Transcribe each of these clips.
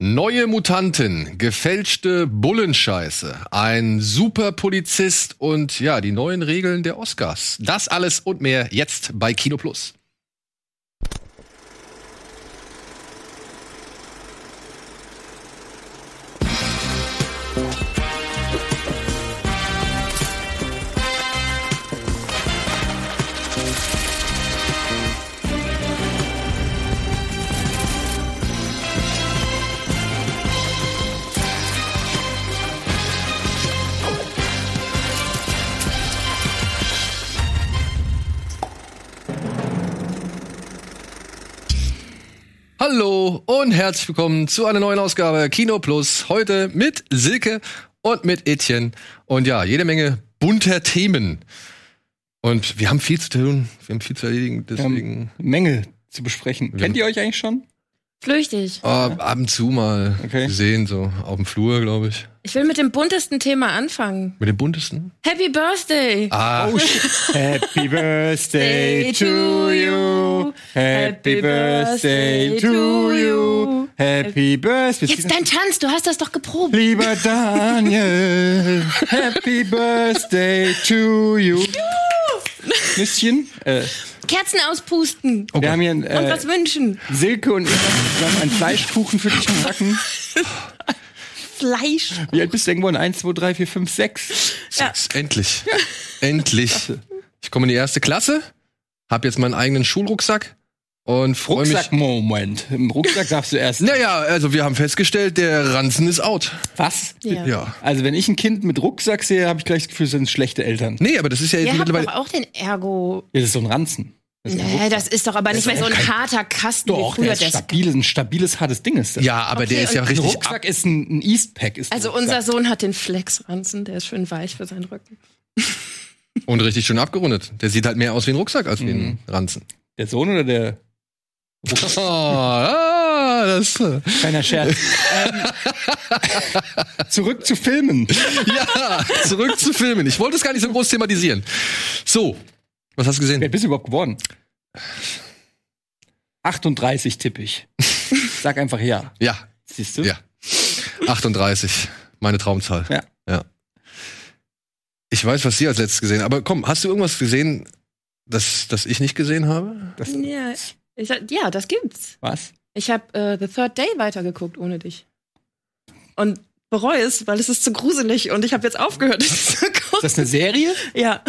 Neue Mutanten, gefälschte Bullenscheiße, ein Superpolizist und ja, die neuen Regeln der Oscars. Das alles und mehr jetzt bei Kino Plus. Herzlich willkommen zu einer neuen Ausgabe Kino Plus. Heute mit Silke und mit Etienne. Und ja, jede Menge bunter Themen. Und wir haben viel zu tun, wir haben viel zu erledigen, deswegen. Menge zu besprechen. Kennt ihr euch eigentlich schon? Flüchtig. Oh, ab und zu mal Okay. gesehen, so auf dem Flur, glaube ich. Ich will mit dem buntesten Thema anfangen. Mit dem buntesten? Happy Birthday! Ah, Oh, shit. Happy Birthday to you. Happy Birthday to you. Happy Birthday. Jetzt dein Tanz, du hast das doch geprobt. Lieber Daniel, Happy Birthday to you. Nüsschen, äh, Kerzen auspusten Oh wir haben hier und äh, was wünschen. Silke und ich haben einen Fleischkuchen für dich gebacken. Fleisch. Wie alt bist du denn geworden? 1, 2, 3, 4, 5, 6. Sechs. Endlich. Endlich. Ich komme in die erste Klasse, hab jetzt meinen eigenen Schulrucksack und freue mich. Rucksack-Moment. Im Rucksack darfst du erst. Naja, also wir haben festgestellt, der Ranzen ist out. Was? Ja. Ja. Also wenn ich ein Kind mit Rucksack sehe, habe ich gleich das Gefühl, das sind schlechte Eltern. Nee, aber das ist ja jetzt Ihr habt mittlerweile. doch auch den Ergo. Ja, das ist so ein Ranzen. Das Nee, Rucksack. das ist doch aber nicht mehr so ein harter Kasten Doch, wie der früher. ist Das stabil, ein stabiles, hartes Ding ist das. Ja, aber Okay, der ist ja und- Ein richtig ab. Rucksack ist ein, ein Eastpack. Ist also Rucksack. unser Sohn hat den Flex-Ranzen, der ist schön weich für seinen Rücken. Und richtig schön abgerundet. Der sieht halt mehr aus wie ein Rucksack als wie ein Ranzen. Der Sohn oder der Oh, ah, das, Kleiner Scherz. ähm, zurück zu Filmen. ja, zurück zu Filmen. Ich wollte es gar nicht so groß thematisieren. So, was hast du Wer gesehen? bist du überhaupt geworden? 38 tippe ich. Sag einfach ja. Ja, Siehst du? ja. 38, meine Traumzahl. Ja. ja. Ich weiß, was Sie als letztes gesehen haben. Aber komm, hast du irgendwas gesehen, das, das ich nicht gesehen habe? Das, Ja, ich, ja das gibt's. was? Ich habe äh, The Third Day weitergeguckt ohne dich. Und bereue es, weil es ist zu gruselig und ich habe jetzt aufgehört, es zu Ist gucken. das eine Serie? Ja.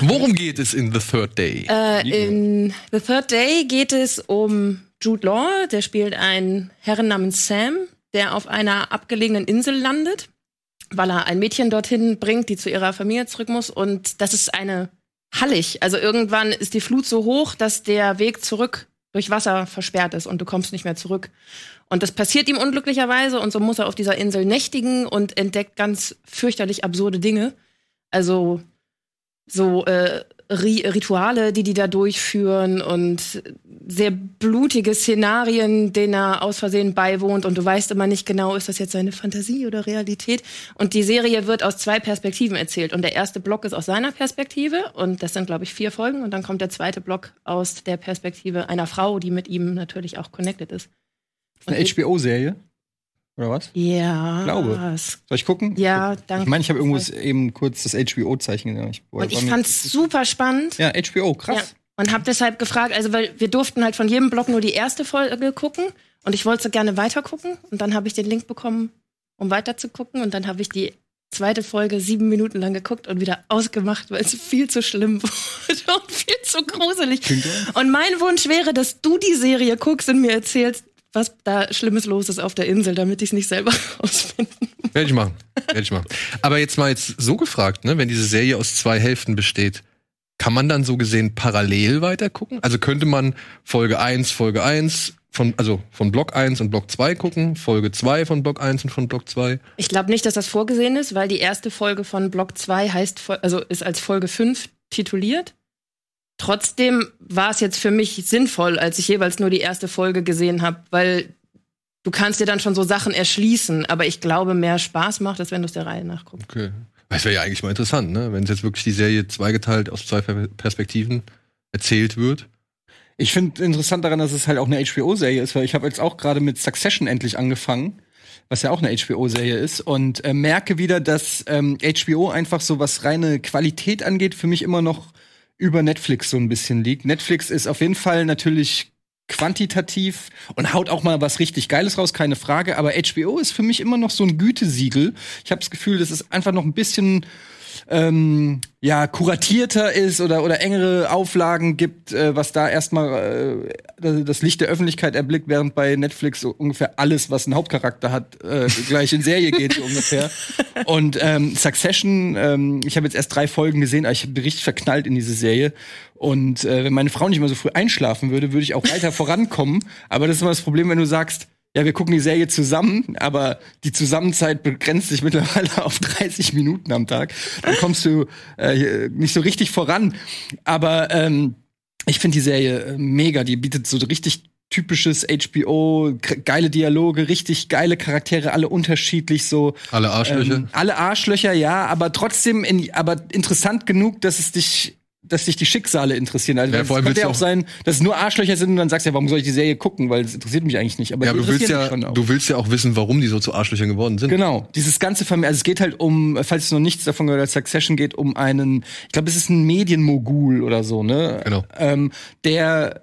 Worum geht es in The Third Day? Äh, in The Third Day geht es um Jude Law, der spielt einen Herren namens Sam, der auf einer abgelegenen Insel landet, weil er ein Mädchen dorthin bringt, die zu ihrer Familie zurück muss. Und das ist eine Hallig. Also irgendwann ist die Flut so hoch, dass der Weg zurück durch Wasser versperrt ist und du kommst nicht mehr zurück. Und das passiert ihm unglücklicherweise und so muss er auf dieser Insel nächtigen und entdeckt ganz fürchterlich absurde Dinge. Also so äh, Ri Rituale, die die da durchführen und sehr blutige Szenarien, denen er aus Versehen beiwohnt und du weißt immer nicht genau, ist das jetzt seine Fantasie oder Realität. Und die Serie wird aus zwei Perspektiven erzählt und der erste Block ist aus seiner Perspektive und das sind glaube ich vier Folgen und dann kommt der zweite Block aus der Perspektive einer Frau, die mit ihm natürlich auch connected ist. Eine Und- HBO-Serie? Oder was? Ja. Glaube. es- Soll ich gucken? Ja, danke. Ich meine, ich habe irgendwo eben kurz das HBO-Zeichen gesehen. Ich, Und ich fand's super spannend. Ja, HBO, krass. Ja. Und habe deshalb gefragt, also weil wir durften halt von jedem Blog nur die erste Folge gucken und ich wollte so gerne weiter gucken und dann habe ich den Link bekommen, um weiter zu gucken und dann habe ich die zweite Folge sieben Minuten lang geguckt und wieder ausgemacht, weil es viel zu schlimm wurde und viel zu gruselig. Und mein Wunsch wäre, dass du die Serie guckst und mir erzählst, was da Schlimmes los ist auf der Insel, damit ich es nicht selber rausfinde. Werde ich machen. Werde ich machen. Aber jetzt mal jetzt so gefragt, ne, wenn diese Serie aus zwei Hälften besteht, kann man dann so gesehen parallel weiter gucken? Also könnte man Folge 1, Folge 1 von, also von Block 1 und Block 2 gucken, Folge 2 von Block 1 und von Block 2? Ich glaube nicht, dass das vorgesehen ist, weil die erste Folge von Block 2 heißt, also ist als Folge 5 tituliert. Trotzdem war es jetzt für mich sinnvoll, als ich jeweils nur die erste Folge gesehen habe, weil du kannst dir dann schon so Sachen erschließen, aber ich glaube, mehr Spaß macht es, wenn du es der Reihe nachguckst. Okay. Das wäre ja eigentlich mal interessant, ne? Wenn es jetzt wirklich die Serie zweigeteilt aus zwei Per- Perspektiven erzählt wird. Ich finde interessant daran, dass es halt auch eine HBO-Serie ist, weil ich habe jetzt auch gerade mit Succession endlich angefangen, was ja auch eine HBO-Serie ist, und äh, merke wieder, dass ähm, HBO einfach so was reine Qualität angeht, für mich immer noch über Netflix so ein bisschen liegt. Netflix ist auf jeden Fall natürlich quantitativ und haut auch mal was richtig Geiles raus, keine Frage. Aber HBO ist für mich immer noch so ein Gütesiegel. Ich habe das Gefühl, das ist einfach noch ein bisschen ähm, ja kuratierter ist oder oder engere Auflagen gibt, äh, was da erstmal äh, das Licht der Öffentlichkeit erblickt, während bei Netflix so ungefähr alles, was einen Hauptcharakter hat, äh, gleich in Serie geht so ungefähr. Und ähm, Succession, ähm, ich habe jetzt erst drei Folgen gesehen, aber ich bin richtig verknallt in diese Serie. Und äh, wenn meine Frau nicht mehr so früh einschlafen würde, würde ich auch weiter vorankommen. Aber das ist immer das Problem, wenn du sagst, ja, wir gucken die Serie zusammen, aber die Zusammenzeit begrenzt sich mittlerweile auf 30 Minuten am Tag. Dann kommst du äh, nicht so richtig voran. Aber ähm, ich finde die Serie äh, mega. Die bietet so richtig typisches HBO, geile Dialoge, richtig geile Charaktere, alle unterschiedlich so. Alle Arschlöcher. Ähm, alle Arschlöcher, ja, aber trotzdem, in, aber interessant genug, dass es dich dass dich die Schicksale interessieren. Also Ja, es vor allem könnte ja auch sein, dass es nur Arschlöcher sind und dann sagst du ja, warum soll ich die Serie gucken? Weil es interessiert mich eigentlich nicht. Aber ja, du willst ja, du willst ja auch wissen, warum die so zu Arschlöchern geworden sind. Genau, dieses ganze Familie, also es geht halt um, falls du noch nichts davon gehört hast, Succession geht um einen, ich glaube, es ist ein Medienmogul oder so, ne? Genau. Ähm, der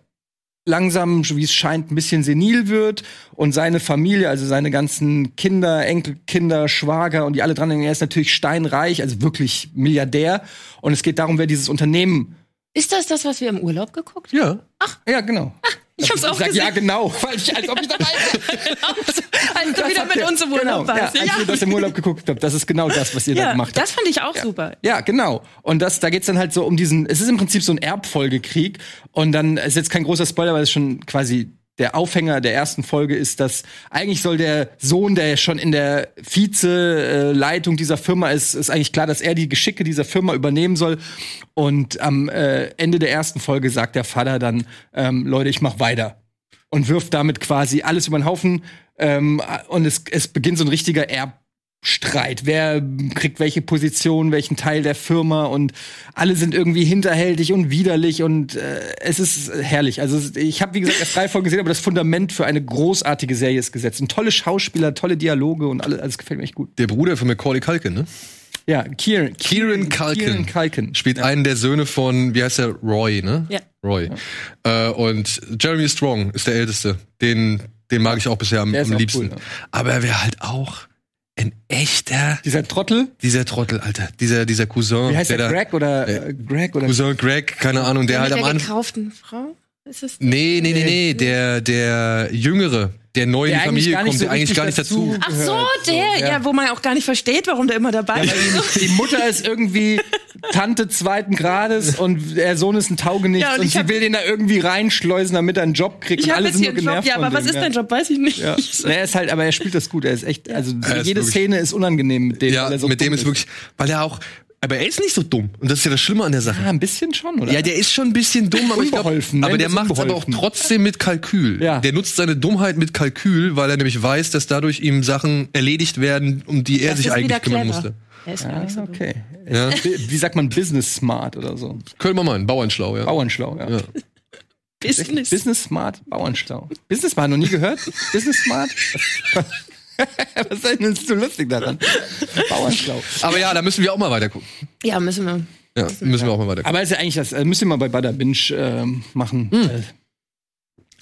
langsam, wie es scheint, ein bisschen senil wird und seine Familie, also seine ganzen Kinder, Enkelkinder, Schwager und die alle dran, hängen, er ist natürlich steinreich, also wirklich Milliardär. Und es geht darum, wer dieses Unternehmen. Ist das das, was wir im Urlaub geguckt Ja. Ja, genau. Ich hab's auch ich sag, gesehen. ja, genau, weil ich, als ob ich dabei wäre. Als du wieder mit ihr- uns im Urlaub genau, warst. Ja, als wir das im Urlaub geguckt habt, das ist genau das, was ihr da Ja, gemacht habt. das fand ich auch super. Ja, genau. Und das, da geht's dann halt so um diesen, es ist im Prinzip so ein Erbfolgekrieg. Und dann ist jetzt kein großer Spoiler, weil es schon quasi der Aufhänger der ersten Folge ist, dass eigentlich soll der Sohn, der schon in der Vize-Leitung dieser Firma ist, ist eigentlich klar, dass er die Geschicke dieser Firma übernehmen soll. Und am äh, Ende der ersten Folge sagt der Vater dann, ähm, Leute, ich mach weiter. Und wirft damit quasi alles über den Haufen. Ähm, und es, es beginnt so ein richtiger Erbstreit. Wer kriegt welche Position, welchen Teil der Firma und alle sind irgendwie hinterhältig und widerlich und äh, es ist herrlich. Also ich habe wie gesagt erst drei Folgen gesehen, aber das Fundament für eine großartige Serie ist gesetzt. Und tolle Schauspieler, tolle Dialoge und alles, alles gefällt mir echt gut. Der Bruder von Macaulay Culkin, ne? Ja, Kieran, Kieran Culkin. Kieran Culkin. Spielt einen der Söhne von, wie heißt der? Roy, ne? Ja. Roy. Äh, und Jeremy Strong ist der Älteste. Den, den mag ich auch bisher am, Der ist am liebsten. cool, ja. Aber er wäre halt auch ein echter, Dieser Trottel, dieser Trottel, Alter. Dieser, dieser Cousin. wie heißt der, da- Greg oder äh, Greg oder Cousin Greg, keine Ahnung, der halt mit am der Anfang. gekauften Frau? Ist es? Nee, nee, nee, nee, der, der Jüngere, der neu in Der Familie kommt, so der eigentlich gar nicht dazu. dazu- Ach so, der, ja. ja. wo man auch gar nicht versteht, warum der immer dabei ist. Die Mutter ist irgendwie Tante zweiten Grades und der Sohn ist ein Taugenichts Ja, und und, sie hab- will den da irgendwie reinschleusen, damit er einen Job kriegt Ich und alle jetzt sind hier nur einen Job, genervt ja, aber was dem, ist ja. dein Job, weiß ich nicht. Ja. Er ist halt, aber er spielt das gut. Er ist echt, also jede Szene ist unangenehm mit dem. Ja, weil er so mit dem ist wirklich, weil er auch, aber er ist nicht so dumm. Und das ist ja das Schlimme an der Sache. Ja, ein bisschen schon, oder? Ja, der ist schon ein bisschen dumm, aber ich glaub, Unbeholfen, aber der macht es aber auch trotzdem mit Kalkül. Ja. Der nutzt seine Dummheit mit Kalkül, weil er nämlich weiß, dass dadurch ihm Sachen erledigt werden, um die er Das sich eigentlich kümmern clever. musste. Er ist gar Ah, nicht so dumm. okay. Ja. Wie wie sagt man Business Smart oder so? Können wir mal, Bauernschlau, ja. Bauernschlau, ja. Ja. Business. Business Smart, Bauernschlau. Business Smart, noch nie gehört? Business Smart? Was ist denn so lustig daran? Bauernschlau. Aber ja, da müssen wir auch mal weiter gucken. Ja, müssen wir. Ja, müssen wir auch mal weiter gucken. Aber ist ja eigentlich das, äh, müsst ihr mal bei Butter Binge ähm, machen. Hm. Äh,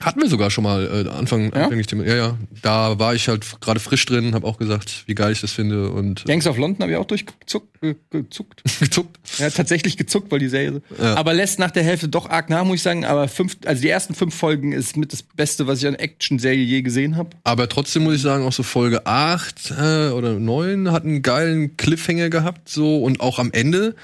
Hatten wir sogar schon mal äh, Anfang, Ja? anfänglich. Ja, ja. Da war ich halt gerade frisch drin, habe auch gesagt, wie geil ich das finde und äh, Gangs of London habe ich auch durchgezuckt. ge- gezuckt. gezuckt. Ja, tatsächlich gezuckt, weil die Serie. Ja. Aber lässt nach der Hälfte doch arg nach, muss ich sagen. Aber fünf, also die ersten fünf Folgen ist mit das Beste, was ich an Action-Serie je gesehen habe. Aber trotzdem muss ich sagen, auch so Folge 8 äh, oder 9 hat einen geilen Cliffhanger gehabt, so und auch am Ende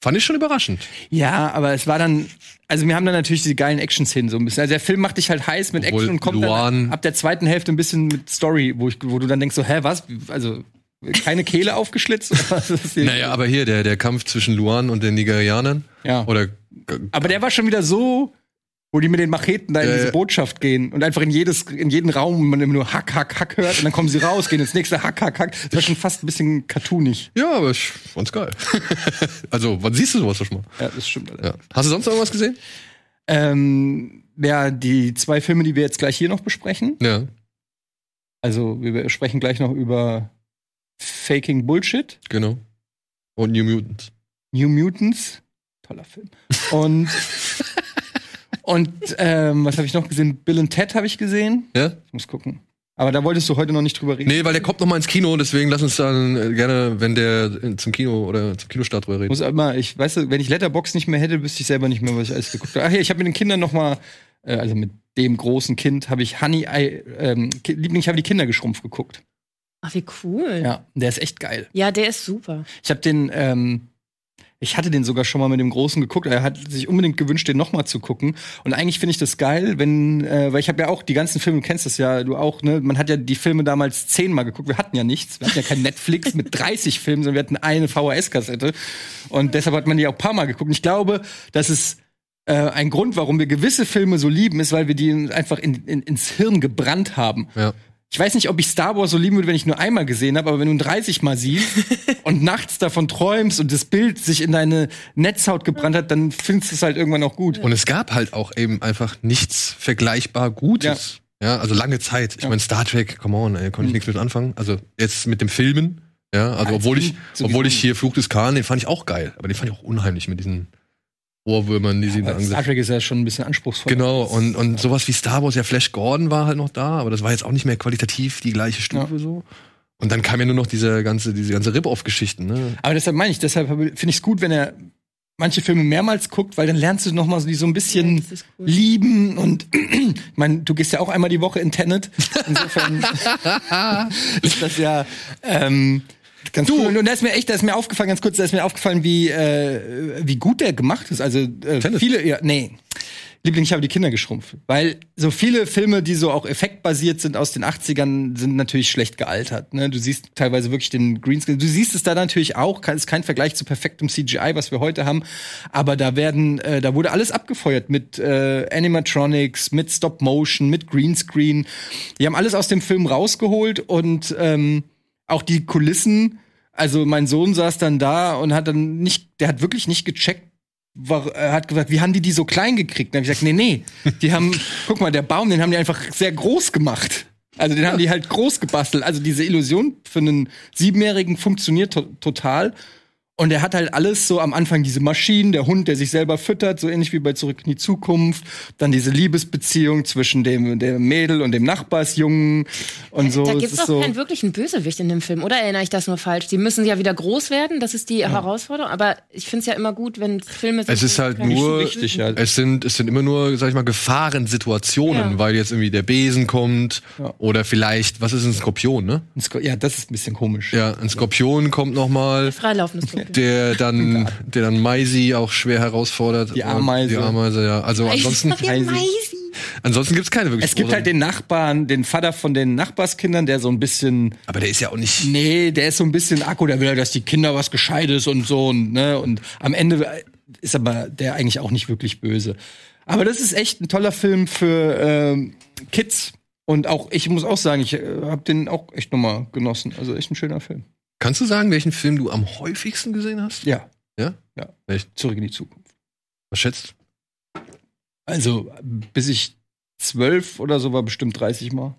fand ich schon überraschend. Ja, aber es war dann, also wir haben dann natürlich diese geilen Action-Szenen so ein bisschen. Also der Film macht dich halt heiß mit Obwohl Action und kommt Luan- dann ab der zweiten Hälfte ein bisschen mit Story, wo, ich, wo du dann denkst so, hä, was? Also keine Kehle aufgeschlitzt? Naja, aber hier, der, der Kampf zwischen Luan und den Nigerianern. Ja. Oder Aber der war schon wieder so, wo die mit den Macheten da in diese. Botschaft gehen und einfach in jedes, in jeden Raum man immer nur Hack, Hack, Hack hört und dann kommen sie raus, gehen ins nächste Hack, Hack, Hack. Das war schon fast ein bisschen cartoonig. ja, aber ich fand's geil. also, wann siehst du sowas schon mal? Ja, das stimmt. Ja. Hast du sonst noch irgendwas gesehen? Ähm, ja, die zwei Filme, die wir jetzt gleich hier noch besprechen. Ja. Also, wir sprechen gleich noch über Faking Bullshit, Genau. Und New Mutants. New Mutants. Toller Film. Und, und ähm, was habe ich noch gesehen? Bill und Ted habe ich gesehen. Ja? Ich muss gucken. Aber da wolltest du heute noch nicht drüber reden. Nee, weil der kommt noch mal ins Kino, deswegen lass uns dann äh, gerne, wenn der äh, zum Kino oder zum Kinostart drüber Ich reden. muss immer, ich weiß, wenn ich Letterbox nicht mehr hätte, wüsste ich selber nicht mehr, was ich alles geguckt habe. Ach ja, ich habe mit den Kindern noch mal, äh, also mit dem großen Kind, habe ich Honey, I, ähm, Ki- Liebling, ich habe die Kinder geschrumpft geguckt. Ach, wie cool. Ja, der ist echt geil. Ja, der ist super. Ich habe den, ähm, ich hatte den sogar schon mal mit dem Großen geguckt. Er hat sich unbedingt gewünscht, den noch mal zu gucken. Und eigentlich finde ich das geil, wenn, äh, weil ich habe ja auch die ganzen Filme, du kennst das ja, du auch, ne? Man hat ja die Filme damals zehnmal geguckt. Wir hatten ja nichts. Wir hatten ja kein Netflix mit 30 Filmen, sondern wir hatten eine VHS-Kassette. Und deshalb hat man die auch ein paar Mal geguckt. Und ich glaube, dass es äh, ein Grund, warum wir gewisse Filme so lieben, ist, weil wir die einfach in, in, ins Hirn gebrannt haben. Ja. Ich weiß nicht, ob ich Star Wars so lieben würde, wenn ich nur einmal gesehen habe, aber wenn du ihn 30 Mal siehst und nachts davon träumst und das Bild sich in deine Netzhaut gebrannt hat, dann findest du es halt irgendwann auch gut. Und es gab halt auch eben einfach nichts vergleichbar Gutes. Ja, also lange Zeit. Ich Ja. meine, Star Trek, come on, ey, konnte ich nichts mit anfangen. Also jetzt mit dem Filmen, ja, also als obwohl ich, obwohl ich hier Fluch des Khan, den fand ich auch geil, aber den fand ich auch unheimlich mit diesen Ohrwürmern, die sie da Aber Star angesetzt Trek ist ja schon ein bisschen anspruchsvoll. Genau, und, und sowas wie Star Wars, ja, Flash Gordon war halt noch da, aber das war jetzt auch nicht mehr qualitativ die gleiche Stufe so. Und dann kam ja nur noch diese ganze, diese ganze Rip-Off-Geschichten, ne? Aber deshalb meine ich, deshalb finde ich es gut, wenn er manche Filme mehrmals guckt, weil dann lernst du noch mal so, die so ein bisschen Ja, cool. lieben und ich meine, du gehst ja auch einmal die Woche in Tenet. Insofern ist das ja ähm, ganz cool. Und da ist mir echt, da ist mir aufgefallen, ganz kurz, da ist mir aufgefallen, wie äh, wie gut der gemacht ist. Also äh, viele, ja, nee. Liebling, ich habe die Kinder geschrumpft. Weil so viele Filme, die so auch effektbasiert sind aus den 80ern, sind natürlich schlecht gealtert. Ne? Du siehst teilweise wirklich den Greenscreen. Du siehst es da natürlich auch, ist kein Vergleich zu perfektem CGI, was wir heute haben. Aber da werden, äh, da wurde alles abgefeuert mit äh, Animatronics, mit Stop Motion, mit Greenscreen. Die haben alles aus dem Film rausgeholt und ähm, auch die Kulissen. Also mein Sohn saß dann da und hat dann nicht, der hat wirklich nicht gecheckt, war, er hat gesagt, wie haben die die so klein gekriegt? Dann habe ich gesagt, nee, nee, die haben, guck mal, der Baum, den haben die einfach sehr groß gemacht. Also den haben die halt groß gebastelt. Also diese Illusion für einen Siebenjährigen funktioniert to total. Und er hat halt alles so am Anfang diese Maschinen, der Hund, der sich selber füttert, so ähnlich wie bei Zurück in die Zukunft. Dann diese Liebesbeziehung zwischen dem, dem Mädel und dem Nachbarsjungen und so. Da Es gibt's ist doch so keinen wirklichen Bösewicht in dem Film, oder erinnere ich das nur falsch? Die müssen ja wieder groß werden, das ist die Herausforderung. Aber ich finde es ja immer gut, wenn Filme sich Es ist halt nur, wichtig, ja. es sind, es sind immer nur, sag ich mal, Gefahrensituationen, Ja. weil jetzt irgendwie der Besen kommt Ja. oder vielleicht, was ist ein Skorpion, ne? Ein Sko- Ja, das ist ein bisschen komisch. Ja, ein Skorpion kommt noch mal, Freilaufendes Skorpion. Der dann, der dann Maisi auch schwer herausfordert. Die Ameise. Die Ameise, ja. Also ansonsten, ansonsten gibt's keine wirklich Es gibt halt den Nachbarn, den Vater von den Nachbarskindern, der so ein bisschen, aber der ist ja auch nicht, nee, der ist so ein bisschen Akku, der will ja, dass die Kinder was Gescheites und so und ne und am Ende ist aber der eigentlich auch nicht wirklich böse. Aber das ist echt ein toller Film für ähm, Kids und auch ich muss auch sagen, ich äh, habe den auch echt nochmal genossen. Also echt ein schöner Film. Kannst du sagen, welchen Film du am häufigsten gesehen hast? Ja. Ja? Ja. Echt? Zurück in die Zukunft. Was schätzt? Also bis ich zwölf oder so war bestimmt 30 Mal.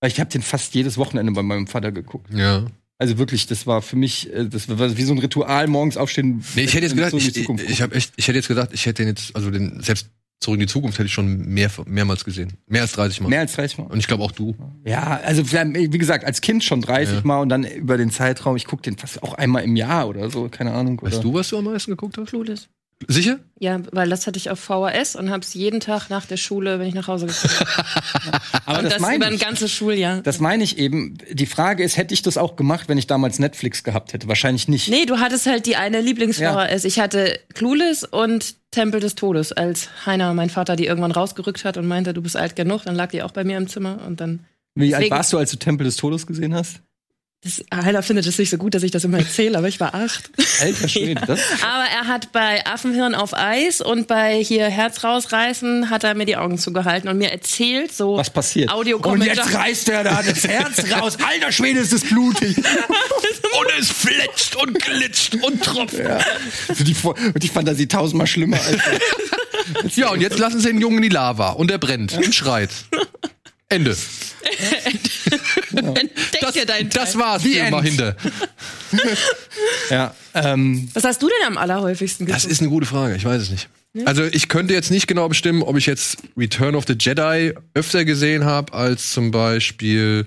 Weil ich habe den fast jedes Wochenende bei meinem Vater geguckt. Ja. Also wirklich, das war für mich, äh, das war wie so ein Ritual, morgens aufstehen. Nee, ich hätte jetzt und gedacht, so in die ich, Zukunft ich, ich echt, ich hätte jetzt gedacht, ich hätte den jetzt, also den selbst zurück in die Zukunft hätte ich schon mehr, mehrmals gesehen. Mehr als 30 Mal. Mehr als 30 Mal. Und ich glaube auch du. Ja, also wie gesagt, als Kind schon 30 Ja. Mal und dann über den Zeitraum, ich gucke den fast auch einmal im Jahr oder so, keine Ahnung. Weißt oder? du, was du am meisten geguckt hast? Clueless. Sicher? Ja, weil das hatte ich auf VHS und habe es jeden Tag nach der Schule, wenn ich nach Hause gekommen bin. Aber und das, das, über meine ein ich. ganzes Schuljahr. Das meine ich eben. Die Frage ist, hätte ich das auch gemacht, wenn ich damals Netflix gehabt hätte? Wahrscheinlich nicht. Nee, du hattest halt die eine Lieblings-VHS. Ich hatte Clueless und Tempel des Todes, als Heiner, mein Vater, die irgendwann rausgerückt hat und meinte, du bist alt genug. Dann lag die auch bei mir im Zimmer und dann. Wie alt warst du, als du Tempel des Todes gesehen hast? Das, Heiner findet es nicht so gut, dass ich das immer erzähle, aber ich war acht. Alter Schwede, das Aber er hat bei Affenhirn auf Eis und bei hier Herz rausreißen hat er mir die Augen zugehalten und mir erzählt, so was passiert. Und Audiokommentar. jetzt reißt er da das Herz raus. Alter Schwede, ist das blutig. Und es fletscht und glitscht und tropft. ja. Also die, die Fantasie tausendmal schlimmer als Ja, und jetzt lassen sie den Jungen in die Lava und er brennt und schreit. Ende. Dir deinen Teil. Das war's für End. Mahinde. Ja, ähm, Was hast du denn am allerhäufigsten Das geguckt? ist eine gute Frage, ich weiß es nicht. Also ich könnte jetzt nicht genau bestimmen, ob ich jetzt Return of the Jedi öfter gesehen habe als zum Beispiel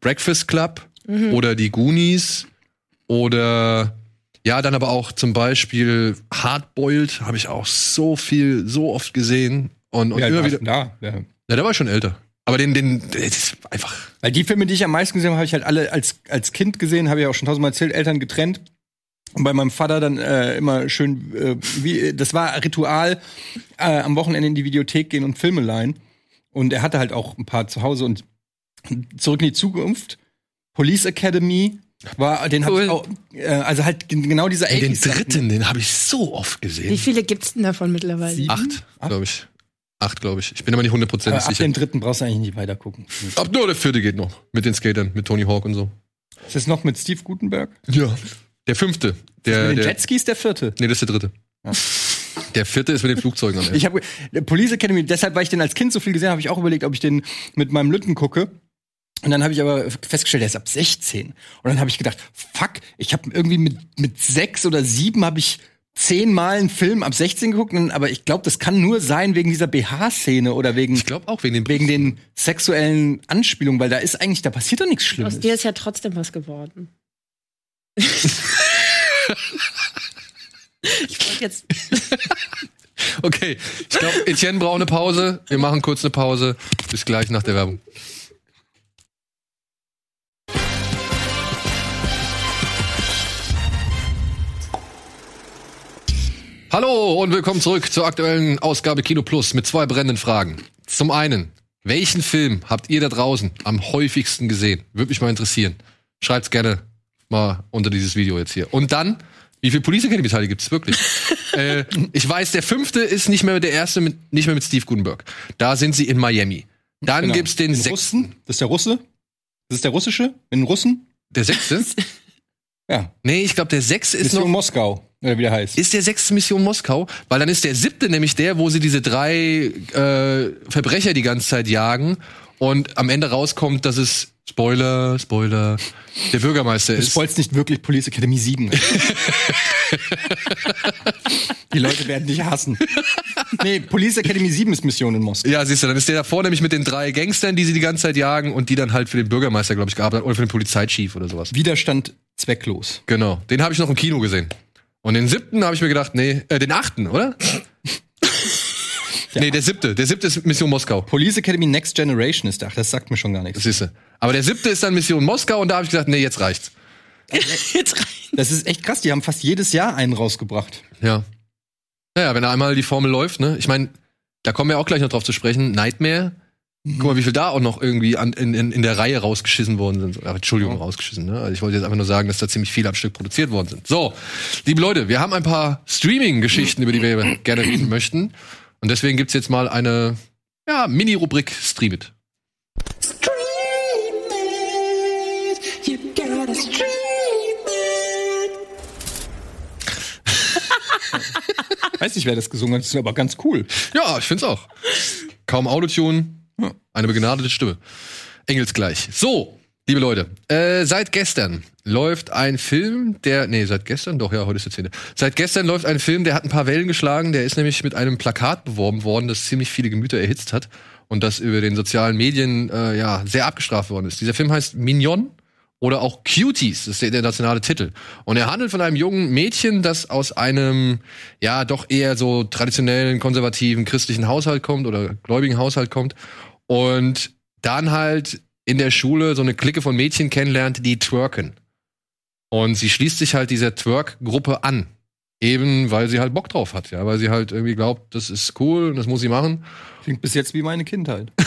Breakfast Club oder die Goonies oder ja, dann aber auch zum Beispiel Hardboiled habe ich auch so viel, so oft gesehen und, und ja, immer wieder. da. Ja. Ja, der war schon älter. Aber den, den, der ist einfach. Weil die Filme, die ich am meisten gesehen habe, habe ich halt alle als, als Kind gesehen, habe ich auch schon tausendmal erzählt, Eltern getrennt. Und bei meinem Vater dann äh, immer schön, äh, wie, das war Ritual, äh, am Wochenende in die Videothek gehen und Filme leihen. Und er hatte halt auch ein paar zu Hause und zurück in die Zukunft. Police Academy war, den habe Cool. ich auch, äh, also halt gen- genau dieser Ey, den 80s Sachen. dritten, den habe ich so oft Wie gesehen. viele gibt's denn davon mittlerweile? Sieben? Acht, Acht? glaube ich. Acht, glaube ich. Ich bin aber nicht hundertprozentig ab sicher. dem dritten brauchst du eigentlich nicht weiter gucken. Ab nur der vierte geht noch. Mit den Skatern, mit Tony Hawk und so. Ist das noch mit Steve Gutenberg? Ja. Der fünfte. Der, mit den der, Jetskis der vierte. nee, das ist der dritte. Der vierte ist mit den Flugzeugen am Ende. Ich habe Police Academy, deshalb, weil ich den als Kind so viel gesehen habe, habe ich auch überlegt, ob ich den mit meinem Lütten gucke. Und dann habe ich aber festgestellt, der ist ab 16. Und dann habe ich gedacht, fuck, ich habe irgendwie mit, mit sechs oder sieben habe ich zehnmal einen Film ab 16 geguckt, aber ich glaube, das kann nur sein wegen dieser BH-Szene oder wegen, Ich glaube auch wegen dem wegen den sexuellen Anspielungen, weil da ist eigentlich, da passiert doch nichts Schlimmes. Aus dir ist ja trotzdem was geworden. ich wollte jetzt. Okay, ich glaube, Etienne braucht eine Pause. Wir machen kurz eine Pause. Bis gleich nach der Werbung. Hallo und willkommen zurück zur aktuellen Ausgabe Kino Plus mit zwei brennenden Fragen. Zum einen, welchen Film habt ihr da draußen am häufigsten gesehen? Würde mich mal interessieren. Schreibt's gerne mal unter dieses Video jetzt hier. Und dann, wie viele Police Academy Teile gibt's wirklich? äh, ich weiß, der fünfte ist nicht mehr der erste, mit, nicht mehr mit Steve Gutenberg. Da sind sie in Miami. Dann Genau. gibt's den, Den sechsten. Russen? Das ist der Russe? Das ist der russische? Den Russen? Der sechste? Ja. nee, ich glaube, der sechste ist Mission noch. Moskau, oder wie der heißt. Ist der sechste Mission Moskau? Weil dann ist der siebte nämlich der, wo sie diese drei äh, Verbrecher die ganze Zeit jagen und am Ende rauskommt, dass es Spoiler, Spoiler, der Bürgermeister Du ist. spoilst nicht wirklich Police Academy 7. Die Leute werden dich hassen. Nee, Police Academy 7 ist Mission in Moskau. Ja, siehst du, dann ist der davor nämlich mit den drei Gangstern, die sie die ganze Zeit jagen und die dann halt für den Bürgermeister, glaube ich, gearbeitet haben oder für den Polizeichief oder sowas. Widerstand zwecklos. Genau, den habe ich noch im Kino gesehen. Und den siebten habe ich mir gedacht, nee, äh, den achten, oder? Nee, der siebte. Der siebte ist Mission Moskau. Police Academy Next Generation ist da. Ach, das sagt mir schon gar nichts. Das siehst du. Aber der siebte ist dann Mission Moskau und da habe ich gedacht, nee, jetzt reicht's. Jetzt rein. Das ist echt krass. Die haben fast jedes Jahr einen rausgebracht. Ja. Naja, wenn einmal die Formel läuft, ne? Ich meine, da kommen wir auch gleich noch drauf zu sprechen. Nightmare. Guck mal, wie viel da auch noch irgendwie an, in, in, in der Reihe rausgeschissen worden sind. Ach, Entschuldigung, rausgeschissen. Ne? Also ich wollte jetzt einfach nur sagen, dass da ziemlich viele am Stück produziert worden sind. So, liebe Leute, wir haben ein paar Streaming-Geschichten, über die wir gerne reden möchten. Und deswegen gibt's jetzt mal eine ja, Mini-Rubrik Stream It. Weiß nicht, wer das gesungen hat. Das ist aber ganz cool. Ja, ich find's auch. Kaum Autotune, eine begnadete Stimme. Engelsgleich. So, liebe Leute, äh, seit gestern läuft ein Film, der, nee, seit gestern, doch, ja, heute ist der 10. Seit gestern läuft ein Film, der hat ein paar Wellen geschlagen, der ist nämlich mit einem Plakat beworben worden, das ziemlich viele Gemüter erhitzt hat und das über den sozialen Medien, äh, ja, sehr abgestraft worden ist. Dieser Film heißt Mignon oder auch Cuties, das ist der internationale Titel. Und er handelt von einem jungen Mädchen, das aus einem, ja, doch eher so traditionellen, konservativen, christlichen Haushalt kommt oder gläubigen Haushalt kommt und dann halt in der Schule so eine Clique von Mädchen kennenlernt, die twerken. Und sie schließt sich halt dieser Twerk-Gruppe an. Eben, weil sie halt Bock drauf hat, ja, weil sie halt irgendwie glaubt, das ist cool und das muss sie machen. Klingt bis jetzt wie meine Kindheit.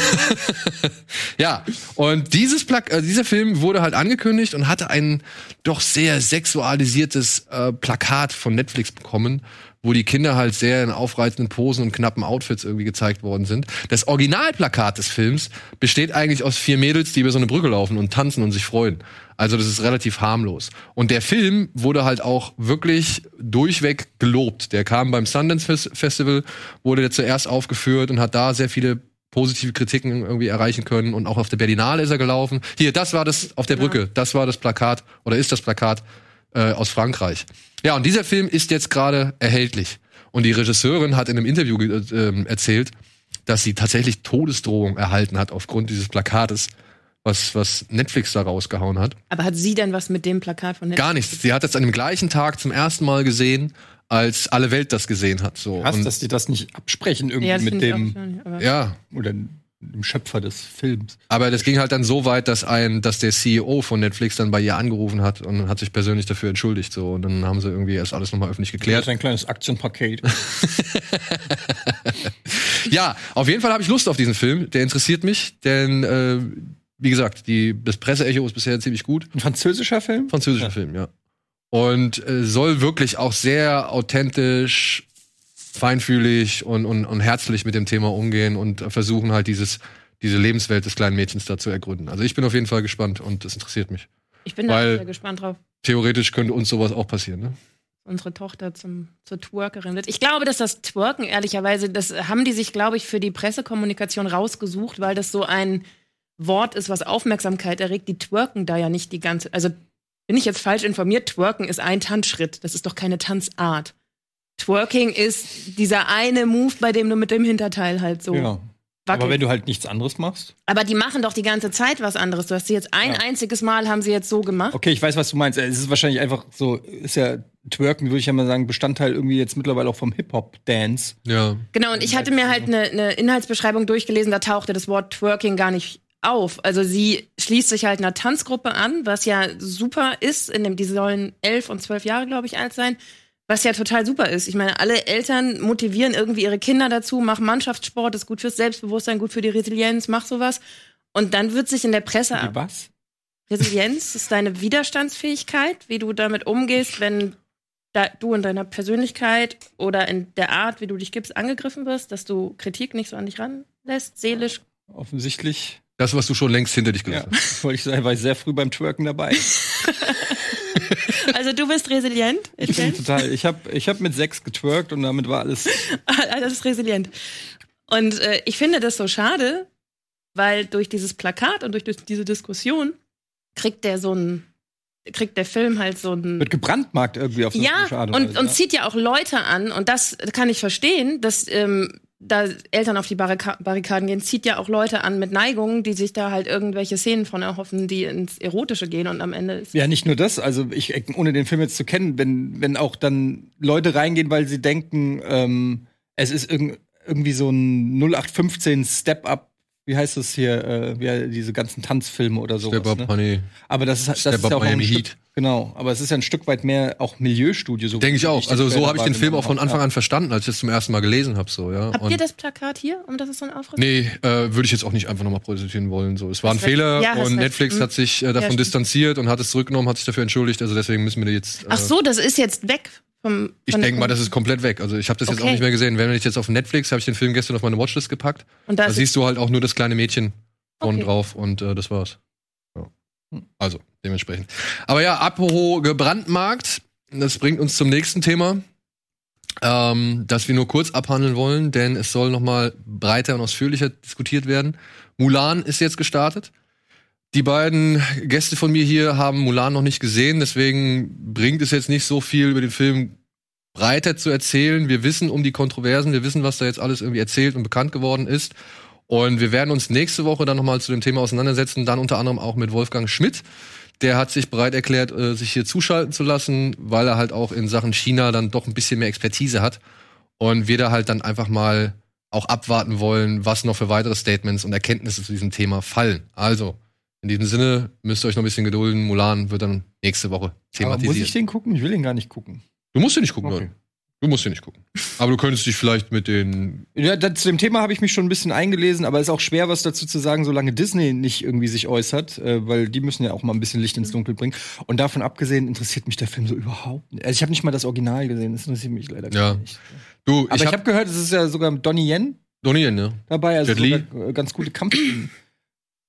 Ja, und dieses Plak äh, dieser Film wurde halt angekündigt und hatte ein doch sehr sexualisiertes äh, Plakat von Netflix bekommen, wo die Kinder halt sehr in aufreizenden Posen und knappen Outfits irgendwie gezeigt worden sind. Das Originalplakat des Films besteht eigentlich aus vier Mädels, die über so eine Brücke laufen und tanzen und sich freuen. Also das ist relativ harmlos. Und der Film wurde halt auch wirklich durchweg gelobt. Der kam beim Sundance Fes- Festival, wurde der zuerst aufgeführt und hat da sehr viele positive Kritiken irgendwie erreichen können. Und auch auf der Berlinale ist er gelaufen. Hier, das war das auf der Brücke. Das war das Plakat oder ist das Plakat äh, aus Frankreich. Ja, und dieser Film ist jetzt gerade erhältlich. Und die Regisseurin hat in einem Interview äh, ähm, erzählt, dass sie tatsächlich Todesdrohung erhalten hat aufgrund dieses Plakates, was, was Netflix da rausgehauen hat. Aber hat sie denn was mit dem Plakat von Netflix? Gar nichts. Sie hat das an dem gleichen Tag zum ersten Mal gesehen, als alle Welt das gesehen hat. So. Krass, Und- dass die das nicht absprechen irgendwie Ja, das mit dem schon, aber- ja, oder dem Schöpfer des Films. aber das ging halt dann so weit, dass ein, dass der CEO von Netflix dann bei ihr angerufen hat und hat sich persönlich dafür entschuldigt. So und dann haben sie irgendwie erst alles nochmal öffentlich Das geklärt. ist ein kleines Aktienpaket. Ja, auf jeden Fall habe ich Lust auf diesen Film. Der interessiert mich, denn äh, wie gesagt, die, das Presseecho ist bisher ziemlich gut. Ein französischer Film? Französischer Ja. Film, ja. Und äh, soll wirklich auch sehr authentisch, feinfühlig und, und, und herzlich mit dem Thema umgehen und versuchen halt dieses, diese Lebenswelt des kleinen Mädchens da zu ergründen. Also ich bin auf jeden Fall gespannt und das interessiert mich. Ich bin da sehr gespannt drauf. Theoretisch könnte uns sowas auch passieren, ne? unsere Tochter zum, zur Twerkerin wird. Ich glaube, dass das Twerken, ehrlicherweise, das haben die sich, glaube ich, für die Pressekommunikation rausgesucht, weil das so ein Wort ist, was Aufmerksamkeit erregt. Die twerken da ja nicht die ganze. Also bin ich jetzt falsch informiert? Twerken ist ein Tanzschritt. Das ist doch keine Tanzart. Twerking ist dieser eine Move, bei dem du mit dem Hinterteil halt so Ja. Aber wackelst. wenn du halt nichts anderes machst. Aber die machen doch die ganze Zeit was anderes. Du hast sie jetzt ein Ja. einziges Mal haben sie jetzt so gemacht. Okay, ich weiß, was du meinst. Es ist wahrscheinlich einfach so, ist ja Twerken, würde ich ja mal sagen, Bestandteil irgendwie jetzt mittlerweile auch vom Hip-Hop-Dance. Ja. Genau, und ich hatte mir halt eine, eine Inhaltsbeschreibung durchgelesen, da tauchte das Wort Twerking gar nicht auf. Also sie schließt sich halt einer Tanzgruppe an, was ja super ist. In dem, die sollen elf und zwölf Jahre, glaube ich, alt sein. Was ja total super ist. Ich meine, alle Eltern motivieren irgendwie ihre Kinder dazu, mach Mannschaftssport, ist gut fürs Selbstbewusstsein, gut für die Resilienz, mach sowas. Und dann wird sich in der Presse Wie was? Resilienz ist deine Widerstandsfähigkeit, wie du damit umgehst, wenn da, du in deiner Persönlichkeit oder in der Art, wie du dich gibst, angegriffen wirst, dass du Kritik nicht so an dich ranlässt, seelisch. Offensichtlich. Das, was du schon längst hinter dich Ja, gelassen hast. wollte ich sagen, war ich sehr früh beim Twerken dabei. Also du bist resilient. Ich bin total, ich habe ich hab mit sechs getwerkt und damit war alles. das ist resilient. Und äh, ich finde das so schade, weil durch dieses Plakat und durch diese Diskussion kriegt der so ein, kriegt der Film halt so ein Wird gebrandmarkt irgendwie auf so eine Ja, und, Weise, und ja. zieht ja auch Leute an. Und das kann ich verstehen, dass ähm, da Eltern auf die Barrika Barrikaden gehen, zieht ja auch Leute an mit Neigungen, die sich da halt irgendwelche Szenen von erhoffen, die ins Erotische gehen und am Ende ist. Ja, nicht nur das, also ich, ohne den Film jetzt zu kennen, wenn, wenn auch dann Leute reingehen, weil sie denken, ähm, es ist irg irgendwie so ein 0815 Step-Up, wie heißt das hier, äh, wie, diese ganzen Tanzfilme oder sowas. Step Up, ne? Honey. Aber das ist, das Step ist Up ja auch ein Miami Stück, Heat. Genau, aber es ist ja ein Stück weit mehr auch Milieustudio. So Denke ich auch. Also so habe ich den Film auch von Anfang an verstanden, als ich es zum ersten Mal gelesen habe. So, ja. Habt Und- ihr das Plakat hier, um das es so ein Aufriss? Nee, äh, würde ich jetzt auch nicht einfach nochmal präsentieren wollen. So, es war ein recht. Fehler Ja, und. Netflix Mhm. hat sich äh, davon Ja, distanziert und hat es zurückgenommen, hat sich dafür entschuldigt. Also deswegen müssen wir jetzt. Äh, Ach so, das ist jetzt weg vom. Ich denke mal, das ist komplett weg. Also ich habe das jetzt auch Okay. nicht mehr gesehen. Wenn ich jetzt auf Netflix habe ich den Film gestern auf meine Watchlist gepackt. Und Da siehst du halt auch nur das kleine Mädchen vorne Okay. drauf und äh, das war's. Ja. Also dementsprechend. Aber ja, apropos gebrandmarkt, das bringt uns zum nächsten Thema, ähm, das wir nur kurz abhandeln wollen, denn es soll noch mal breiter und ausführlicher diskutiert werden. Mulan ist jetzt gestartet. Die beiden Gäste von mir hier haben Mulan noch nicht gesehen, deswegen bringt es jetzt nicht so viel über den Film breiter zu erzählen. Wir wissen um die Kontroversen, wir wissen, was da jetzt alles irgendwie erzählt und bekannt geworden ist. Und wir werden uns nächste Woche dann nochmal zu dem Thema auseinandersetzen, dann unter anderem auch mit Wolfgang Schmidt. Der hat sich bereit erklärt, äh, sich hier zuschalten zu lassen, weil er halt auch in Sachen China dann doch ein bisschen mehr Expertise hat. Und wir da halt dann einfach mal auch abwarten wollen, was noch für weitere Statements und Erkenntnisse zu diesem Thema fallen. Also, in diesem Sinne müsst ihr euch noch ein bisschen gedulden. Mulan wird dann nächste Woche Aber muss ich thematisiert. den gucken? Ich will den gar nicht gucken. Du musst ihn nicht gucken, Okay. Leute. Du musst ihn nicht gucken. Aber du könntest dich vielleicht mit den. Ja, da, zu dem Thema habe ich mich schon ein bisschen eingelesen, aber es ist auch schwer, was dazu zu sagen, solange Disney nicht irgendwie sich äußert, äh, weil die müssen ja auch mal ein bisschen Licht ins Dunkel bringen. Und davon abgesehen interessiert mich der Film so überhaupt nicht. Also ich habe nicht mal das Original gesehen, das interessiert mich leider Ja. gar nicht. Du, Aber ich habe hab gehört, es ist ja sogar Donnie Yen Donnie Yen, ne? dabei, also äh, ganz gute Kampfszenen.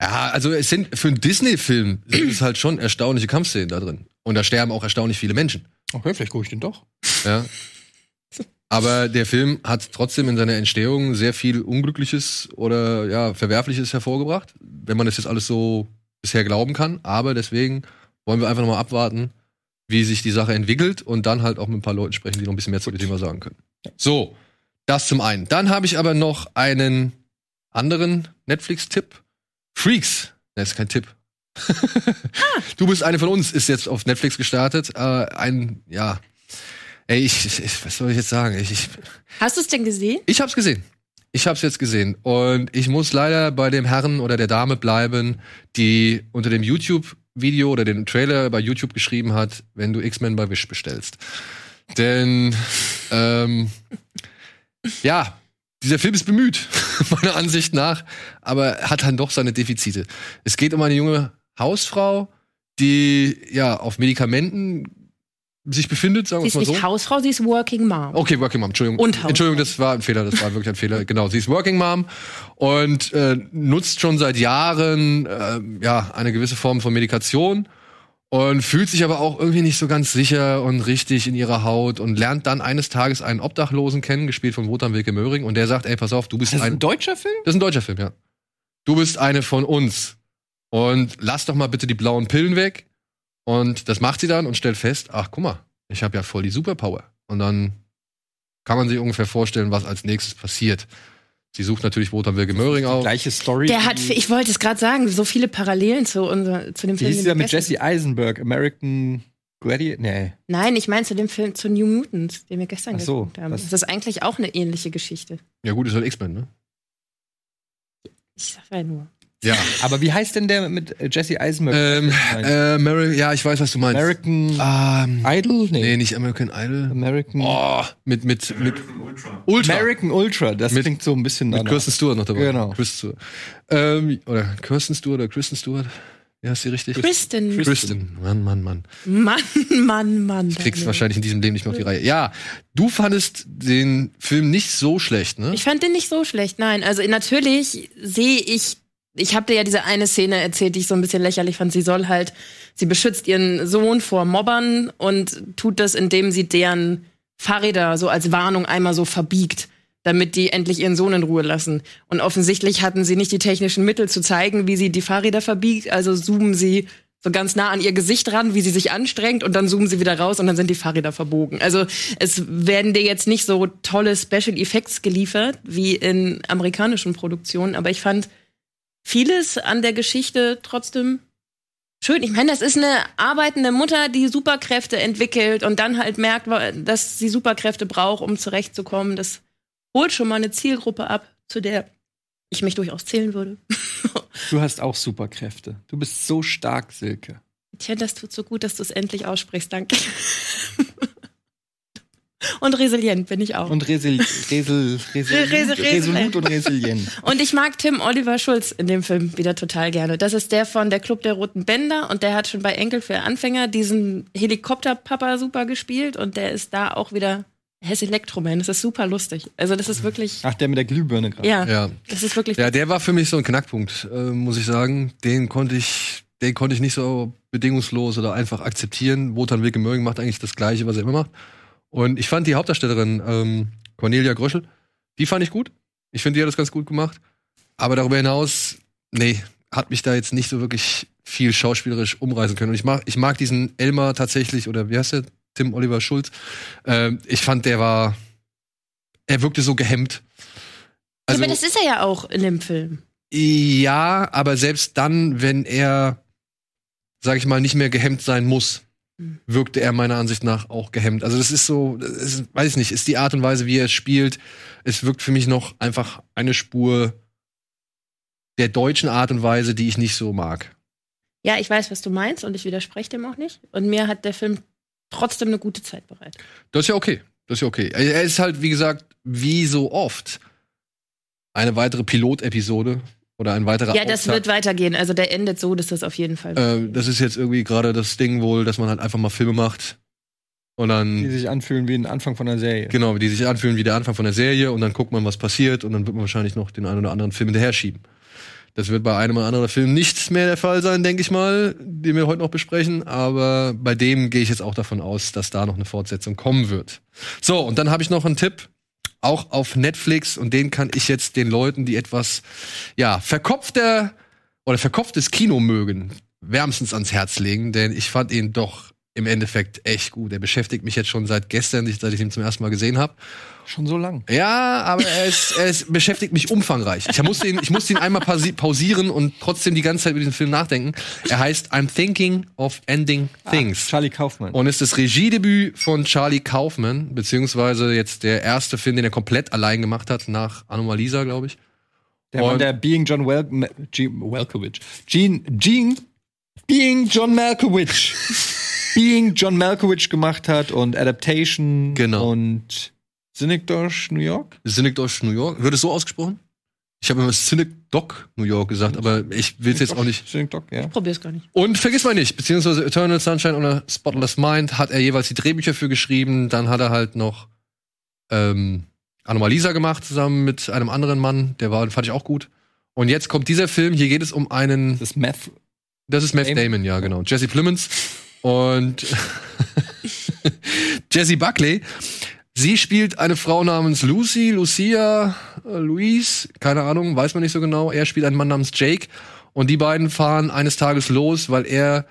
Ja, also es sind für einen Disney-Film sind es halt schon erstaunliche Kampfszenen da drin. Und da sterben auch erstaunlich viele Menschen. Okay, vielleicht gucke ich den doch. Ja. Aber der Film hat trotzdem in seiner Entstehung sehr viel Unglückliches oder ja, Verwerfliches hervorgebracht, wenn man das jetzt alles so bisher glauben kann. Aber deswegen wollen wir einfach nochmal abwarten, wie sich die Sache entwickelt und dann halt auch mit ein paar Leuten sprechen, die noch ein bisschen mehr zu dem Thema sagen können. So, das zum einen. Dann habe ich aber noch einen anderen Netflix-Tipp. Freaks. Das ist kein Tipp. du bist eine von uns, ist jetzt auf Netflix gestartet. Äh, ein, ja. Ey, ich, ich, was soll ich jetzt sagen? Ich, ich, Hast du es denn gesehen? ich hab's gesehen. Ich hab's jetzt gesehen. Und ich muss leider bei dem Herrn oder der Dame bleiben, die unter dem YouTube-Video oder dem Trailer bei YouTube geschrieben hat, wenn du X-Men bei Wish bestellst. Denn, ähm, ja, dieser Film ist bemüht, meiner Ansicht nach, aber hat dann doch seine Defizite. Es geht um eine junge Hausfrau, die ja auf Medikamenten sich befindet, sagen Sie wir ist mal nicht so. Hausfrau, sie ist Working Mom. Okay, Working Mom, Entschuldigung. Und Hausfrau. Entschuldigung, das war ein Fehler, das war wirklich ein Fehler. Genau, sie ist Working Mom und äh, nutzt schon seit Jahren äh, ja eine gewisse Form von Medikation und fühlt sich aber auch irgendwie nicht so ganz sicher und richtig in ihrer Haut und lernt dann eines Tages einen Obdachlosen kennen, gespielt von Wotan Wilke Möhring und der sagt, ey, pass auf, du bist Das ist ein ein deutscher Film? das ist ein deutscher Film, ja. Du bist eine von uns. Und lass doch mal bitte die blauen Pillen weg. Und das macht sie dann und stellt fest, ach guck mal, ich habe ja voll die Superpower. Und dann kann man sich ungefähr vorstellen, was als nächstes passiert. Sie sucht natürlich Wotan Wilke Möhring auf. Gleiche Story. Der hat, wie- ich wollte es gerade sagen, so viele Parallelen zu, unser, zu dem Wie Film. den der wir mit Jesse Eisenberg? American Gladiator? Nee. Nein, ich meine zu dem Film zu New Mutants, den wir gestern Ach so, geguckt haben. was- Das ist eigentlich auch eine ähnliche Geschichte. Ja gut, ist halt X-Men, ne? Ich sag ja nur. Ja. Aber wie heißt denn der mit äh, Jesse Eisenberg? ähm, äh, Mary, ja, ich weiß, was du meinst. American ähm, Idol? nee, nicht American Idol. American, Oh, mit, mit, mit Ultra. American Ultra. Das Mit- klingt so ein bisschen Mit danach. Kirsten Stewart noch dabei. Genau. Kristen Stewart. Ähm, oder Kirsten Stewart oder Kristen Stewart. Wie heißt die richtig? Kristen. Kristen. Mann, Mann, Mann. Mann, Mann, Mann. Ich krieg's wahrscheinlich in diesem Leben nicht mehr auf die Reihe. Ja, du fandest den Film nicht so schlecht, ne? Ich fand den nicht so schlecht, nein. Also natürlich sehe ich, ich habe dir ja diese eine Szene erzählt, die ich so ein bisschen lächerlich fand. Sie soll halt, sie beschützt ihren Sohn vor Mobbern und tut das, indem sie deren Fahrräder so als Warnung einmal so verbiegt, damit die endlich ihren Sohn in Ruhe lassen. Und offensichtlich hatten sie nicht die technischen Mittel zu zeigen, wie sie die Fahrräder verbiegt, also zoomen sie so ganz nah an ihr Gesicht ran, wie sie sich anstrengt und dann zoomen sie wieder raus und dann sind die Fahrräder verbogen. Also es werden dir jetzt nicht so tolle Special Effects geliefert wie in amerikanischen Produktionen, aber ich fand vieles an der Geschichte trotzdem schön. Ich meine, das ist eine arbeitende Mutter, die Superkräfte entwickelt und dann halt merkt, dass sie Superkräfte braucht, um zurechtzukommen. Das holt schon mal eine Zielgruppe ab, zu der ich mich durchaus zählen würde. Du hast auch Superkräfte. Du bist so stark, Silke. Tja, das tut so gut, dass du es endlich aussprichst. Danke. Und resilient bin ich auch. Und, Und resil, resel, resil, Resel- resolut und resilient. ich mag Tim Oliver Schulz in dem Film wieder total gerne. Das ist der von der Club der Roten Bänder und der hat schon bei Enkel für Anfänger diesen Helikopterpapa super gespielt und der ist da auch wieder er ist Elektroman. Das ist super lustig. Also das ist wirklich, Ach, der mit der Glühbirne gerade. ja, Ja. das ist wirklich. Ja, der war für mich so ein Knackpunkt, äh, muss ich sagen. Den konnte ich, den konnte ich nicht so bedingungslos oder einfach akzeptieren. Wotan Wilke Möhring macht eigentlich das Gleiche, was er immer macht. Und ich fand die Hauptdarstellerin, ähm, Cornelia Gröschel, die fand ich gut. Ich finde, die hat das ganz gut gemacht. Aber darüber hinaus, nee, hat mich da jetzt nicht so wirklich viel schauspielerisch umreißen können. Und ich mag, ich mag diesen Elmar tatsächlich, oder wie heißt der? Tim Oliver Schulz. Ähm, ich fand, der war, er wirkte so gehemmt. Also, ja, aber das ist er ja auch in dem Film. ja, aber selbst dann, wenn er, sag ich mal, nicht mehr gehemmt sein muss. Wirkte er meiner Ansicht nach auch gehemmt. Also das ist so, das ist, weiß ich nicht, ist die Art und Weise, wie er es spielt. Es wirkt für mich noch einfach eine Spur der deutschen Art und Weise, die ich nicht so mag. Ja, ich weiß, was du meinst und ich widerspreche dem auch nicht. Und mir hat der Film trotzdem eine gute Zeit bereitet. Das ist ja okay. Das ist ja okay. Er ist halt, wie gesagt, wie so oft eine weitere Pilotepisode oder ein weiterer Ja, das Auftakt. wird weitergehen. Also der endet so, dass das auf jeden Fall. Äh, das ist jetzt irgendwie gerade das Ding wohl, dass man halt einfach mal Filme macht und Die dann sich anfühlen wie ein Anfang von einer Serie. genau, die sich anfühlen wie der Anfang von der Serie und dann guckt man, was passiert und dann wird man wahrscheinlich noch den einen oder anderen Film hinterher schieben. Das wird bei einem oder anderen Film nicht mehr der Fall sein, denke ich mal, den wir heute noch besprechen. Aber bei dem gehe ich jetzt auch davon aus, dass da noch eine Fortsetzung kommen wird. So, und dann habe ich noch einen Tipp, auch auf Netflix, und den kann ich jetzt den Leuten, die etwas, ja, verkopfter oder verkopftes Kino mögen, wärmstens ans Herz legen, denn ich fand ihn doch im Endeffekt echt gut. Er beschäftigt mich jetzt schon seit gestern, seit ich ihn zum ersten Mal gesehen habe. Schon so lang. Ja, aber er, ist, er ist, beschäftigt mich umfangreich. Ich musste ihn, ich musste ihn einmal pausi- pausieren und trotzdem die ganze Zeit über diesen Film nachdenken. Er heißt I'm Thinking of Ending Things. Charlie Kaufmann. Und ist das Regiedebüt von Charlie Kaufman, beziehungsweise jetzt der erste Film, den er komplett allein gemacht hat, nach Anomalisa, glaube ich. der Mann, der Being John Wel G Welkowitz. Gene, Gene, Being John Malkovich. Being John Malkovich gemacht hat und Adaptation Genau. und Synecdoche, New York. Synecdoche, New York. Wird es so ausgesprochen? Ich habe immer Synecdoche, New York gesagt, aber ich will es jetzt auch nicht. Synecdoche, ja. Probier's gar nicht. Und vergiss mal nicht, beziehungsweise Eternal Sunshine oder Spotless Mind hat er jeweils die Drehbücher für geschrieben. Dann hat er halt noch ähm, Anomalisa gemacht, zusammen mit einem anderen Mann. Der war, fand ich auch gut. Und jetzt kommt dieser Film. Hier geht es um einen. Das ist Meth. Das ist Matt Damon. Damon, ja, genau. Jesse Plemons und Jessie Buckley. Sie spielt eine Frau namens Lucy, Lucia, äh, Louise, keine Ahnung, weiß man nicht so genau. Er spielt einen Mann namens Jake. Und die beiden fahren eines Tages los, weil er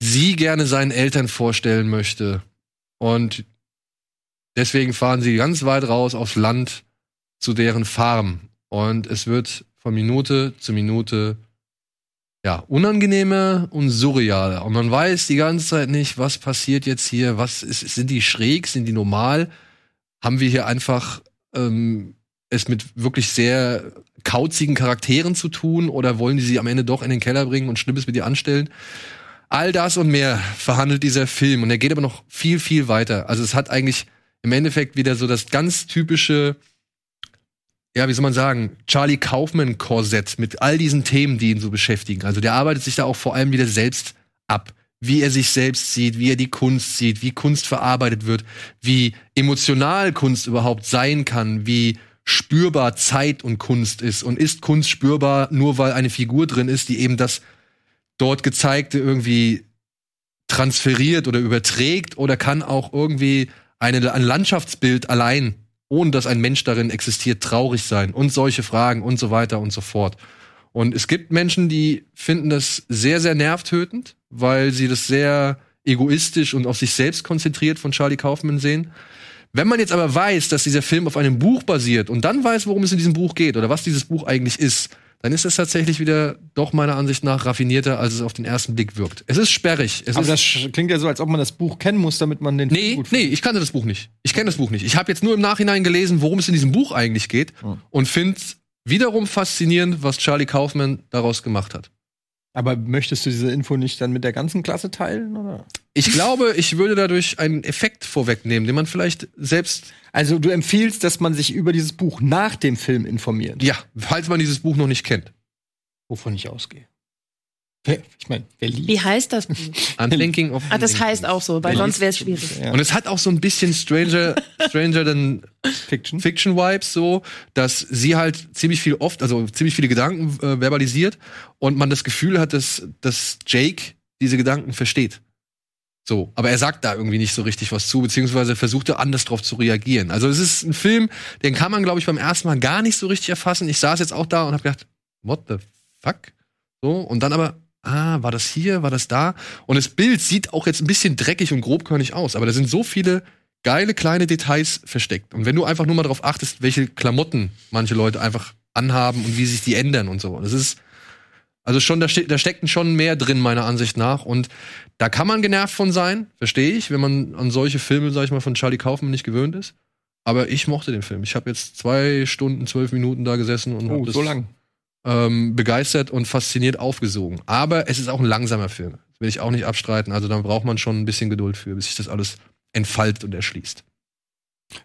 sie gerne seinen Eltern vorstellen möchte. Und deswegen fahren sie ganz weit raus aufs Land zu deren Farm. Und es wird von Minute zu Minute ja, unangenehmer und surrealer. Und man weiß die ganze Zeit nicht, was passiert jetzt hier, was ist, sind die schräg, sind die normal? Haben wir hier einfach ähm, es mit wirklich sehr kauzigen Charakteren zu tun oder wollen die sie am Ende doch in den Keller bringen und Schlimmes mit ihr anstellen? All das und mehr verhandelt dieser Film und er geht aber noch viel, viel weiter. Also es hat eigentlich im Endeffekt wieder so das ganz typische ja, wie soll man sagen, Charlie Kaufman-Korsett mit all diesen Themen, die ihn so beschäftigen. Also der arbeitet sich da auch vor allem wieder selbst ab. Wie er sich selbst sieht, wie er die Kunst sieht, wie Kunst verarbeitet wird, wie emotional Kunst überhaupt sein kann, wie spürbar Zeit und Kunst ist. Und ist Kunst spürbar nur, weil eine Figur drin ist, die eben das dort gezeigte irgendwie transferiert oder überträgt oder kann auch irgendwie eine, ein Landschaftsbild allein ohne dass ein Mensch darin existiert, traurig sein und solche Fragen und so weiter und so fort. Und es gibt Menschen, die finden das sehr, sehr nervtötend, weil sie das sehr egoistisch und auf sich selbst konzentriert von Charlie Kaufman sehen. Wenn man jetzt aber weiß, dass dieser Film auf einem Buch basiert und dann weiß, worum es in diesem Buch geht oder was dieses Buch eigentlich ist, dann ist es tatsächlich wieder doch meiner Ansicht nach raffinierter, als es auf den ersten Blick wirkt. Es ist sperrig. Es Aber ist das klingt ja so, als ob man das Buch kennen muss, damit man den Nee, gut nee, findet. ich kannte das Buch nicht. Ich kenne das Buch nicht. Ich habe jetzt nur im Nachhinein gelesen, worum es in diesem Buch eigentlich geht Hm. und finde wiederum faszinierend, was Charlie Kaufman daraus gemacht hat. Aber möchtest du diese Info nicht dann mit der ganzen Klasse teilen? Oder? Ich glaube, ich würde dadurch einen Effekt vorwegnehmen, den man vielleicht selbst, Also du empfiehlst, dass man sich über dieses Buch nach dem Film informiert. ja, falls man dieses Buch noch nicht kennt. Wovon ich ausgehe. Ich meine, wer liest? Wie heißt das Buch? I'm thinking of Ah, das heißt auch so, weil Wer sonst wäre es schwierig. Ja. Und es hat auch so ein bisschen Stranger, Stranger than Fiction. Fiction Vibes so, dass sie halt ziemlich viel oft, also ziemlich viele Gedanken äh, verbalisiert und man das Gefühl hat, dass, dass Jake diese Gedanken versteht. So, aber er sagt da irgendwie nicht so richtig was zu, beziehungsweise versucht er anders drauf zu reagieren. Also es ist ein Film, den kann man, glaube ich, beim ersten Mal gar nicht so richtig erfassen. Ich saß jetzt auch da und habe gedacht, what the fuck? So, und dann aber, ah, war das hier, war das da? Und das Bild sieht auch jetzt ein bisschen dreckig und grobkörnig aus, aber da sind so viele geile kleine Details versteckt. Und wenn du einfach nur mal darauf achtest, welche Klamotten manche Leute einfach anhaben und wie sich die ändern und so. Das ist also schon, da, ste da steckt schon mehr drin, meiner Ansicht nach. Und da kann man genervt von sein, verstehe ich, wenn man an solche Filme, sag ich mal, von Charlie Kaufman nicht gewöhnt ist. Aber ich mochte den Film. Ich habe jetzt zwei Stunden, zwölf Minuten da gesessen und Oh, hab das so lang. Ähm, begeistert und fasziniert aufgesogen. Aber es ist auch ein langsamer Film. Das will ich auch nicht abstreiten. Also da braucht man schon ein bisschen Geduld für, bis sich das alles entfaltet und erschließt.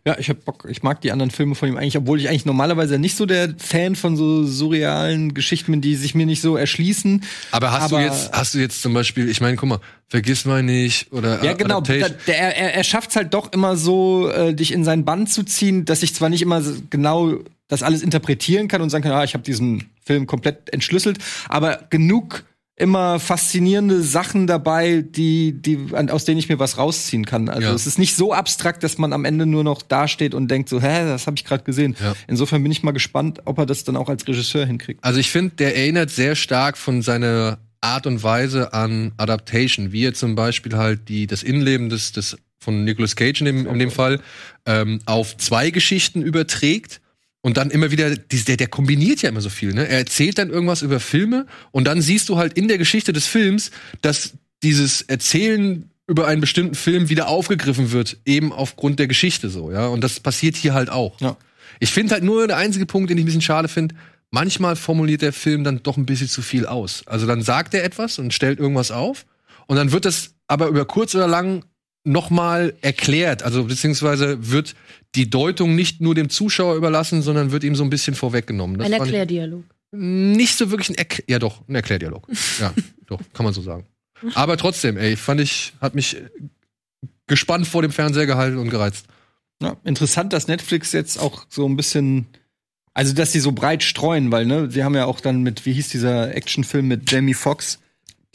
Ja, ich hab Bock. Ich mag die anderen Filme von ihm eigentlich, obwohl ich eigentlich normalerweise nicht so der Fan von so surrealen Geschichten bin, die sich mir nicht so erschließen. Aber hast Aber- du jetzt, hast du jetzt zum Beispiel, ich meine, guck mal, vergiss mal nicht oder Ja, genau. Da, Adaptation. der, er, er schafft es halt doch immer so, äh, dich in seinen Bann zu ziehen, dass ich zwar nicht immer genau das alles interpretieren kann und sagen kann, ah, ich habe diesen Film komplett entschlüsselt, aber genug immer faszinierende Sachen dabei, die, die, aus denen ich mir was rausziehen kann. Also Ja. es ist nicht so abstrakt, dass man am Ende nur noch dasteht und denkt so, hä, das habe ich gerade gesehen. Ja. Insofern bin ich mal gespannt, ob er das dann auch als Regisseur hinkriegt. Also ich finde, der erinnert sehr stark von seiner Art und Weise an Adaptation, wie er zum Beispiel halt die, das Innenleben des, des von Nicolas Cage in dem, in dem Fall ähm, auf zwei Geschichten überträgt und dann immer wieder, der, der kombiniert ja immer so viel, ne? Er erzählt dann irgendwas über Filme und dann siehst du halt in der Geschichte des Films, dass dieses Erzählen über einen bestimmten Film wieder aufgegriffen wird, eben aufgrund der Geschichte so, ja. Und das passiert hier halt auch. Ja. Ich finde halt nur der einzige Punkt, den ich ein bisschen schade finde, manchmal formuliert der Film dann doch ein bisschen zu viel aus. Also dann sagt er etwas und stellt irgendwas auf und dann wird das aber über kurz oder lang nochmal erklärt, also beziehungsweise wird die Deutung nicht nur dem Zuschauer überlassen, sondern wird ihm so ein bisschen vorweggenommen. Das Ein Erklärdialog. nicht so wirklich ein Erkl ja doch, ein Erklärdialog. ja, doch, kann man so sagen. Aber trotzdem, ey, fand ich, hat mich gespannt vor dem Fernseher gehalten und gereizt. Ja, interessant, dass Netflix jetzt auch so ein bisschen, also dass sie so breit streuen, weil ne, sie haben ja auch dann mit, wie hieß dieser Actionfilm mit Jamie Foxx,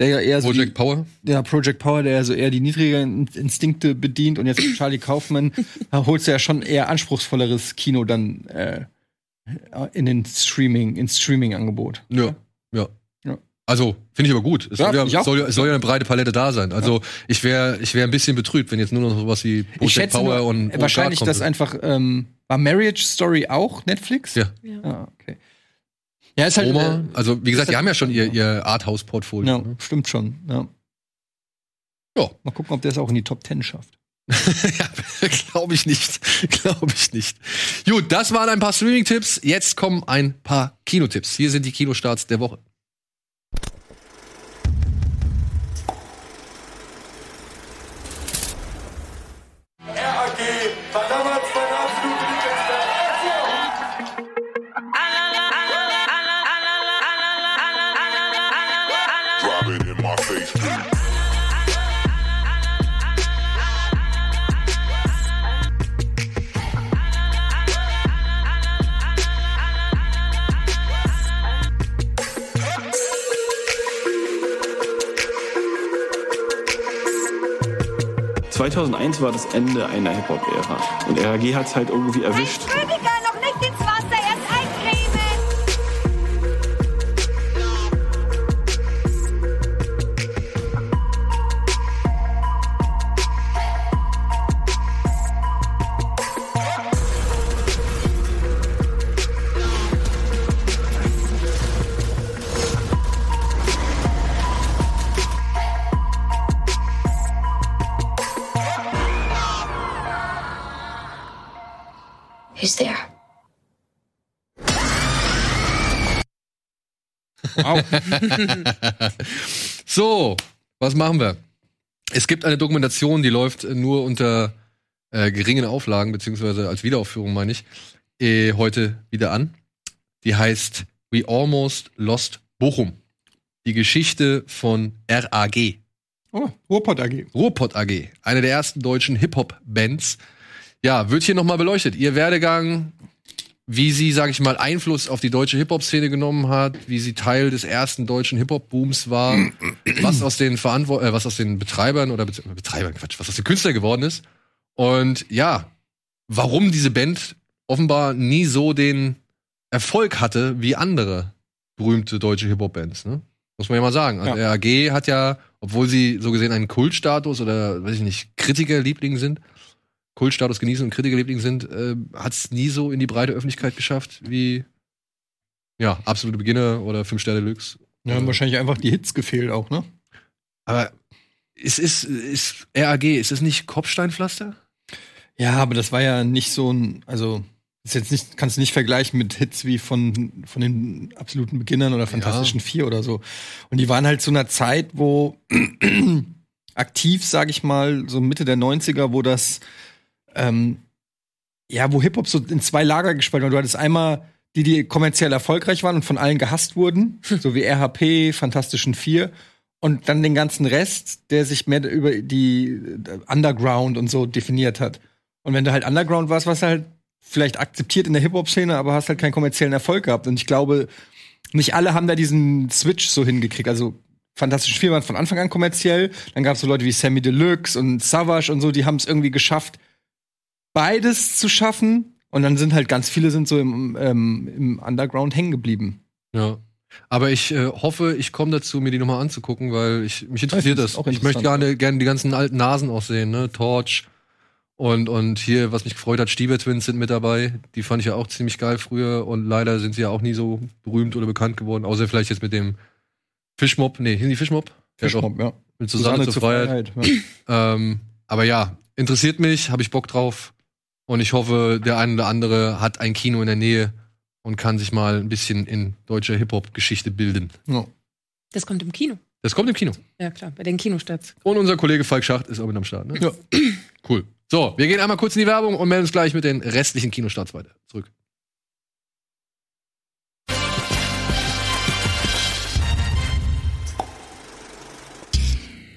der ja eher so Project Power? die, ja, Project Power, der ja so eher die niedrigeren Instinkte bedient und jetzt mit Charlie Kaufman da holst du ja schon eher anspruchsvolleres Kino dann äh, in den Streaming, ins Streaming-Angebot. Ja, ja. Ja. Also, finde ich aber gut. Es Ja, soll, ja, soll, ja, soll ja eine breite Palette da sein. Also, ich wäre ich wär ein bisschen betrübt, wenn jetzt nur noch sowas wie Project Power nur, und und wahrscheinlich, dass einfach ähm, war Marriage Story auch Netflix? Ja. Ja. Ah, okay. Ja, ist halt Roma, äh, also wie gesagt, die halt- haben ja schon ihr, ihr Arthouse-Portfolio. Ja, ne? stimmt schon. Ja. Ja. Mal gucken, ob der es auch in die Top Ten schafft. ja, glaube ich nicht. glaube ich nicht. Gut, das waren ein paar Streaming-Tipps. Jetzt kommen ein paar Kinotipps. Hier sind die Kinostarts der Woche. War das Ende einer Hip-Hop-Ära. Und RAG hat es halt irgendwie erwischt. So, was machen wir? Es gibt eine Dokumentation, die läuft nur unter äh, geringen Auflagen, beziehungsweise als Wiederaufführung, meine ich, äh, heute wieder an. Die heißt We Almost Lost Bochum. Die Geschichte von RAG. Oh, Ruhrpott AG. Ruhrpott AG, eine der ersten deutschen Hip-Hop-Bands. Ja, wird hier nochmal beleuchtet. Ihr Werdegang, wie sie, sag ich mal, Einfluss auf die deutsche Hip-Hop-Szene genommen hat, wie sie Teil des ersten deutschen Hip-Hop-Booms war, was aus den Verantwort äh, was aus den Betreibern oder Be Betreibern, Quatsch, was aus den Künstlern geworden ist. Und ja, warum diese Band offenbar nie so den Erfolg hatte wie andere berühmte deutsche Hip-Hop-Bands, ne? Muss man ja mal sagen. Also Ja. RAG hat ja, obwohl sie so gesehen einen Kultstatus oder, weiß ich nicht, Kritikerliebling sind, Kultstatus genießen und Kritikerliebling sind, äh, hat es nie so in die breite Öffentlichkeit geschafft wie, ja, absolute Beginner oder Fünf Sterne Deluxe. Ja, haben wahrscheinlich einfach die Hits gefehlt auch, ne? Aber es ist, ist RAG, ist es nicht Kopfsteinpflaster? Ja, aber das war ja nicht so ein, also ist jetzt nicht, kannst du nicht vergleichen mit Hits wie von, von den absoluten Beginnern oder Fantastischen Vier oder so. Und die waren halt zu einer Zeit, wo aktiv, sag ich mal, so Mitte der 90er, wo das ähm, ja, wo Hip-Hop so in zwei Lager gespalten war. Du hattest einmal die, die kommerziell erfolgreich waren und von allen gehasst wurden, so wie RHP, Fantastischen Vier. Und dann den ganzen Rest, der sich mehr über die äh, Underground und so definiert hat. Und wenn du halt Underground warst, warst du halt vielleicht akzeptiert in der Hip-Hop-Szene, aber hast halt keinen kommerziellen Erfolg gehabt. Und ich glaube, nicht alle haben da diesen Switch so hingekriegt. Also Fantastisch Vier waren von Anfang an kommerziell. Dann gab es so Leute wie Sammy Deluxe und Savage und so, die haben es irgendwie geschafft, beides zu schaffen. Und dann sind halt ganz viele sind so im, ähm, im Underground hängen geblieben. Ja. Aber ich äh, hoffe, ich komme dazu, mir die nochmal anzugucken, weil ich, mich interessiert das das. Ich möchte gerne, gerne die ganzen alten Nasen auch sehen, ne? Torch und, und hier, was mich gefreut hat, Stieber Twins sind mit dabei. Die fand ich ja auch ziemlich geil früher und leider sind sie ja auch nie so berühmt oder bekannt geworden, außer vielleicht jetzt mit dem Fischmob. Nee, hießen die Fischmob? Fischmob, ja. Mit Susanne, zur Freiheit. ja. Ähm, aber ja, interessiert mich, habe ich Bock drauf. Und ich hoffe, der eine oder andere hat ein Kino in der Nähe und kann sich mal ein bisschen in deutscher Hip-Hop-Geschichte bilden. Ja. Das kommt im Kino. Das kommt im Kino. Ja, klar, bei den Kinostarts. Und unser Kollege Falk Schacht ist auch mit am Start. Ne? Ja. Cool. So, wir gehen einmal kurz in die Werbung und melden uns gleich mit den restlichen Kinostarts weiter zurück.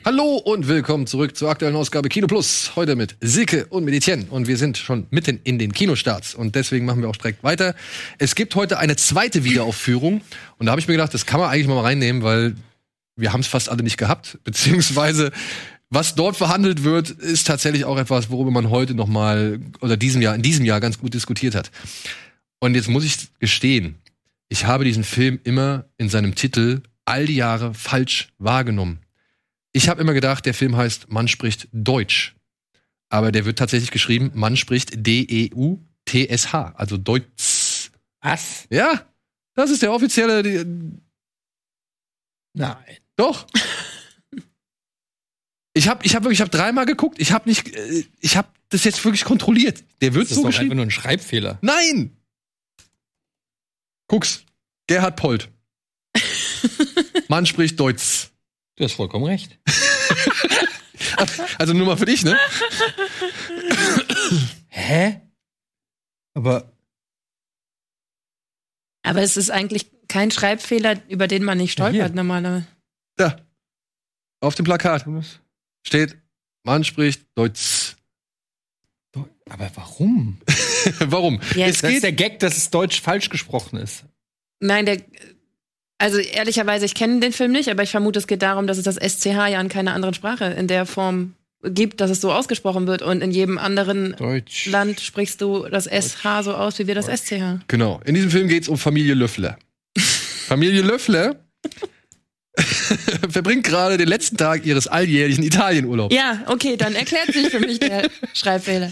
Hallo und willkommen zurück zur aktuellen Ausgabe Kino Plus. Heute mit Silke und mit. Und wir sind schon mitten in den Kinostarts. Und deswegen machen wir auch direkt weiter. Es gibt heute eine zweite Wiederaufführung. Und da habe ich mir gedacht, das kann man eigentlich mal reinnehmen, weil wir haben es fast alle nicht gehabt. Beziehungsweise, was dort verhandelt wird, ist tatsächlich auch etwas, worüber man heute noch mal oder diesem Jahr, in diesem Jahr ganz gut diskutiert hat. Und jetzt muss ich gestehen, ich habe diesen Film immer in seinem Titel all die Jahre falsch wahrgenommen. Ich habe immer gedacht, der Film heißt Man spricht Deutsch. Aber der wird tatsächlich geschrieben, man spricht D-E-U-T-S-H, also Deutsch. Was? Ja, das ist der offizielle. Die, Nein. doch. Ich habe ich hab wirklich, ich habe dreimal geguckt. Ich habe nicht, äh, ich habe das jetzt wirklich kontrolliert. Der wird Das ist so doch einfach geschrieben. nur ein Schreibfehler. Nein. Guck's. Gerhard Polt. Man spricht Deutsch. Du hast vollkommen recht. Also nur mal für dich, ne? Hä? Aber Aber es ist eigentlich kein Schreibfehler, über den man nicht Ja, stolpert normalerweise. Da. Auf dem Plakat steht, man spricht Deutsch. aber warum? Warum? Ja, es Das ist geht der Gag, dass es Deutsch falsch gesprochen ist. Nein, der. Also ehrlicherweise, ich kenne den Film nicht, aber ich vermute, es geht darum, dass es das SCH ja in keiner anderen Sprache in der Form gibt, dass es so ausgesprochen wird. Und in jedem anderen Deutsch. Land sprichst du das SH so aus wie wir das SCH. Genau. In diesem Film geht es um Familie Löffler. Familie Löffler verbringt gerade den letzten Tag ihres alljährlichen Italienurlaubs. Ja, okay, dann erklärt sich für mich der Schreibfehler.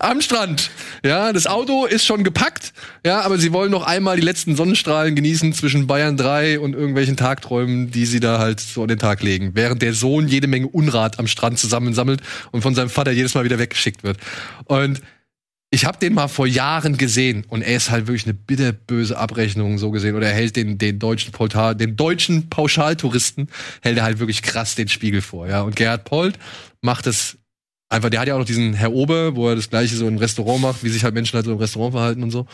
Am Strand. Ja, das Auto ist schon gepackt. Ja, aber sie wollen noch einmal die letzten Sonnenstrahlen genießen zwischen Bayern 3 und irgendwelchen Tagträumen, die sie da halt so an den Tag legen. Während der Sohn jede Menge Unrat am Strand zusammensammelt und von seinem Vater jedes Mal wieder weggeschickt wird. Und ich habe den mal vor Jahren gesehen und er ist halt wirklich eine bitterböse Abrechnung so gesehen oder er hält den den deutschen Portal, den deutschen Pauschaltouristen hält er halt wirklich krass den Spiegel vor, ja. Und Gerhard Polt macht es einfach, der hat ja auch noch diesen Herr Ober, wo er das gleiche so im Restaurant macht, wie sich halt Menschen halt so im Restaurant verhalten und so.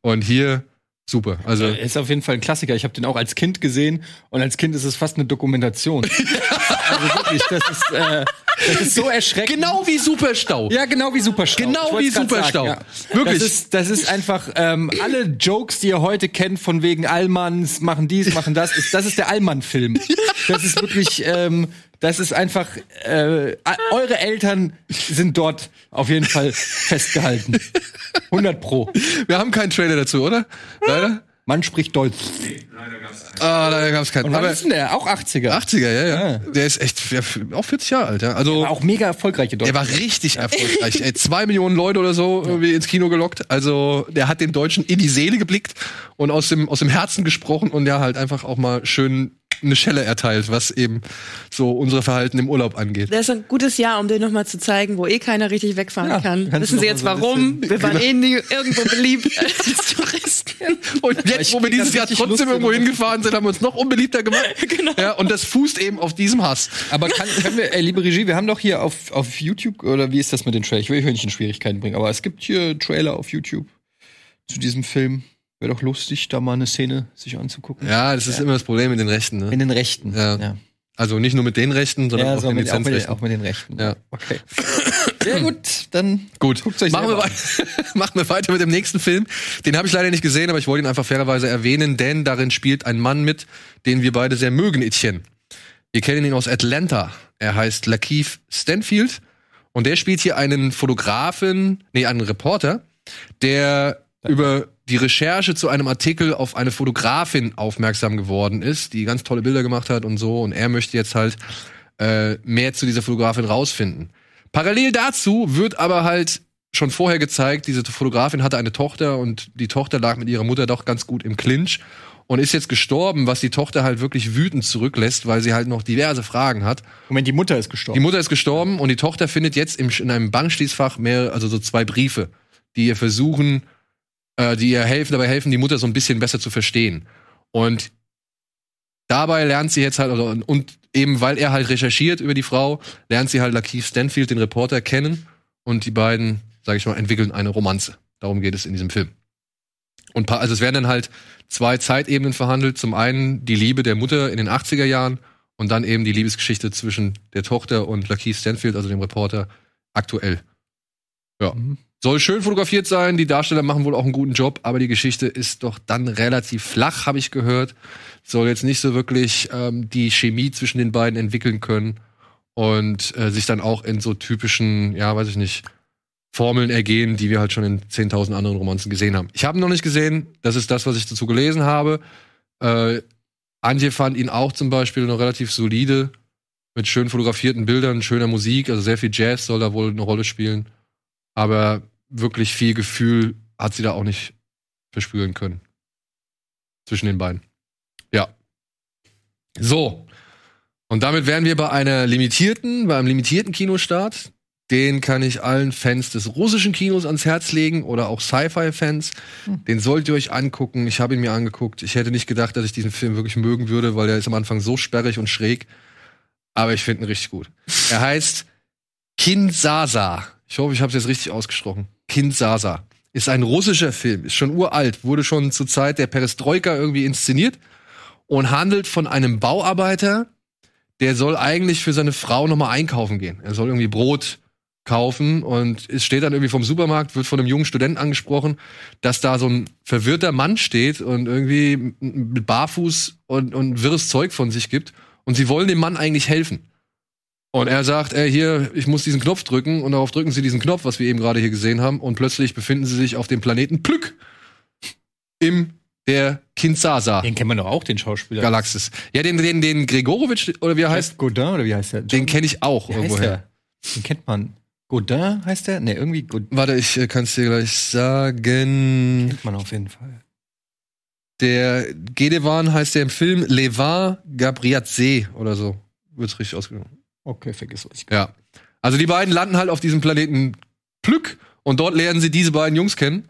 Und hier super. Also Er ist auf jeden Fall ein Klassiker. Ich habe den auch als Kind gesehen und als Kind ist es fast eine Dokumentation. also wirklich, das ist, äh, das ist so erschreckend. genau wie Superstau. Ja, genau wie Superstau. Genau wie Superstau. sagen, Wirklich. Das ist, das ist einfach ähm, alle Jokes, die ihr heute kennt, von wegen Allmanns machen dies, machen das. Ist, das ist der Allmann-Film. Das ist wirklich, ähm, das ist einfach. Äh, eure Eltern sind dort auf jeden Fall festgehalten. 100 pro. Wir haben keinen Trailer dazu, oder? Leider. Man spricht Deutsch. Ah, leider gab's keinen. Und was Aber ist denn der? Auch 80er. 80er, ja, ja. Ja. Der ist echt ja, auch 40 Jahre alt, ja. Also War auch mega erfolgreiche Deutsche. Der war richtig erfolgreich. Ey, zwei Millionen Leute oder so irgendwie ins Kino gelockt. Also der hat den Deutschen in die Seele geblickt und aus dem, aus dem Herzen gesprochen und ja halt einfach auch mal schön eine Schelle erteilt, was eben so unsere Verhalten im Urlaub angeht. Das ist ein gutes Jahr, um dir nochmal zu zeigen, wo eh keiner richtig wegfahren Ja, kann. Wissen Sie jetzt so warum? bisschen- Wir waren eh nie irgendwo beliebt als Touristen. Und jetzt, wo wir dieses Jahr trotzdem Lust, irgendwo hingefahren sind, haben wir uns noch unbeliebter gemacht. Genau. Ja, und das fußt eben auf diesem Hass. Aber kann, können wir, ey, liebe Regie, wir haben doch hier auf, auf YouTube, oder wie ist das mit den Trailern? Ich will euch nicht in Schwierigkeiten bringen, aber es gibt hier Trailer auf YouTube zu diesem Film. Wäre doch lustig, da mal eine Szene sich anzugucken. Ja, das ist immer das Problem mit den Rechten. In Ne? den Rechten. Ja. ja. Also nicht nur mit den Rechten, sondern Ja, auch mit, auch, mit auch mit den Rechten. Ja. Okay. Ja, gut, dann Gut, Guckt's euch machen wir, machen wir weiter mit dem nächsten Film. Den habe ich leider nicht gesehen, aber ich wollte ihn einfach fairerweise erwähnen, denn darin spielt ein Mann mit, den wir beide sehr mögen, Etienne. Wir kennen ihn aus Atlanta. Er heißt Lakeith Stanfield und der spielt hier einen Fotografen, nee, einen Reporter, der über die Recherche zu einem Artikel auf eine Fotografin aufmerksam geworden ist, die ganz tolle Bilder gemacht hat und so. Und er möchte jetzt halt äh, mehr zu dieser Fotografin rausfinden. Parallel dazu wird aber halt schon vorher gezeigt, diese Fotografin hatte eine Tochter und die Tochter lag mit ihrer Mutter doch ganz gut im Clinch und ist jetzt gestorben, was die Tochter halt wirklich wütend zurücklässt, weil sie halt noch diverse Fragen hat. Moment, die Mutter ist Die gestorben. Mutter ist gestorben und die Tochter findet jetzt im, in einem Bankschließfach mehr, also so zwei Briefe, die ihr versuchen, äh, die ihr helfen, dabei helfen, die Mutter so ein bisschen besser zu verstehen. Und dabei lernt sie jetzt halt, also, und eben weil er halt recherchiert über die Frau, lernt sie halt Lakeith Stanfield, den Reporter, kennen und die beiden, sag ich mal, entwickeln eine Romanze. Darum geht es in diesem Film. Und pa- also es werden dann halt zwei Zeitebenen verhandelt. Zum einen die Liebe der Mutter in den 80er Jahren und dann eben die Liebesgeschichte zwischen der Tochter und Lakeith Stanfield, also dem Reporter, aktuell. Ja. Soll schön fotografiert sein, die Darsteller machen wohl auch einen guten Job, aber die Geschichte ist doch dann relativ flach, habe ich gehört. Soll jetzt nicht so wirklich ähm, die Chemie zwischen den beiden entwickeln können und äh, sich dann auch in so typischen, ja, weiß ich nicht, Formeln ergehen, die wir halt schon in 10.000 anderen Romanzen gesehen haben. Ich habe ihn noch nicht gesehen, das ist das, was ich dazu gelesen habe. Äh, Antje fand ihn auch zum Beispiel noch relativ solide, mit schön fotografierten Bildern, schöner Musik, also sehr viel Jazz soll da wohl eine Rolle spielen. Aber wirklich viel Gefühl hat sie da auch nicht verspüren können. Zwischen den beiden. Ja. So. Und damit wären wir bei einer limitierten, bei einem limitierten Kinostart. Den kann ich allen Fans des russischen Kinos ans Herz legen oder auch Sci-Fi-Fans. Den solltet ihr euch angucken. Ich habe ihn mir angeguckt. Ich hätte nicht gedacht, dass ich diesen Film wirklich mögen würde, weil der ist am Anfang so sperrig und schräg. Aber ich finde ihn richtig gut. Er heißt Kinsasa. Ich hoffe, ich habe es jetzt richtig ausgesprochen. Kinsasa. Ist ein russischer Film, ist schon uralt, wurde schon zur Zeit der Perestroika irgendwie inszeniert und handelt von einem Bauarbeiter, der soll eigentlich für seine Frau nochmal einkaufen gehen. Er soll irgendwie Brot kaufen und es steht dann irgendwie vom Supermarkt, wird von einem jungen Studenten angesprochen, dass da so ein verwirrter Mann steht und irgendwie barfuß und, und wirres Zeug von sich gibt und sie wollen dem Mann eigentlich helfen. Und er sagt, ey, hier, ich muss diesen Knopf drücken und darauf drücken sie diesen Knopf, was wir eben gerade hier gesehen haben und plötzlich befinden sie sich auf dem Planeten Plück im der Kinsasa Den kennen wir doch auch, den Schauspieler. Galaxis. Ja, den, den, den Gregorowitsch, oder wie er heißt, Godin oder wie heißt der? den kenne ich auch Wie irgendwoher. Den kennt man. Godin heißt der? Ne, irgendwie Godin Warte, ich äh, kann es dir gleich sagen. kennt man auf jeden Fall. Der Gedewan heißt der im Film Levan Gabriatse oder so. Wird's richtig ausgesprochen. Okay, vergiss was ich. Ja. Also die beiden landen halt auf diesem Planeten Plück und dort lernen sie diese beiden Jungs kennen,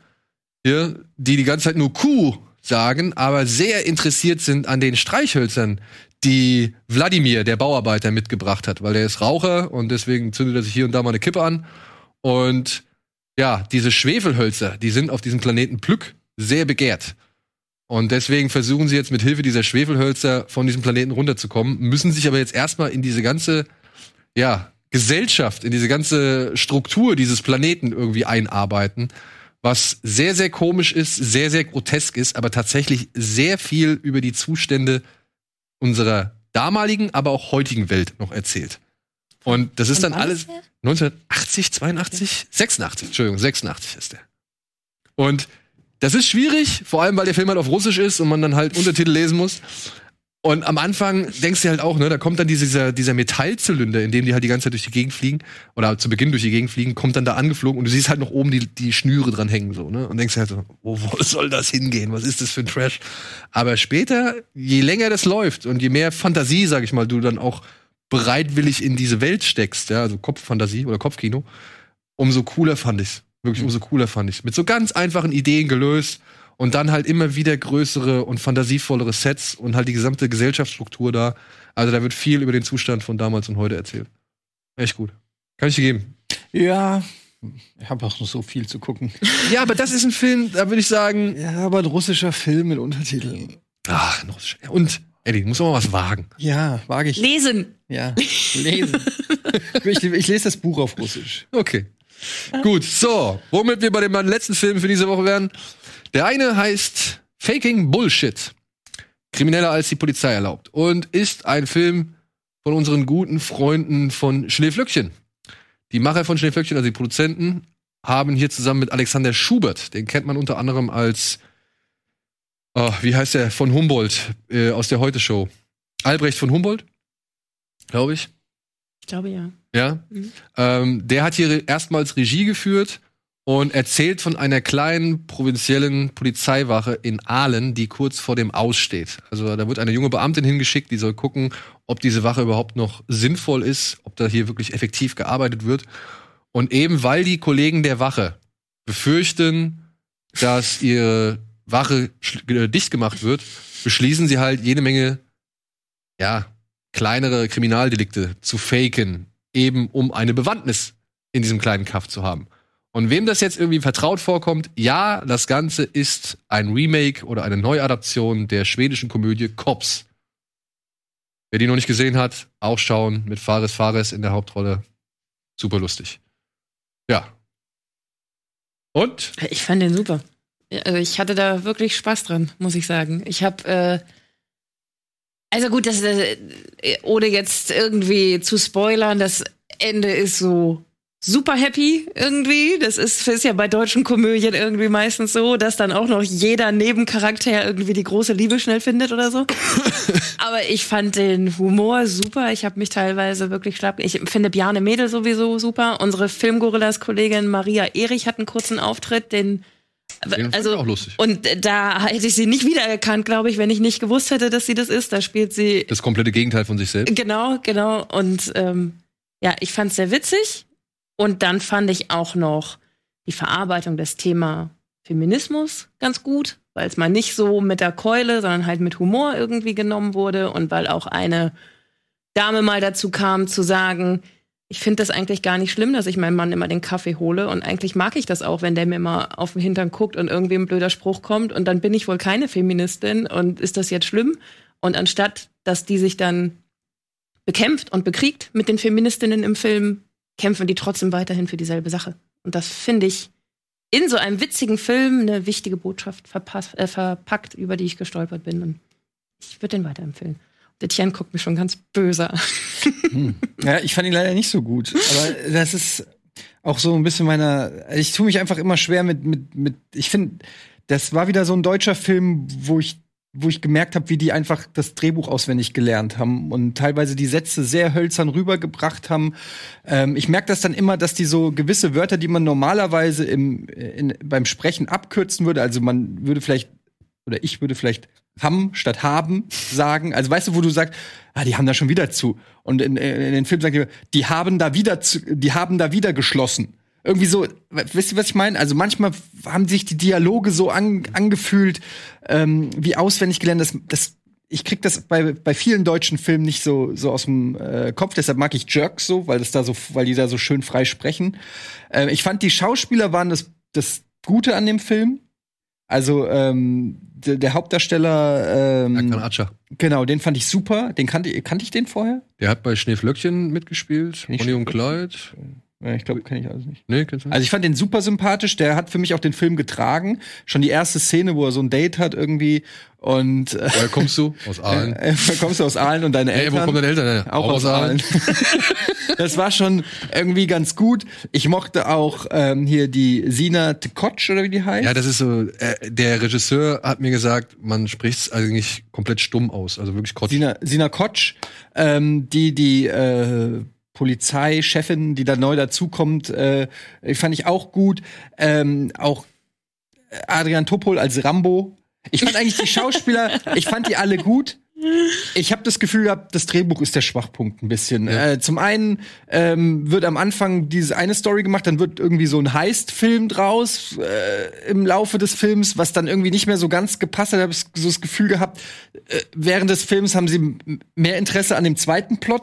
hier, die die ganze Zeit nur Kuh sagen, aber sehr interessiert sind an den Streichhölzern, die Wladimir, der Bauarbeiter, mitgebracht hat, weil er ist Raucher und deswegen zündet er sich hier und da mal eine Kippe an. Und ja, diese Schwefelhölzer, die sind auf diesem Planeten Plück sehr begehrt. Und deswegen versuchen sie jetzt mit Hilfe dieser Schwefelhölzer von diesem Planeten runterzukommen, müssen sich aber jetzt erstmal in diese ganze ja, Gesellschaft, in diese ganze Struktur dieses Planeten irgendwie einarbeiten, was sehr, sehr komisch ist, sehr, sehr grotesk ist, aber tatsächlich sehr viel über die Zustände unserer damaligen, aber auch heutigen Welt noch erzählt. Und das ist dann Und alles ist der? 1980, 82, 86, Entschuldigung, 86 ist der. Und das ist schwierig, vor allem weil der Film halt auf Russisch ist und man dann halt Untertitel lesen muss. Und am Anfang denkst du halt auch, ne, da kommt dann dieser, dieser Metallzylinder, in dem die halt die ganze Zeit durch die Gegend fliegen, oder zu Beginn durch die Gegend fliegen, kommt dann da angeflogen und du siehst halt noch oben die, die Schnüre dran hängen, so, ne? Und denkst halt so, wo, wo soll das hingehen? Was ist das für ein Trash? Aber später, je länger das läuft und je mehr Fantasie, sag ich mal, du dann auch bereitwillig in diese Welt steckst, ja, also Kopffantasie oder Kopfkino, umso cooler fand ich's. Wirklich, umso cooler fand ich's. Mit so ganz einfachen Ideen gelöst und dann halt immer wieder größere und fantasievollere Sets und halt die gesamte Gesellschaftsstruktur da. Also da wird viel über den Zustand von damals und heute erzählt. Echt gut. Kann ich dir geben. Ja, ich habe auch noch so viel zu gucken. Ja, aber das ist ein Film, da würde ich sagen. Ja, aber ein russischer Film mit Untertiteln. Ach, noch so- und Eddie, du musst auch mal was wagen. Ja, wage ich. Lesen. Ja, lesen. ich, ich lese das Buch auf Russisch. Okay. Gut, so, womit wir bei den beiden letzten Filmen für diese Woche wären. Der eine heißt Faking Bullshit. Krimineller als die Polizei erlaubt. Und ist ein Film von unseren guten Freunden von Schneeflöckchen. Die Macher von Schneeflöckchen, also die Produzenten, haben hier zusammen mit Alexander Schubert, den kennt man unter anderem als, oh, wie heißt der, von Humboldt, äh, aus der Heute-Show. Albrecht von Humboldt, glaube ich. Ich glaube ja. Ja. Mhm. Ähm, der hat hier erstmals Regie geführt und erzählt von einer kleinen provinziellen Polizeiwache in Aalen, die kurz vor dem Aussteht. Also da wird eine junge Beamtin hingeschickt, die soll gucken, ob diese Wache überhaupt noch sinnvoll ist, ob da hier wirklich effektiv gearbeitet wird. Und eben weil die Kollegen der Wache befürchten, dass ihre Wache äh, dicht gemacht wird, beschließen sie halt jede Menge, ja, kleinere Kriminaldelikte zu faken, eben um eine Bewandtnis in diesem kleinen Kaff zu haben. Und wem das jetzt irgendwie vertraut vorkommt, ja, das Ganze ist ein Remake oder eine Neuadaption der schwedischen Komödie Cops. Wer die noch nicht gesehen hat, auch schauen mit Fares Fares in der Hauptrolle. Super lustig. Ja. Und? Ich fand den super. Also ich hatte da wirklich Spaß dran, muss ich sagen. Ich habe äh, also gut, das äh, ohne jetzt irgendwie zu spoilern, das Ende ist so super happy irgendwie. Das ist, ist ja bei deutschen Komödien irgendwie meistens so, dass dann auch noch jeder Nebencharakter irgendwie die große Liebe schnell findet oder so. Aber ich fand den Humor super. Ich habe mich teilweise wirklich schlapp. Ich finde Bjarne Mädel sowieso super. Unsere Filmgorillas-Kollegin Maria Erich hat einen kurzen Auftritt, den fand also auch lustig. und da hätte ich sie nicht wiedererkannt, glaube ich, wenn ich nicht gewusst hätte, dass sie das ist. Da spielt sie Das komplette Gegenteil von sich selbst. genau, genau. Und ähm, ja, ich fand es sehr witzig. Und dann fand ich auch noch die Verarbeitung des Thema Feminismus ganz gut, weil es mal nicht so mit der Keule, sondern halt mit Humor irgendwie genommen wurde und weil auch eine Dame mal dazu kam zu sagen, ich finde das eigentlich gar nicht schlimm, dass ich meinem Mann immer den Kaffee hole. Und eigentlich mag ich das auch, wenn der mir immer auf den Hintern guckt und irgendwie ein blöder Spruch kommt. Und dann bin ich wohl keine Feministin. Und ist das jetzt schlimm? Und anstatt, dass die sich dann bekämpft und bekriegt mit den Feministinnen im Film, kämpfen die trotzdem weiterhin für dieselbe Sache. Und das finde ich in so einem witzigen Film eine wichtige Botschaft äh, verpackt, über die ich gestolpert bin. Und ich würde den weiterempfehlen. Der Tian guckt mich schon ganz böse an. Ja, ich fand ihn leider nicht so gut. Aber das ist auch so ein bisschen meiner. Ich tue mich einfach immer schwer mit, mit, mit. Ich finde, das war wieder so ein deutscher Film, wo ich wo ich gemerkt habe, wie die einfach das Drehbuch auswendig gelernt haben und teilweise die Sätze sehr hölzern rübergebracht haben. Ähm, ich merke das dann immer, dass die so gewisse Wörter, die man normalerweise im, in, beim Sprechen abkürzen würde, also man würde vielleicht, oder ich würde vielleicht haben statt haben sagen. Also weißt du, wo du sagst, ah, die haben da schon wieder zu. Und in, in den Film sagt die, die haben da wieder zu, die haben da wieder geschlossen. Irgendwie so, wisst ihr, was ich meine? Also manchmal haben sich die Dialoge so an, angefühlt, ähm, wie auswendig gelernt. Das, das, ich krieg das bei, bei vielen deutschen Filmen nicht so, so aus dem äh, Kopf. Deshalb mag ich Jerks so, weil das da so, weil die da so schön frei sprechen. Ähm, ich fand, die Schauspieler waren das, das Gute an dem Film. Also ähm, der, der Hauptdarsteller, ähm, Erkan Acar. genau, den fand ich super. Den kannte, kannte ich den vorher? Der hat bei Schneeflöckchen mitgespielt, Bonnie und. Clyde. Ja, ich glaube, kenne ich also nicht. Nee, kennst du? Also ich fand den super sympathisch. Der hat für mich auch den Film getragen. Schon die erste Szene, wo er so ein Date hat irgendwie und äh, Woher kommst du? Aus Aalen. äh, kommst du aus Aalen und deine Ey, Eltern. wo kommen deine Eltern? Ja, Auch aus Aalen. das war schon irgendwie ganz gut. Ich mochte auch ähm, hier die Sina Tkotsch oder wie die heißt. Ja, das ist so, äh, der Regisseur hat mir gesagt, man spricht es eigentlich komplett stumm aus, also wirklich Kotsch. Sina, Sina Kotsch, ähm, die die äh, Polizeichefin, die da neu dazukommt, äh, fand ich auch gut. Ähm, auch Adrian Topol als Rambo. Ich fand eigentlich die Schauspieler, ich fand die alle gut. Ich habe das Gefühl gehabt, das Drehbuch ist der Schwachpunkt ein bisschen. Äh, zum einen ähm, wird am Anfang diese eine Story gemacht, dann wird irgendwie so ein Heist-Film draus äh, im Laufe des Films, was dann irgendwie nicht mehr so ganz gepasst hat. Ich habe so das Gefühl gehabt, äh, während des Films haben sie mehr Interesse an dem zweiten Plot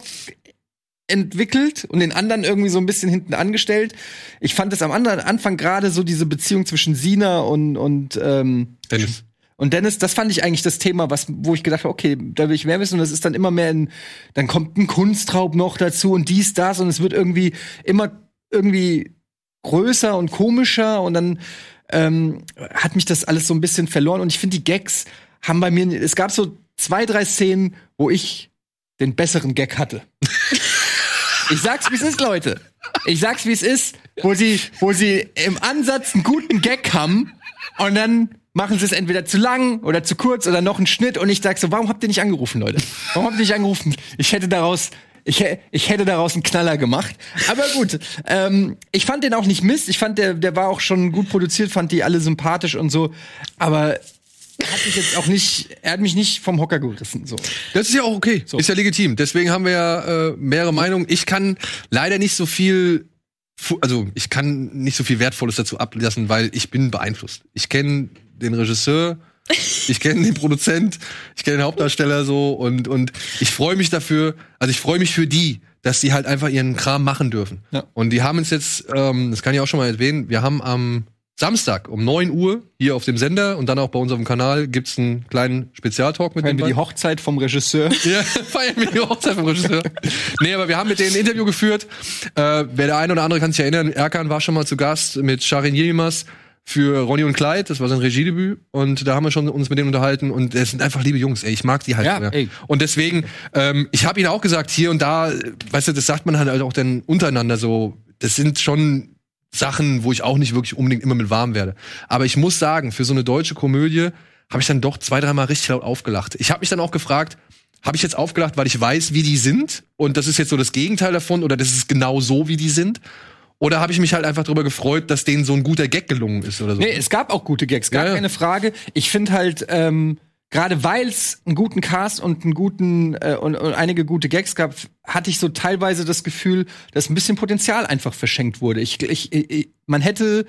entwickelt und den anderen irgendwie so ein bisschen hinten angestellt. Ich fand es am anderen Anfang gerade so diese Beziehung zwischen Sina und und ähm, Dennis. und Dennis, das fand ich eigentlich das Thema, was, wo ich gedacht habe, okay, da will ich mehr wissen. Und das ist dann immer mehr in, dann kommt ein Kunstraub noch dazu und dies, das und es wird irgendwie immer irgendwie größer und komischer und dann ähm, hat mich das alles so ein bisschen verloren. Und ich finde, die Gags haben bei mir, es gab so zwei, drei Szenen, wo ich den besseren Gag hatte. Ich sag's, wie es ist, Leute. Ich sag's, wie es ist, wo sie, wo sie im Ansatz einen guten Gag haben und dann machen sie es entweder zu lang oder zu kurz oder noch einen Schnitt und ich sag so, warum habt ihr nicht angerufen, Leute? Warum habt ihr nicht angerufen? Ich hätte daraus ich, ich hätte daraus einen Knaller gemacht. Aber gut, ähm, ich fand den auch nicht Mist. Ich fand, der, der war auch schon gut produziert, fand die alle sympathisch und so. Aber er hat mich jetzt auch nicht, er hat mich nicht vom Hocker gerissen. So. Das ist ja auch okay. Ist ja legitim. Deswegen haben wir ja äh, mehrere Meinungen. Ich kann leider nicht so viel, also ich kann nicht so viel Wertvolles dazu ablassen, weil ich bin beeinflusst. Ich kenne den Regisseur, ich kenne den Produzent, ich kenne den Hauptdarsteller so und und ich freue mich dafür. Also ich freue mich für die, dass die halt einfach ihren Kram machen dürfen. Ja. Und die haben uns jetzt, ähm, das kann ich auch schon mal erwähnen, wir haben am Samstag um 9 Uhr hier auf dem Sender und dann auch bei uns auf dem Kanal gibt's einen kleinen Spezialtalk mit Feiern wir die Hochzeit vom Regisseur. ja, feiern wir die Hochzeit vom Regisseur. Nee, aber wir haben mit denen ein Interview geführt. Äh, wer der eine oder andere kann sich erinnern, Erkan war schon mal zu Gast mit Sharin Yilmaz für Ronny und Clyde, das war sein Regiedebüt und da haben wir schon uns mit denen unterhalten und es sind einfach liebe Jungs, ey, ich mag die halt. Ja, ey. Und deswegen, ähm, ich habe ihnen auch gesagt, hier und da, äh, weißt du, das sagt man halt auch dann untereinander so, das sind schon Sachen, wo ich auch nicht wirklich unbedingt immer mit warm werde. Aber ich muss sagen, für so eine deutsche Komödie habe ich dann doch zwei, dreimal richtig laut aufgelacht. Ich habe mich dann auch gefragt, habe ich jetzt aufgelacht, weil ich weiß, wie die sind und das ist jetzt so das Gegenteil davon oder das ist genau so, wie die sind? Oder habe ich mich halt einfach darüber gefreut, dass denen so ein guter Gag gelungen ist oder so? Nee, es gab auch gute Gags, gar Ja, ja. keine Frage. Ich finde halt, ähm, gerade weil es einen guten Cast und einen guten äh, und, und einige gute Gags gab, hatte ich so teilweise das Gefühl, dass ein bisschen Potenzial einfach verschenkt wurde. Ich, ich, ich man hätte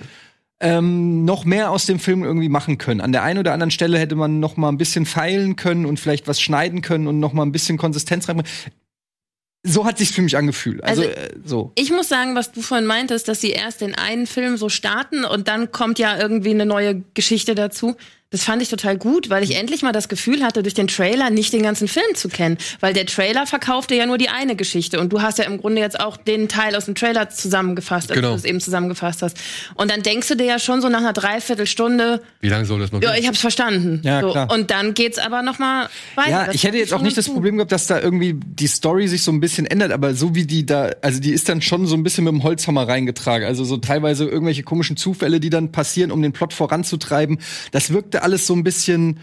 ähm, noch mehr aus dem Film irgendwie machen können. An der einen oder anderen Stelle hätte man noch mal ein bisschen feilen können und vielleicht was schneiden können und noch mal ein bisschen Konsistenz reinbringen. So hat sich's für mich angefühlt. Also, Also- äh, so. Ich muss sagen, was du vorhin meintest, dass sie erst den einen Film so starten und dann kommt ja irgendwie eine neue Geschichte dazu. Das fand ich total gut, weil ich endlich mal das Gefühl hatte, durch den Trailer nicht den ganzen Film zu kennen. Weil der Trailer verkaufte ja nur die eine Geschichte. Und du hast ja im Grunde jetzt auch den Teil aus dem Trailer zusammengefasst, als Genau. du es eben zusammengefasst hast. Und dann denkst du dir ja schon so nach einer Dreiviertelstunde, Wie lange soll das noch ja, gehen? ich hab's verstanden. Ja, so. klar. Und dann geht's aber noch mal weiter. Ja, Das ich hätte jetzt auch nicht das. Problem gehabt, dass da irgendwie die Story sich so ein bisschen ändert, aber so wie die da, also die ist dann schon so ein bisschen mit dem Holzhammer reingetragen. Also so teilweise irgendwelche komischen Zufälle, die dann passieren, um den Plot voranzutreiben. Das wirkte alles so ein bisschen,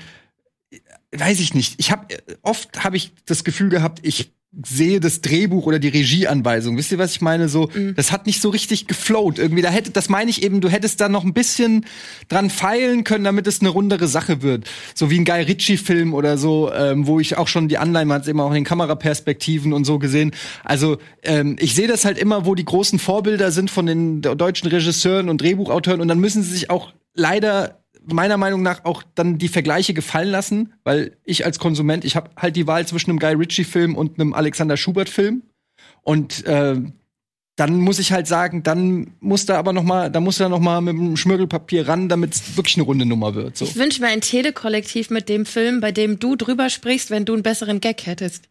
weiß ich nicht. Ich habe oft habe ich das Gefühl gehabt, ich sehe das Drehbuch oder die Regieanweisung. Wisst ihr, was ich meine? So, das hat nicht so richtig geflowt. Irgendwie, da hätte, das meine ich eben, du hättest da noch ein bisschen dran feilen können, damit es eine rundere Sache wird. So wie ein Guy Ritchie-Film oder so, ähm, wo ich auch schon die Anleihen, man hat immer auch in den Kameraperspektiven und so gesehen. Also, ähm, ich sehe das halt immer, wo die großen Vorbilder sind von den deutschen Regisseuren und Drehbuchautoren und dann müssen sie sich auch leider meiner Meinung nach auch dann die Vergleiche gefallen lassen, weil ich als Konsument, ich habe halt die Wahl zwischen einem Guy Ritchie-Film und einem Alexander Schubert-Film. Und äh, dann muss ich halt sagen, dann muss da aber noch mal, da muss da noch mal mit dem Schmirgelpapier ran, damit es wirklich eine runde Nummer wird. So. Ich wünsche mir ein Telekollektiv mit dem Film, bei dem du drüber sprichst, wenn du einen besseren Gag hättest.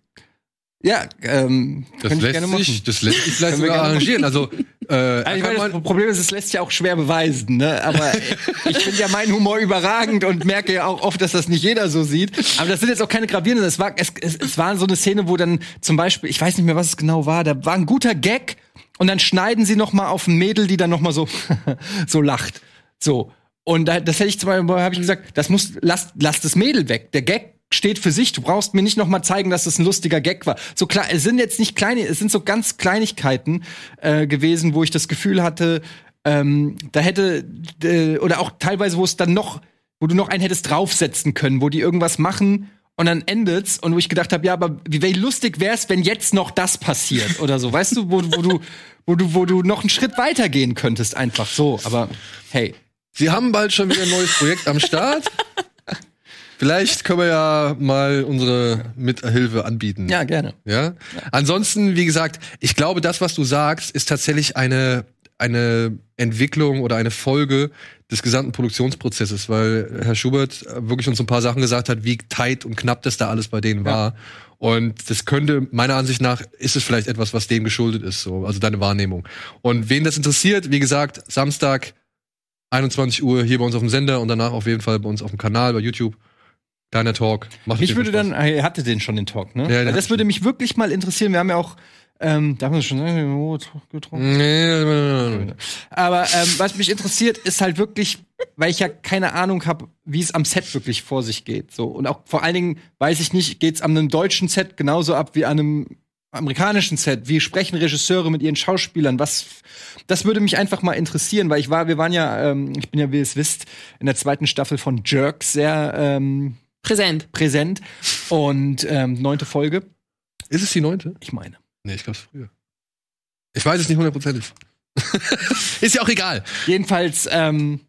Ja, ähm, Das könnte ich lässt, sich, das lässt sich vielleicht sogar arrangieren. Also, äh, Also ich meine, das Problem ist, es lässt sich auch schwer beweisen, ne? Aber ich finde ja meinen Humor überragend und merke ja auch oft, dass das nicht jeder so sieht. Aber das sind jetzt auch keine gravierenden. Es war, es, es, es war so eine Szene, wo dann zum Beispiel, ich weiß nicht mehr, was es genau war, da war ein guter Gag und dann schneiden sie noch mal auf ein Mädel, die dann noch mal so so lacht, so. Und da, das hätte ich zum Beispiel, habe ich gesagt, das muss, lass, lass das Mädel weg. Der Gag steht für sich. Du brauchst mir nicht noch mal zeigen, dass das ein lustiger Gag war. So klar, es sind jetzt nicht kleine, es sind so ganz Kleinigkeiten äh, gewesen, wo ich das Gefühl hatte, ähm, da hätte äh, oder auch teilweise, wo es dann noch, wo du noch einen hättest draufsetzen können, wo die irgendwas machen und dann endet's und wo ich gedacht habe, ja, aber wie, wie lustig wär's, wenn jetzt noch das passiert oder so, weißt du, wo, wo du, wo du, wo du noch einen Schritt weiter gehen könntest, einfach so. Aber hey, Sie haben bald schon wieder ein neues Projekt am Start. Vielleicht können wir ja mal unsere Mithilfe anbieten. ja gerne. Ja. Ansonsten, wie gesagt, ich glaube, das, was du sagst, ist tatsächlich eine, eine Entwicklung oder eine Folge des gesamten Produktionsprozesses, weil Herr Schubert wirklich uns ein paar Sachen gesagt hat, wie tight und knapp das da alles bei denen war. Und das könnte, meiner Ansicht nach, ist es vielleicht etwas, was dem geschuldet ist, so, also deine Wahrnehmung. Und wen das interessiert, wie gesagt, Samstag, 21 Uhr hier bei uns auf dem Sender und danach auf jeden Fall bei uns auf dem Kanal, bei YouTube. Kleiner Talk. Macht Mich würde dann, er hatte den schon den Talk, ne? Ja, das würde schon. mich wirklich mal interessieren. Wir haben ja auch, ähm, da haben wir schon äh, oh, getrunken. Spaß. Nee, nee, nee. Aber ähm, was mich interessiert, ist halt wirklich, weil ich ja keine Ahnung habe, wie es am Set wirklich vor sich geht. So und auch vor allen Dingen weiß ich nicht, geht's an einem deutschen Set genauso ab wie an einem amerikanischen Set. Wie sprechen Regisseure mit ihren Schauspielern? Was? Das würde mich einfach mal interessieren, weil ich war, wir waren ja, ähm, ich bin ja, wie ihr es wisst, in der zweiten Staffel von Jerk sehr ähm, Präsent. präsent und ähm, neunte Folge. Ist es die neunte? Ich meine. Nee, ich glaube es früher. Ich weiß es nicht hundertprozentig. ist ja auch egal. Jedenfalls, ähm,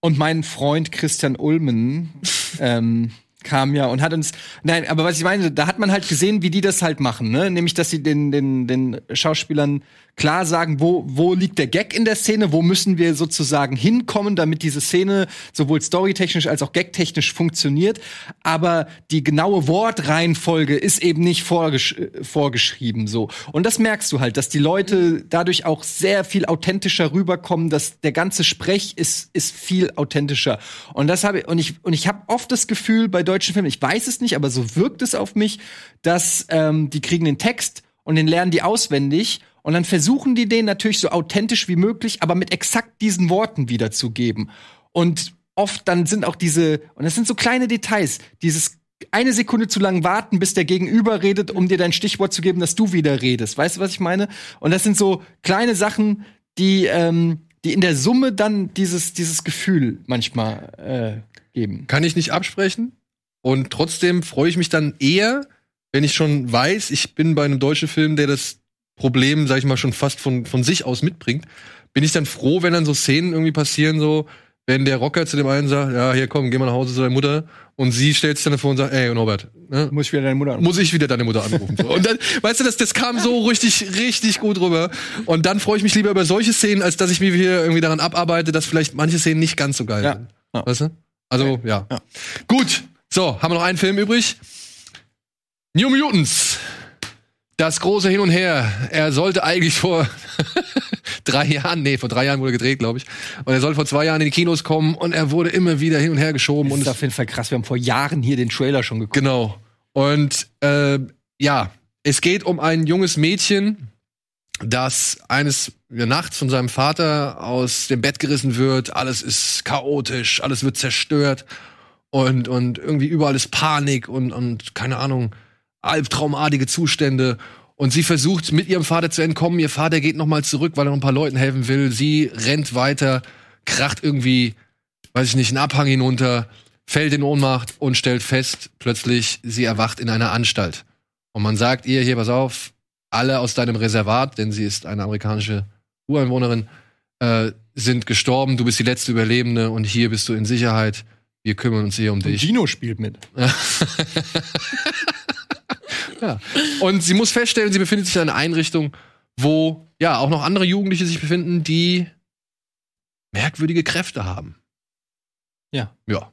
und mein Freund Christian Ulmen ähm, kam ja und hat uns. Nein, aber was ich meine, da hat man halt gesehen, wie die das halt machen, ne? Nämlich, dass sie den, den, den Schauspielern klar sagen, wo, wo liegt der Gag in der Szene, wo müssen wir sozusagen hinkommen, damit diese Szene sowohl storytechnisch als auch gagtechnisch funktioniert. Aber die genaue Wortreihenfolge ist eben nicht vorgesch äh, vorgeschrieben so. Und das merkst du halt, dass die Leute dadurch auch sehr viel authentischer rüberkommen, dass der ganze Sprech ist, ist viel authentischer. Und das habe ich, und ich, und ich habe oft das Gefühl bei deutschen Filmen, ich weiß es nicht, aber so wirkt es auf mich, dass ähm, die kriegen den Text und den lernen die auswendig und dann versuchen die den natürlich so authentisch wie möglich, aber mit exakt diesen Worten wiederzugeben. Und oft dann sind auch diese, und das sind so kleine Details, dieses eine Sekunde zu lang warten, bis der Gegenüber redet, um dir dein Stichwort zu geben, dass du wieder redest. Weißt du, was ich meine? Und das sind so kleine Sachen, die, ähm, die in der Summe dann dieses, dieses Gefühl manchmal äh, geben. Kann ich nicht absprechen. Und trotzdem freue ich mich dann eher, wenn ich schon weiß, ich bin bei einem deutschen Film, der das Problem, sag ich mal, schon fast von, von sich aus mitbringt, bin ich dann froh, wenn dann so Szenen irgendwie passieren, so, wenn der Rocker zu dem einen sagt, ja, hier komm, geh mal nach Hause zu deiner Mutter, und sie stellt sich dann davor und sagt, ey, Norbert, ne, Muss ich wieder deine Mutter anrufen? muss ich wieder deine Mutter anrufen. So. Und dann, weißt du, das, das kam so richtig, richtig gut rüber. Und dann freue ich mich lieber über solche Szenen, als dass ich mich hier irgendwie daran abarbeite, dass vielleicht manche Szenen nicht ganz so geil Ja. sind. Ja. Weißt du? Also, ja. Ja. Gut. So, haben wir noch einen Film übrig? New Mutants. Das große Hin und Her. Er sollte eigentlich vor drei Jahren, nee, vor drei Jahren wurde gedreht, glaube ich. Und er soll vor zwei Jahren in die Kinos kommen und er wurde immer wieder hin und her geschoben. Das und ist es auf jeden Fall krass. Wir haben vor Jahren hier den Trailer schon geguckt. Genau. Und äh, ja, es geht um ein junges Mädchen, das eines nachts von seinem Vater aus dem Bett gerissen wird. Alles ist chaotisch, alles wird zerstört und und irgendwie überall ist Panik und und keine Ahnung albtraumartige Zustände. Und sie versucht mit ihrem Vater zu entkommen. Ihr Vater geht noch mal zurück, weil er noch ein paar Leuten helfen will. Sie rennt weiter, kracht irgendwie, weiß ich nicht, einen Abhang hinunter, fällt in Ohnmacht und stellt fest, plötzlich, sie erwacht in einer Anstalt. Und man sagt ihr, hier, pass auf, alle aus deinem Reservat, denn sie ist eine amerikanische Ureinwohnerin, äh, sind gestorben, du bist die letzte Überlebende und hier bist du in Sicherheit. Wir kümmern uns hier um Und dich. Gino spielt mit. Und sie muss feststellen, sie befindet sich in einer Einrichtung, wo ja auch noch andere Jugendliche sich befinden, die merkwürdige Kräfte haben. Ja. Ja.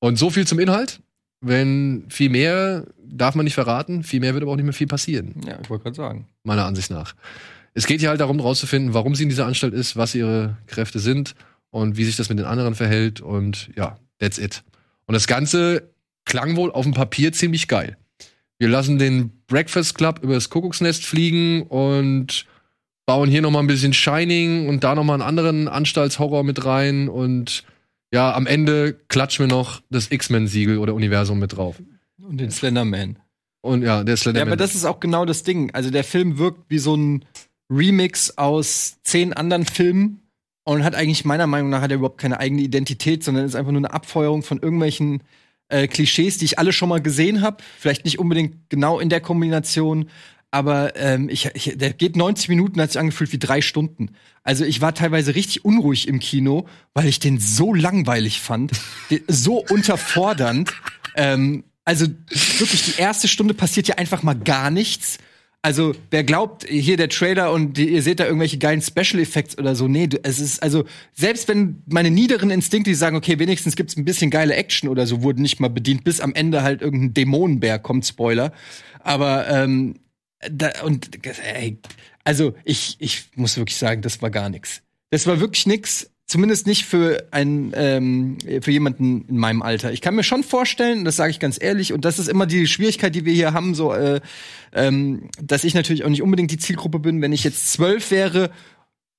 Und so viel zum Inhalt. wenn viel mehr darf man nicht verraten, viel mehr wird aber auch nicht mehr viel passieren, Ja, ich wollte gerade sagen. meiner Ansicht nach. Es geht hier halt darum, herauszufinden, warum sie in dieser Anstalt ist, was ihre Kräfte sind und wie sich das mit den anderen verhält und ja, that's it. Und das Ganze klang wohl auf dem Papier ziemlich geil. Wir lassen den Breakfast Club über das Kuckucksnest fliegen und bauen hier noch mal ein bisschen Shining und da noch mal einen anderen Anstaltshorror mit rein und ja, am Ende klatschen wir noch das X-Men-Siegel oder Universum mit drauf. Und den Slenderman. Und ja, der Ja, Slenderman. aber das ist auch genau das Ding. Also der Film wirkt wie so ein Remix aus zehn anderen Filmen und hat eigentlich meiner Meinung nach hat er überhaupt keine eigene Identität, sondern ist einfach nur eine Abfeuerung von irgendwelchen äh, Klischees, die ich alle schon mal gesehen habe. Vielleicht nicht unbedingt genau in der Kombination, aber ähm, ich, ich, der geht 90 Minuten, hat sich angefühlt wie drei Stunden. Also ich war teilweise richtig unruhig im Kino, weil ich den so langweilig fand, so unterfordernd. Ähm, also wirklich die erste Stunde passiert ja einfach mal gar nichts. Also, wer glaubt, hier der Trailer und die, ihr seht da irgendwelche geilen Special Effects oder so, nee, du- es ist, also, selbst wenn meine niederen Instinkte, die sagen, okay, wenigstens gibt's ein bisschen geile Action oder so, wurden nicht mal bedient, bis am Ende halt irgendein Dämonenbär kommt, Spoiler. Aber, ähm, da, und, ey, also, ich, ich muss wirklich sagen, das war gar nix. Das war wirklich nix. Zumindest nicht für einen, ähm, für jemanden in meinem Alter. Ich kann mir schon vorstellen, das sage ich ganz ehrlich, und das ist immer die Schwierigkeit, die wir hier haben, so, äh, ähm, dass ich natürlich auch nicht unbedingt die Zielgruppe bin. Wenn ich jetzt zwölf wäre,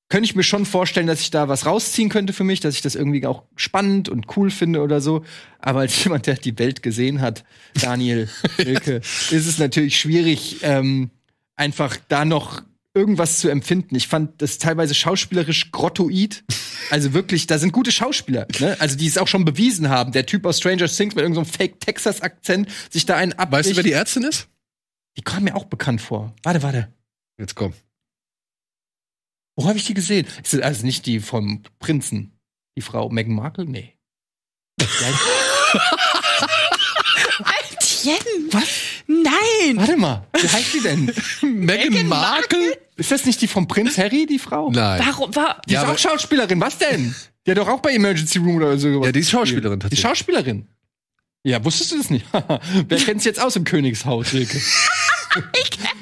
könnte ich mir schon vorstellen, dass ich da was rausziehen könnte für mich, dass ich das irgendwie auch spannend und cool finde oder so. Aber als jemand, der die Welt gesehen hat, Daniel Wilke, ist es natürlich schwierig, ähm, einfach da noch irgendwas zu empfinden. Ich fand das teilweise schauspielerisch grottoid. Also wirklich, da sind gute Schauspieler, ne? Also die es auch schon bewiesen haben. Der Typ aus Stranger Things mit irgendeinem Fake Texas Akzent sich da einen abbricht. weißt du, wer die Ärztin ist? die kam mir auch bekannt vor. Warte, warte. Jetzt komm. Wo habe ich die gesehen? Ist das also nicht die vom Prinzen? Die Frau Meghan Markle? Nee. Tien! Was? Nein! Warte mal, wie heißt die denn? Meghan Markle? Ist das nicht die vom Prinz Harry, die Frau? Nein. Warum war. Die Ja, ist auch Schauspielerin. Was denn? Die hat doch auch bei Emergency Room oder so. Ja, die ist Schauspielerin Die tatsächlich. Schauspielerin. Ja, wusstest du das nicht? Wer kennt's jetzt aus im Königshaus, Wilke? Ich kenn,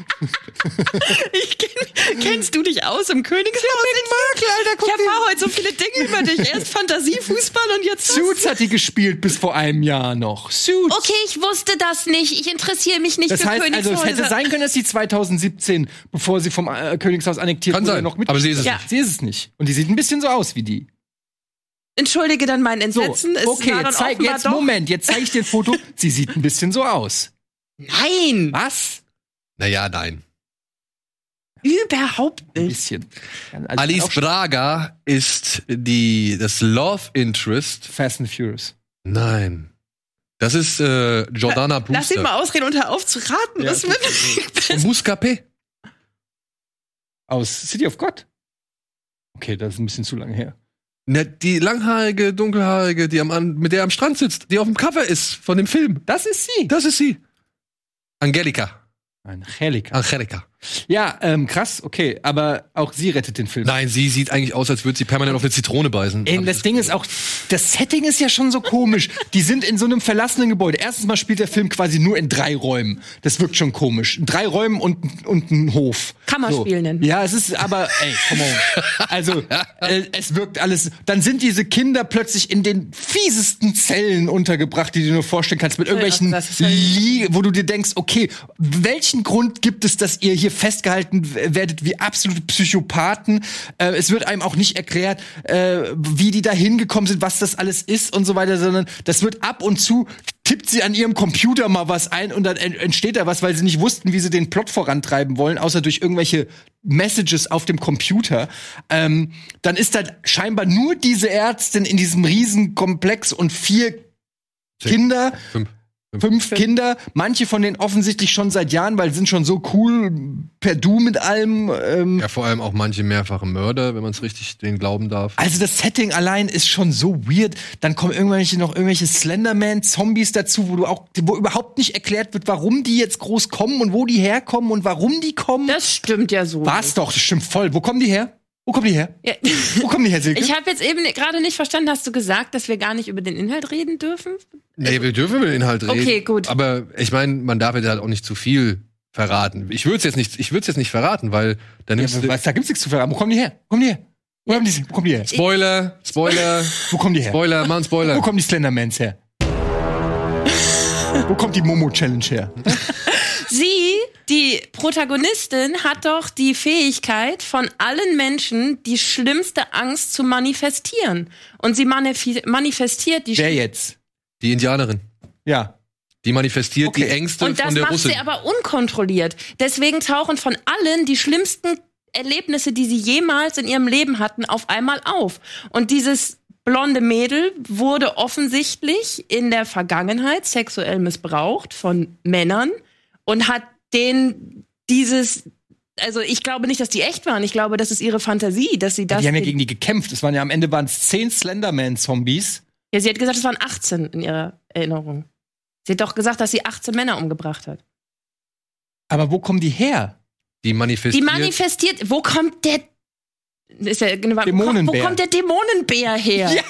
kennst du dich aus im Königshaus? Markle, Alter, Ich erfahre heute so viele Dinge über dich. Erst Fantasiefußball und jetzt das. Suits hat die gespielt bis vor einem Jahr noch. Suits. Okay, ich wusste das nicht. Ich interessiere mich nicht Das für heißt, also es Königshäuser. hätte sein können, dass sie 2017, bevor sie vom äh, Königshaus annektiert Kann wurde, sein, noch mit. aber sie ist es Ja. nicht. Sie ist es nicht. Und die sieht ein bisschen so aus wie die. Entschuldige dann mein So, Entsetzen. Es okay, jetzt zeig, jetzt doch. Moment, jetzt zeige ich dir ein Foto. sie sieht ein bisschen so aus. Nein, Was? Naja, nein. überhaupt Ein nicht. bisschen. Also Alice Braga ist die, das Love Interest. Fast and Furious. Nein. Das ist äh, Jordana Lass ihn Brewster. mal ausreden und hör auf zu raten. Ja, Das wird Muscapé. Aus City of God. Okay, das ist ein bisschen zu lange her. Ne, die langhaarige, dunkelhaarige, die am, mit der am Strand sitzt, die auf dem Cover ist von dem Film. Das ist sie. Das ist sie. Angelika. Angelika. Angelika. Ja, ähm, krass, okay. Aber auch sie rettet den Film. Nein, sie sieht eigentlich aus, als würde sie permanent auf eine Zitrone beißen. Ey, Hab ich das Ding ist auch, das Setting ist ja schon so komisch. Die sind in so einem verlassenen Gebäude. Erstens mal spielt der Film quasi nur in drei Räumen. Das wirkt schon komisch. In drei Räumen und, und ein Hof. Kammerspiel so. nennen. Ja, es ist aber, ey, come on. Also, äh, es wirkt alles. Dann sind diese Kinder plötzlich in den fiesesten Zellen untergebracht, die du dir nur vorstellen kannst, mit irgendwelchen das ist ja- Lie wo du dir denkst, okay, welchen Grund gibt es, dass ihr hier festgehalten w- werdet wie absolute Psychopathen? Äh, es wird einem auch nicht erklärt, äh, wie die da hingekommen sind, was das alles ist und so weiter, sondern das wird ab und zu tippt sie an ihrem Computer mal was ein und dann en- entsteht da was, weil sie nicht wussten, wie sie den Plot vorantreiben wollen, außer durch irgendwelche Messages auf dem Computer. Ähm, dann ist da scheinbar nur diese Ärztin in diesem riesen Komplex und vier Kinder, Fünf. Fünf Kinder, manche von denen offensichtlich schon seit Jahren, weil sie sind schon so cool per Du mit allem. Ähm, Ja, vor allem auch manche mehrfache Mörder, wenn man es richtig den glauben darf. Also das Setting allein ist schon so weird. Dann kommen irgendwelche noch irgendwelche Slenderman-Zombies dazu, wo du auch, wo überhaupt nicht erklärt wird, warum die jetzt groß kommen und wo die herkommen und warum die kommen. Das stimmt ja so. War's doch, das stimmt voll. Wo kommen die her? Wo kommen die her? Ja. Wo kommen die her, Silke? Ich habe jetzt eben gerade nicht verstanden, hast du gesagt, dass wir gar nicht über den Inhalt reden dürfen? Nee, wir dürfen über den Inhalt reden. Okay, gut. Aber ich meine, man darf jetzt halt auch nicht zu viel verraten. Ich würde es jetzt nicht, ich würde jetzt nicht verraten, weil dann ja, nimmst aber du was, da gibt's nichts zu verraten. Wo kommen die her? Wo kommen die her? Wo, haben die, wo kommen die her? Spoiler, Spoiler, Wo kommen die her? Spoiler, Mann, Wo Spoiler. kommen die Slendermans her? Wo kommt die Momo-Challenge her? Die Protagonistin, hat doch die Fähigkeit, von allen Menschen die schlimmste Angst zu manifestieren. Und sie manif manifestiert die Wer jetzt? Die Indianerin. Ja. Die manifestiert Okay. die Ängste Und das von der macht Russin. sie aber unkontrolliert. Deswegen tauchen von allen die schlimmsten Erlebnisse, die sie jemals in ihrem Leben hatten, auf einmal auf. Und dieses blonde Mädel wurde offensichtlich in der Vergangenheit sexuell missbraucht von Männern und hat denen dieses also ich glaube nicht, dass die echt waren. Ich glaube, das ist ihre Fantasie, dass sie das. Die haben ja gegen die gekämpft. Es waren ja am Ende waren es zehn Slenderman-Zombies. ja, sie hat gesagt, es waren 18 in ihrer Erinnerung. Sie hat doch gesagt, dass sie 18 Männer umgebracht hat. Aber wo kommen die her? Die Die manifestiert. manifestiert. Wo kommt der. Ist ja, genau, wo, Dämonenbär. wo kommt der Dämonenbär her? Ja,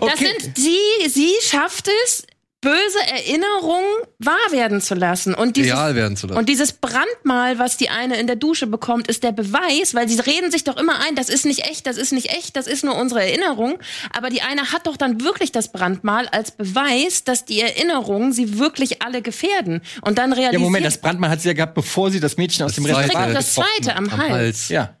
Das okay. sind sie, sie schafft es, böse Erinnerungen wahr werden zu lassen. Und dieses, real werden zu lassen. und dieses Brandmal, was die eine in der Dusche bekommt, ist der Beweis, weil sie reden sich doch immer ein, das ist nicht echt, das ist nicht echt, das ist nur unsere Erinnerung. Aber die eine hat doch dann wirklich das Brandmal als Beweis, dass die Erinnerungen sie wirklich alle gefährden. Und dann Ja, realisiert Moment, das Brandmal hat sie ja gehabt, bevor sie das Mädchen aus Das dem Restaurant das getroffen zweite am, am Hals. Hals. Ja.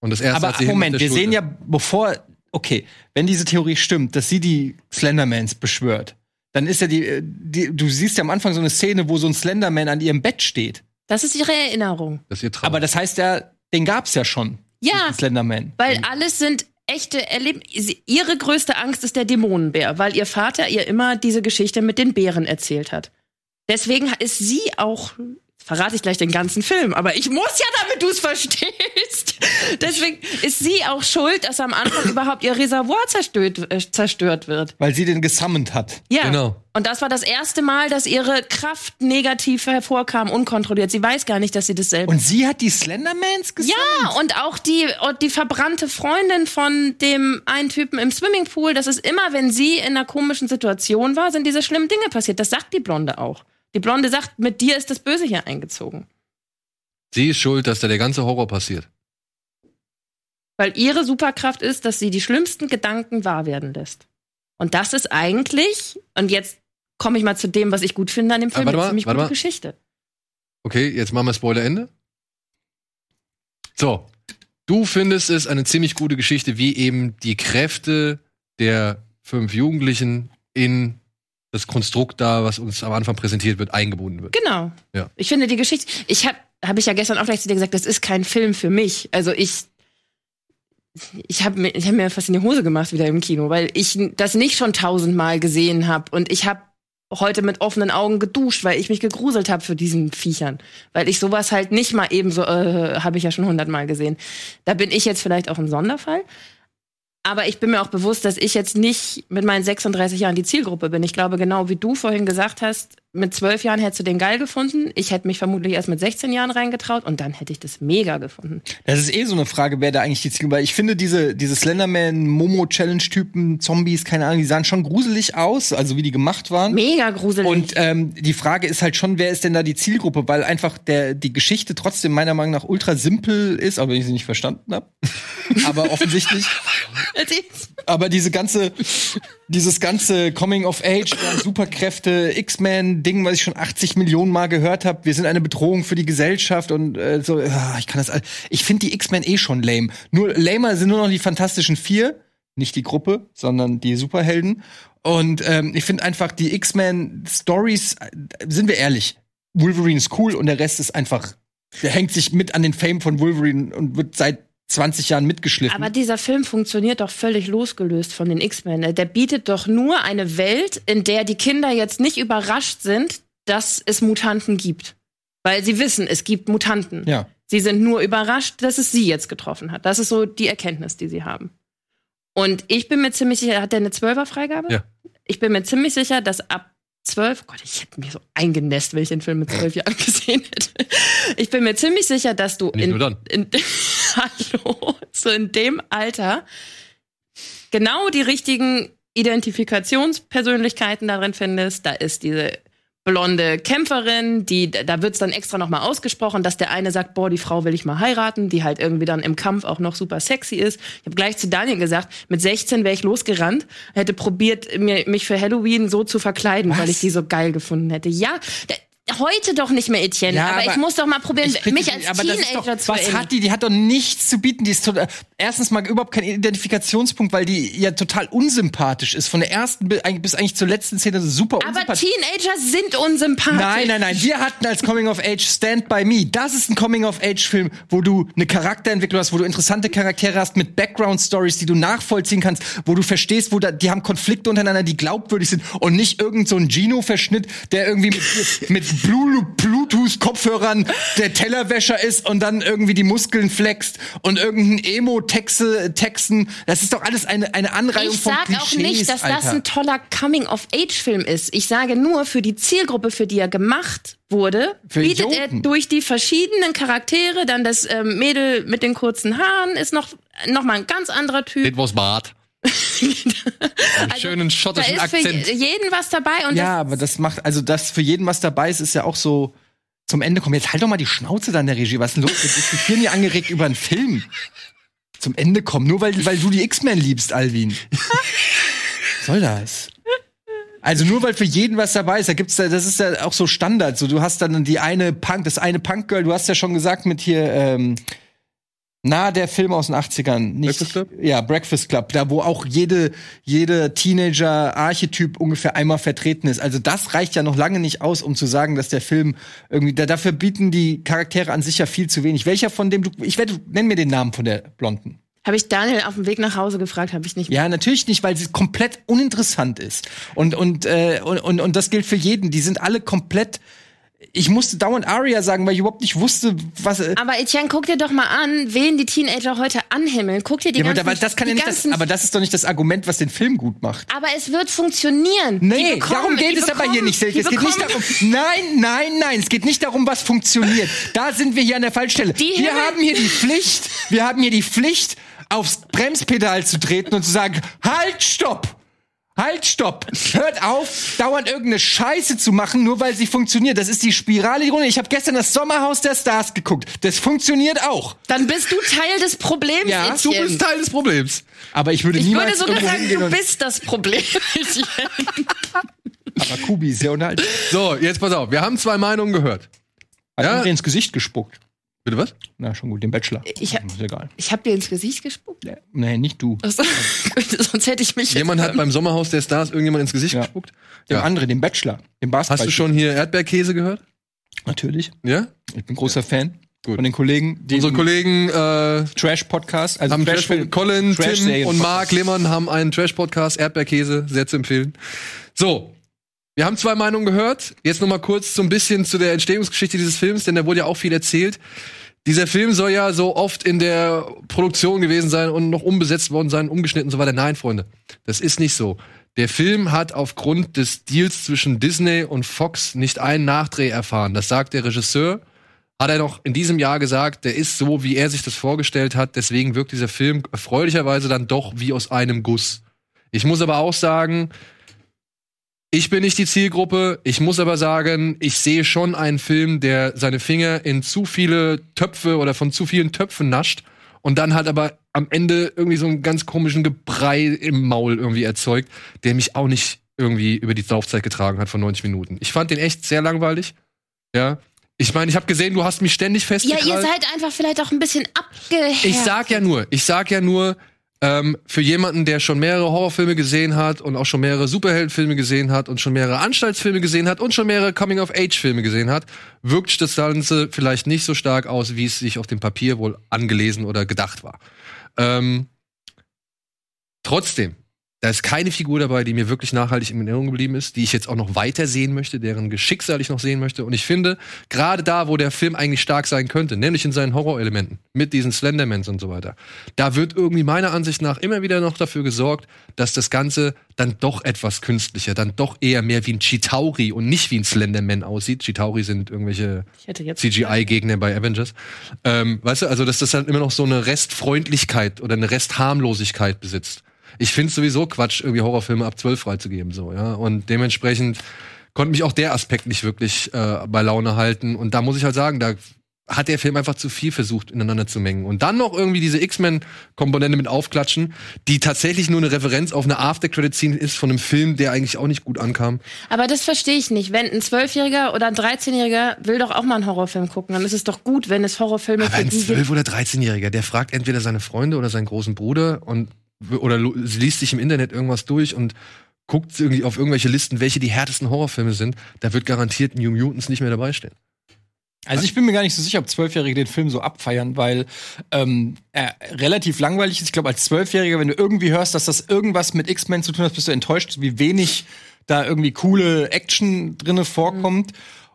Und das erste Aber hat sie hinten Moment, wir sehen ja, bevor, okay, wenn diese Theorie stimmt, dass sie die Slendermans beschwört, dann ist ja die, äh, die, du siehst ja am Anfang so eine Szene, wo so ein Slenderman an ihrem Bett steht. Das ist ihre Erinnerung. Das ist ihr Traum. Aber das heißt ja, den gab's ja schon. Ja. Slenderman. Weil alles sind echte Erlebnisse. Ihre größte Angst ist der Dämonenbär, weil ihr Vater ihr immer diese Geschichte mit den Bären erzählt hat. Deswegen ist sie auch, verrate ich gleich den ganzen Film, aber ich muss ja, damit du es verstehst. Deswegen ist sie auch schuld, dass am Anfang überhaupt ihr Reservoir zerstört, äh, zerstört wird. Weil sie den gesammelt hat. Ja. Genau. Und das war das erste Mal, dass ihre Kraft negativ hervorkam, unkontrolliert. Sie weiß gar nicht, dass sie das selber Und sie hat die Slendermans gesammelt? Ja, und auch die, die verbrannte Freundin von dem einen Typen im Swimmingpool, das ist immer, wenn sie in einer komischen Situation war, sind diese schlimmen Dinge passiert. Das sagt die Blonde auch. Die Blonde sagt, mit dir ist das Böse hier eingezogen. sie ist schuld, dass da der ganze Horror passiert. Weil ihre Superkraft ist, dass sie die schlimmsten Gedanken wahr werden lässt. Und das ist eigentlich, und jetzt komme ich mal zu dem, was ich gut finde an dem Film, Ah, eine ziemlich gute mal. Geschichte. Okay, jetzt machen wir Spoiler-Ende. So, du findest es eine ziemlich gute Geschichte, wie eben die Kräfte der fünf Jugendlichen in das Konstrukt da, was uns am Anfang präsentiert wird, eingebunden wird. Genau. Ja. Ich finde die Geschichte, ich habe habe ich ja gestern auch gleich zu dir gesagt, das ist kein Film für mich. Also ich ich habe mir, ich hab mir fast in die Hose gemacht wieder im Kino, weil ich das nicht schon tausendmal gesehen habe und ich habe heute mit offenen Augen geduscht, weil ich mich gegruselt habe für diesen Viechern, weil ich sowas halt nicht mal eben so äh, habe ich ja schon hundertmal gesehen. Da bin ich jetzt vielleicht auch ein Sonderfall. Aber ich bin mir auch bewusst, dass ich jetzt nicht mit meinen 36 Jahren die Zielgruppe bin. Ich glaube, genau wie du vorhin gesagt hast, mit zwölf Jahren hättest du den geil gefunden. Ich hätte mich vermutlich erst mit 16 Jahren reingetraut und dann hätte ich das mega gefunden. Das ist eh so eine Frage, wer da eigentlich die Zielgruppe. Ich finde diese, diese Slenderman, Momo-Challenge-Typen, Zombies, keine Ahnung, die sahen schon gruselig aus, also wie die gemacht waren. Mega gruselig. Und ähm, die Frage ist halt schon, wer ist denn da die Zielgruppe? Weil einfach der, die Geschichte trotzdem meiner Meinung nach ultra simpel ist, auch wenn ich sie nicht verstanden habe. Aber offensichtlich. Aber diese ganze, dieses ganze Coming of Age, Superkräfte, X-Men-Ding, was ich schon 80 Millionen Mal gehört habe, wir sind eine Bedrohung für die Gesellschaft und äh, so, ah, ich kann das, ich finde die X-Men eh schon lame. Nur lamer sind nur noch die Fantastischen Vier, nicht die Gruppe, sondern die Superhelden. Und ähm, ich finde einfach die X-Men-Stories, äh, sind wir ehrlich, Wolverine ist cool und der Rest ist einfach, der hängt sich mit an den Fame von Wolverine und wird seit 20 Jahren mitgeschliffen. Aber dieser Film funktioniert doch völlig losgelöst von den X-Men. Der bietet doch nur eine Welt, in der die Kinder jetzt nicht überrascht sind, dass es Mutanten gibt. Weil sie wissen, es gibt Mutanten. ja. Sie sind nur überrascht, dass es sie jetzt getroffen hat. Das ist so die Erkenntnis, die sie haben. Und ich bin mir ziemlich sicher, hat der eine Zwölferfreigabe? Ja. Ich bin mir ziemlich sicher, dass ab zwölf, Gott, ich hätte mich so eingenässt, wenn ich den Film mit zwölf Jahren gesehen hätte. Ich bin mir ziemlich sicher, dass du Nicht nur dann. in hallo, so in dem Alter genau die richtigen Identifikationspersönlichkeiten darin findest. Da ist diese blonde Kämpferin, die da wird's dann extra noch mal ausgesprochen, dass der eine sagt, boah, die Frau will ich mal heiraten, die halt irgendwie dann im Kampf auch noch super sexy ist. Ich habe gleich zu Daniel gesagt, mit 16 wäre ich losgerannt, hätte probiert mir, mich für Halloween so zu verkleiden, weil ich die so geil gefunden hätte. Ja, da, heute doch nicht mehr Etienne, Ja, aber, aber ich muss doch mal probieren, bitte mich als aber Teenager doch, zu Was hat die? Die hat doch nichts zu bieten. Die ist total, erstens mal überhaupt kein Identifikationspunkt, weil die ja total unsympathisch ist. Von der ersten bis eigentlich, zur letzten Szene super aber unsympathisch. Teenager sind unsympathisch. Nein, nein, nein. Wir hatten als Coming of Age Stand by Me. Das ist ein Coming of Age Film, wo du eine Charakterentwicklung hast, wo du interessante Charaktere hast mit Background Stories, die du nachvollziehen kannst, wo du verstehst, wo da, die haben Konflikte untereinander, die glaubwürdig sind und nicht irgend so ein Gino-Verschnitt, der irgendwie mit, mit Bluetooth-Kopfhörern der Tellerwäscher ist und dann irgendwie die Muskeln flext und irgendein Emo-Texe, Texten. Das ist doch alles eine, eine Anreihung Ich von sag Klischees, auch nicht, dass das Alter. ein toller Coming-of-Age-Film ist. Ich sage nur, für die Zielgruppe, für die er gemacht wurde, Für bietet Idioten. er durch die verschiedenen Charaktere, dann das ähm, Mädel mit den kurzen Haaren ist noch, noch mal ein ganz anderer Typ. Das war's Bart. Einen schönen Da schottischen ist für Akzent. jeden was dabei und Ja, das, aber das macht, also das für jeden was dabei ist, ist ja auch so zum Ende kommen. Jetzt halt doch mal die Schnauze da in der Regie. Was ist denn los? Wir diskutieren hier angeregt über einen Film. Zum Ende kommen. Nur weil, weil du die X-Men liebst, Alvin. Was soll das? Also nur weil für jeden was dabei ist, da gibt's da, das ist ja auch so Standard. So, du hast dann die eine Punk, das eine Punk-Girl, du hast ja schon gesagt mit hier, ähm, na, der Film aus den 80ern. Nicht, Breakfast Club? Ja, Breakfast Club, da wo auch jede, jede Teenager-Archetyp ungefähr einmal vertreten ist. Also das reicht ja noch lange nicht aus, um zu sagen, dass der Film irgendwie, da, dafür bieten die Charaktere an sich ja viel zu wenig. Welcher von dem du, ich werde, nenn mir den Namen von der Blonden. habe ich Daniel auf dem Weg nach Hause gefragt, habe ich nicht Ja, natürlich nicht, weil sie komplett uninteressant ist. Und, und, äh, und, und, und das gilt für jeden. Die sind alle komplett. Ich musste dauernd Aria sagen, weil ich überhaupt nicht wusste, was. Äh, Aber Etienne, guck dir doch mal an, wen die Teenager heute anhimmeln. Guck dir die ja, ganzen, aber das kann ja nicht das, aber das ist doch nicht das Argument, was den Film gut macht. Aber es wird funktionieren. Nee, bekommen- darum geht es aber hier nicht, Silke. Es geht nicht darum. Nein, nein, nein. Es geht nicht darum, was funktioniert. Da sind wir hier an der falschen Stelle. Die wir Himmel- haben hier die Pflicht, wir haben hier die Pflicht, aufs Bremspedal zu treten und zu sagen, halt, stopp! Halt, stopp! Hört auf, dauernd irgendeine Scheiße zu machen, nur weil sie funktioniert. Das ist die Spirale, die Runde. Ich habe gestern das Sommerhaus der Stars geguckt. Das funktioniert auch. Dann bist du Teil des Problems. Ja, Du Etienne. bist Teil des Problems. Aber ich würde Ich niemals würde sogar sagen, du bist das Problem. Aber Kubi ist ja unterhalten. So, jetzt pass auf. Wir haben zwei Meinungen gehört. Hat Ja. Ins Gesicht gespuckt. Bitte was? Na, schon gut, den Bachelor. Ich hab- ist egal. ich habe dir ins Gesicht gespuckt. Nee, nicht du. Achso. Sonst hätte ich mich. Jemand hat beim Sommerhaus der Stars irgendjemand ins Gesicht Ja. gespuckt? Dem Ja. anderen, dem Bachelor, Basketball. Hast du schon hier Erdbeerkäse gehört? Natürlich. Ja? Ich bin großer Fan Gut. von den Kollegen, die Unsere Kollegen äh, Trash-Podcast, also haben Trash Trash Colin, Tim Trash-Serien- und Marc Lehmann haben einen Trash-Podcast, Erdbeerkäse, sehr zu empfehlen. So, wir haben zwei Meinungen gehört. Jetzt noch mal kurz so ein bisschen zu der Entstehungsgeschichte dieses Films, denn da wurde ja auch viel erzählt. Dieser Film soll ja so oft in der Produktion gewesen sein und noch umbesetzt worden sein, umgeschnitten und so weiter. Nein, Freunde, das ist nicht so. Der Film hat aufgrund des Deals zwischen Disney und Fox nicht einen Nachdreh erfahren. Das sagt der Regisseur. Hat er noch in diesem Jahr gesagt, der ist so, wie er sich das vorgestellt hat. Deswegen wirkt dieser Film erfreulicherweise dann doch wie aus einem Guss. Ich muss aber auch sagen, ich bin nicht die Zielgruppe. Ich muss aber sagen, ich sehe schon einen Film, der seine Finger in zu viele Töpfe oder von zu vielen Töpfen nascht und dann halt aber am Ende irgendwie so einen ganz komischen Gebrei im Maul irgendwie erzeugt, der mich auch nicht irgendwie über die Laufzeit getragen hat von 90 Minuten. Ich fand den echt sehr langweilig. Ja. Ich meine, ich habe gesehen, du hast mich ständig Ja, festgekrallt. ihr seid einfach vielleicht auch ein bisschen abgehärtet. Ich sag ja nur, ich sag ja nur, ähm, für jemanden, der schon mehrere Horrorfilme gesehen hat und auch schon mehrere Superheldenfilme gesehen hat und schon mehrere Anstaltsfilme gesehen hat und schon mehrere Coming-of-Age-Filme gesehen hat, wirkt das Ganze vielleicht nicht so stark aus, wie es sich auf dem Papier wohl angelesen oder gedacht war. Ähm, trotzdem, Da ist keine Figur dabei, die mir wirklich nachhaltig in Erinnerung geblieben ist, die ich jetzt auch noch weiter sehen möchte, deren Geschicksal ich noch sehen möchte. Und ich finde, gerade da, wo der Film eigentlich stark sein könnte, nämlich in seinen Horrorelementen, mit diesen Slendermans und so weiter, da wird irgendwie meiner Ansicht nach immer wieder noch dafür gesorgt, dass das Ganze dann doch etwas künstlicher, dann doch eher mehr wie ein Chitauri und nicht wie ein Slenderman aussieht. Chitauri sind irgendwelche CGI-Gegner bei Avengers. Ähm, weißt du, also dass das dann immer noch so eine Restfreundlichkeit oder eine Restharmlosigkeit besitzt. Ich finde sowieso Quatsch, irgendwie Horrorfilme ab 12 freizugeben, so, ja. Und dementsprechend konnte mich auch der Aspekt nicht wirklich äh, bei Laune halten. Und da muss ich halt sagen, da hat der Film einfach zu viel versucht, ineinander zu mengen. Und dann noch irgendwie diese X-Men-Komponente mit aufklatschen, die tatsächlich nur eine Referenz auf eine After-Credit-Scene ist von einem Film, der eigentlich auch nicht gut ankam. Aber das verstehe ich nicht. Wenn ein Zwölfjähriger oder ein 13-Jähriger will doch auch mal einen Horrorfilm gucken, dann ist es doch gut, wenn es Horrorfilme Aber für ein. 12- oder 13-Jähriger, der fragt entweder seine Freunde oder seinen großen Bruder und oder liest sich im Internet irgendwas durch und guckt irgendwie auf irgendwelche Listen, welche die härtesten Horrorfilme sind. Da wird garantiert New Mutants nicht mehr dabei stehen. Also ich bin mir gar nicht so sicher, ob Zwölfjährige den Film so abfeiern, weil ähm, er relativ langweilig ist. Ich glaube, als Zwölfjähriger, wenn du irgendwie hörst, dass das irgendwas mit X-Men zu tun hat, bist du enttäuscht, wie wenig da irgendwie coole Action drinne vorkommt.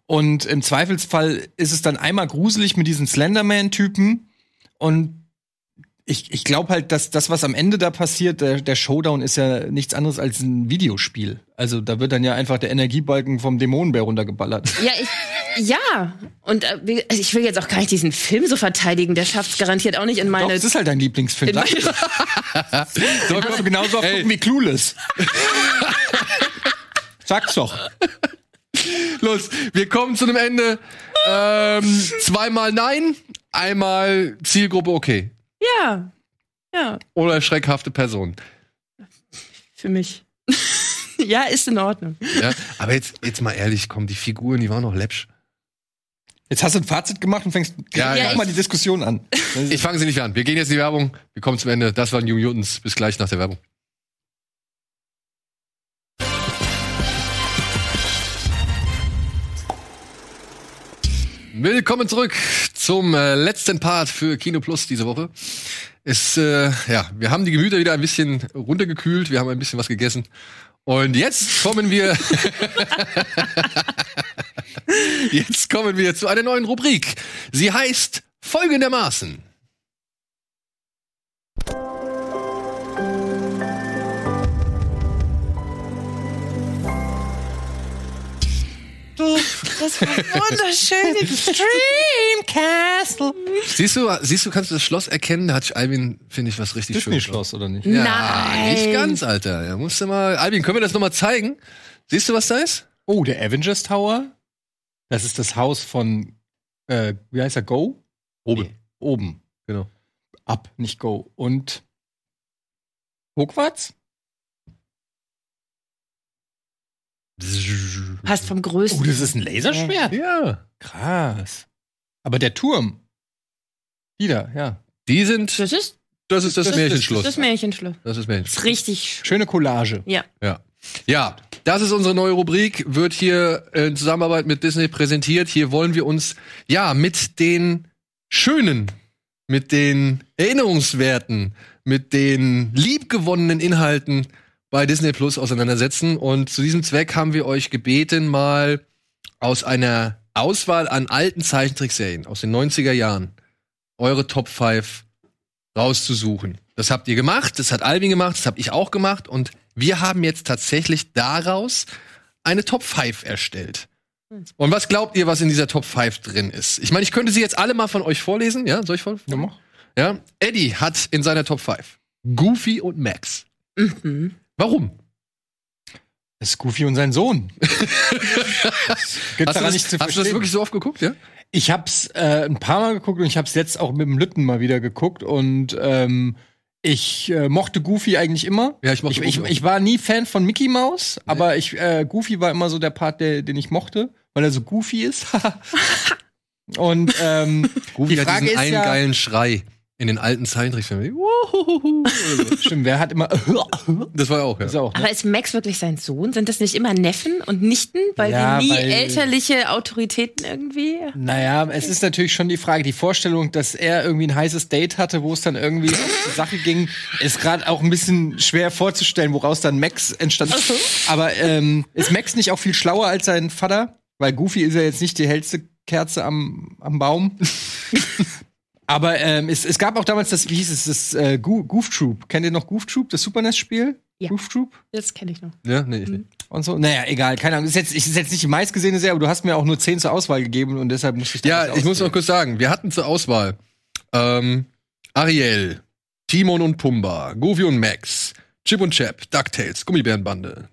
Und im Zweifelsfall ist es dann einmal gruselig mit diesen Slenderman-Typen. Und ich, ich glaube halt, dass das, was am Ende da passiert, der, der Showdown ist ja nichts anderes als ein Videospiel. Also da wird dann ja einfach der Energiebalken vom Dämonenbär runtergeballert. Ja, ich, ja. Und äh, also ich will jetzt auch gar nicht diesen Film so verteidigen. Der schafft es garantiert auch nicht in Doch, meine. das ist halt dein Lieblingsfilm. meine So kannst du genauso oft gucken wie Clueless. Sag's doch. Los, wir kommen zu einem Ende. Ähm, zweimal Nein, einmal Zielgruppe okay. Ja. Ja, Oder schreckhafte Person. für mich. ja, ist in Ordnung. Ja? Aber jetzt, jetzt mal ehrlich, komm, die Figuren, die waren noch läppsch. Jetzt hast du ein Fazit gemacht und fängst Ja, ja, mal die Diskussion an. Ich fange sie nicht an. Wir gehen jetzt in die Werbung. Wir kommen zum Ende. Das waren New Mutants. Bis gleich nach der Werbung. Willkommen zurück zum äh, letzten Part für Kino Plus diese Woche. Es, äh, ja, wir haben die Gemüter wieder ein bisschen runtergekühlt. Wir haben ein bisschen was gegessen. Und jetzt kommen wir. jetzt kommen wir zu einer neuen Rubrik. Sie heißt folgendermaßen. Das war wunderschön. Dreamcastle. Siehst du, siehst du, kannst du das Schloss erkennen? Da hat Albin, finde ich, was richtig schön. Schloss oder nicht? Ja, Nein. nicht ganz, Alter. Ja, musst du mal. Albin, können wir das nochmal zeigen? Siehst du, was da ist? Oh, der Avengers Tower. Das ist das Haus von, äh, wie heißt er, Go? Oben. Nee, oben. Genau. Ab, nicht Go. Und Hogwarts? Passt vom Oh, größten. das ist ein Laserschwert. Ja. Krass. Aber der Turm. Wieder, ja. Die sind. Das ist Das ist das, das- Märchenschloss. das Märchenschloss. Das ist Das Märchenschloss. ist richtig. Schöne Collage. Ja. Ja. Ja, das ist unsere neue Rubrik, wird hier in Zusammenarbeit mit Disney präsentiert. Hier wollen wir uns, ja, mit den schönen, mit den Erinnerungswerten, mit den liebgewonnenen Inhalten bei Disney Plus auseinandersetzen. Und zu diesem Zweck haben wir euch gebeten, mal aus einer Auswahl an alten Zeichentrickserien aus den 90er Jahren eure Top 5 rauszusuchen. Das habt ihr gemacht, das hat Alvin gemacht, das hab ich auch gemacht und wir haben jetzt tatsächlich daraus eine Top 5 erstellt. Und was glaubt ihr, was in dieser Top 5 drin ist? Ich meine, ich könnte sie jetzt alle mal von euch vorlesen, ja? Soll ich vor? Ja, mach. Ja. Eddie hat in seiner Top 5 Goofy und Max. Mhm. Warum? Das ist Goofy und sein Sohn. Gibt's Hast du, das, nicht zu hast du das verstehen. wirklich so oft geguckt, ja? Ich hab's äh, ein paar Mal geguckt und ich hab's jetzt auch mit dem Lütten mal wieder geguckt und ähm, ich äh, mochte Goofy eigentlich immer. Ja, ich mochte ich, ich, ich war nie Fan von Mickey Mouse, aber ich äh, Goofy war immer so der Part, der, den ich mochte, weil er so goofy ist. und ähm, Goofy Die hat Frage diesen ist einen ja- geilen Schrei. In den alten Zeichentrickfilmen. Stimmt, wer hat immer. Das war ja auch, ja. Ist auch, ne? Aber ist Max wirklich sein Sohn? Sind das nicht immer Neffen und Nichten? Weil Ja, die nie weil- elterliche Autoritäten irgendwie. Naja, es ist natürlich schon die Frage, die Vorstellung, dass er irgendwie ein heißes Date hatte, wo es dann irgendwie auf die Sache ging, ist gerade auch ein bisschen schwer vorzustellen, woraus dann Max entstand. Aber ähm, ist Max nicht auch viel schlauer als sein Vater? Weil Goofy ist ja jetzt nicht die hellste Kerze am, am Baum. Aber ähm, es, es gab auch damals das, wie hieß es, das äh, Go Goof Troop. Kennt ihr noch Goof Troop, das Super NES-Spiel? Ja. Goof Troop? Das kenne ich noch. Ja, nee, ich nicht. und so. Naja, egal, keine Ahnung. Ist jetzt, ist jetzt nicht die meistgesehene Serie, aber du hast mir auch nur 10 zur Auswahl gegeben und deshalb musste ich da was Ja, ich muss noch kurz sagen, wir hatten zur Auswahl ähm, Ariel, Timon und Pumba, Goofy und Max, Chip und Chap, DuckTales, Gummibärenbande,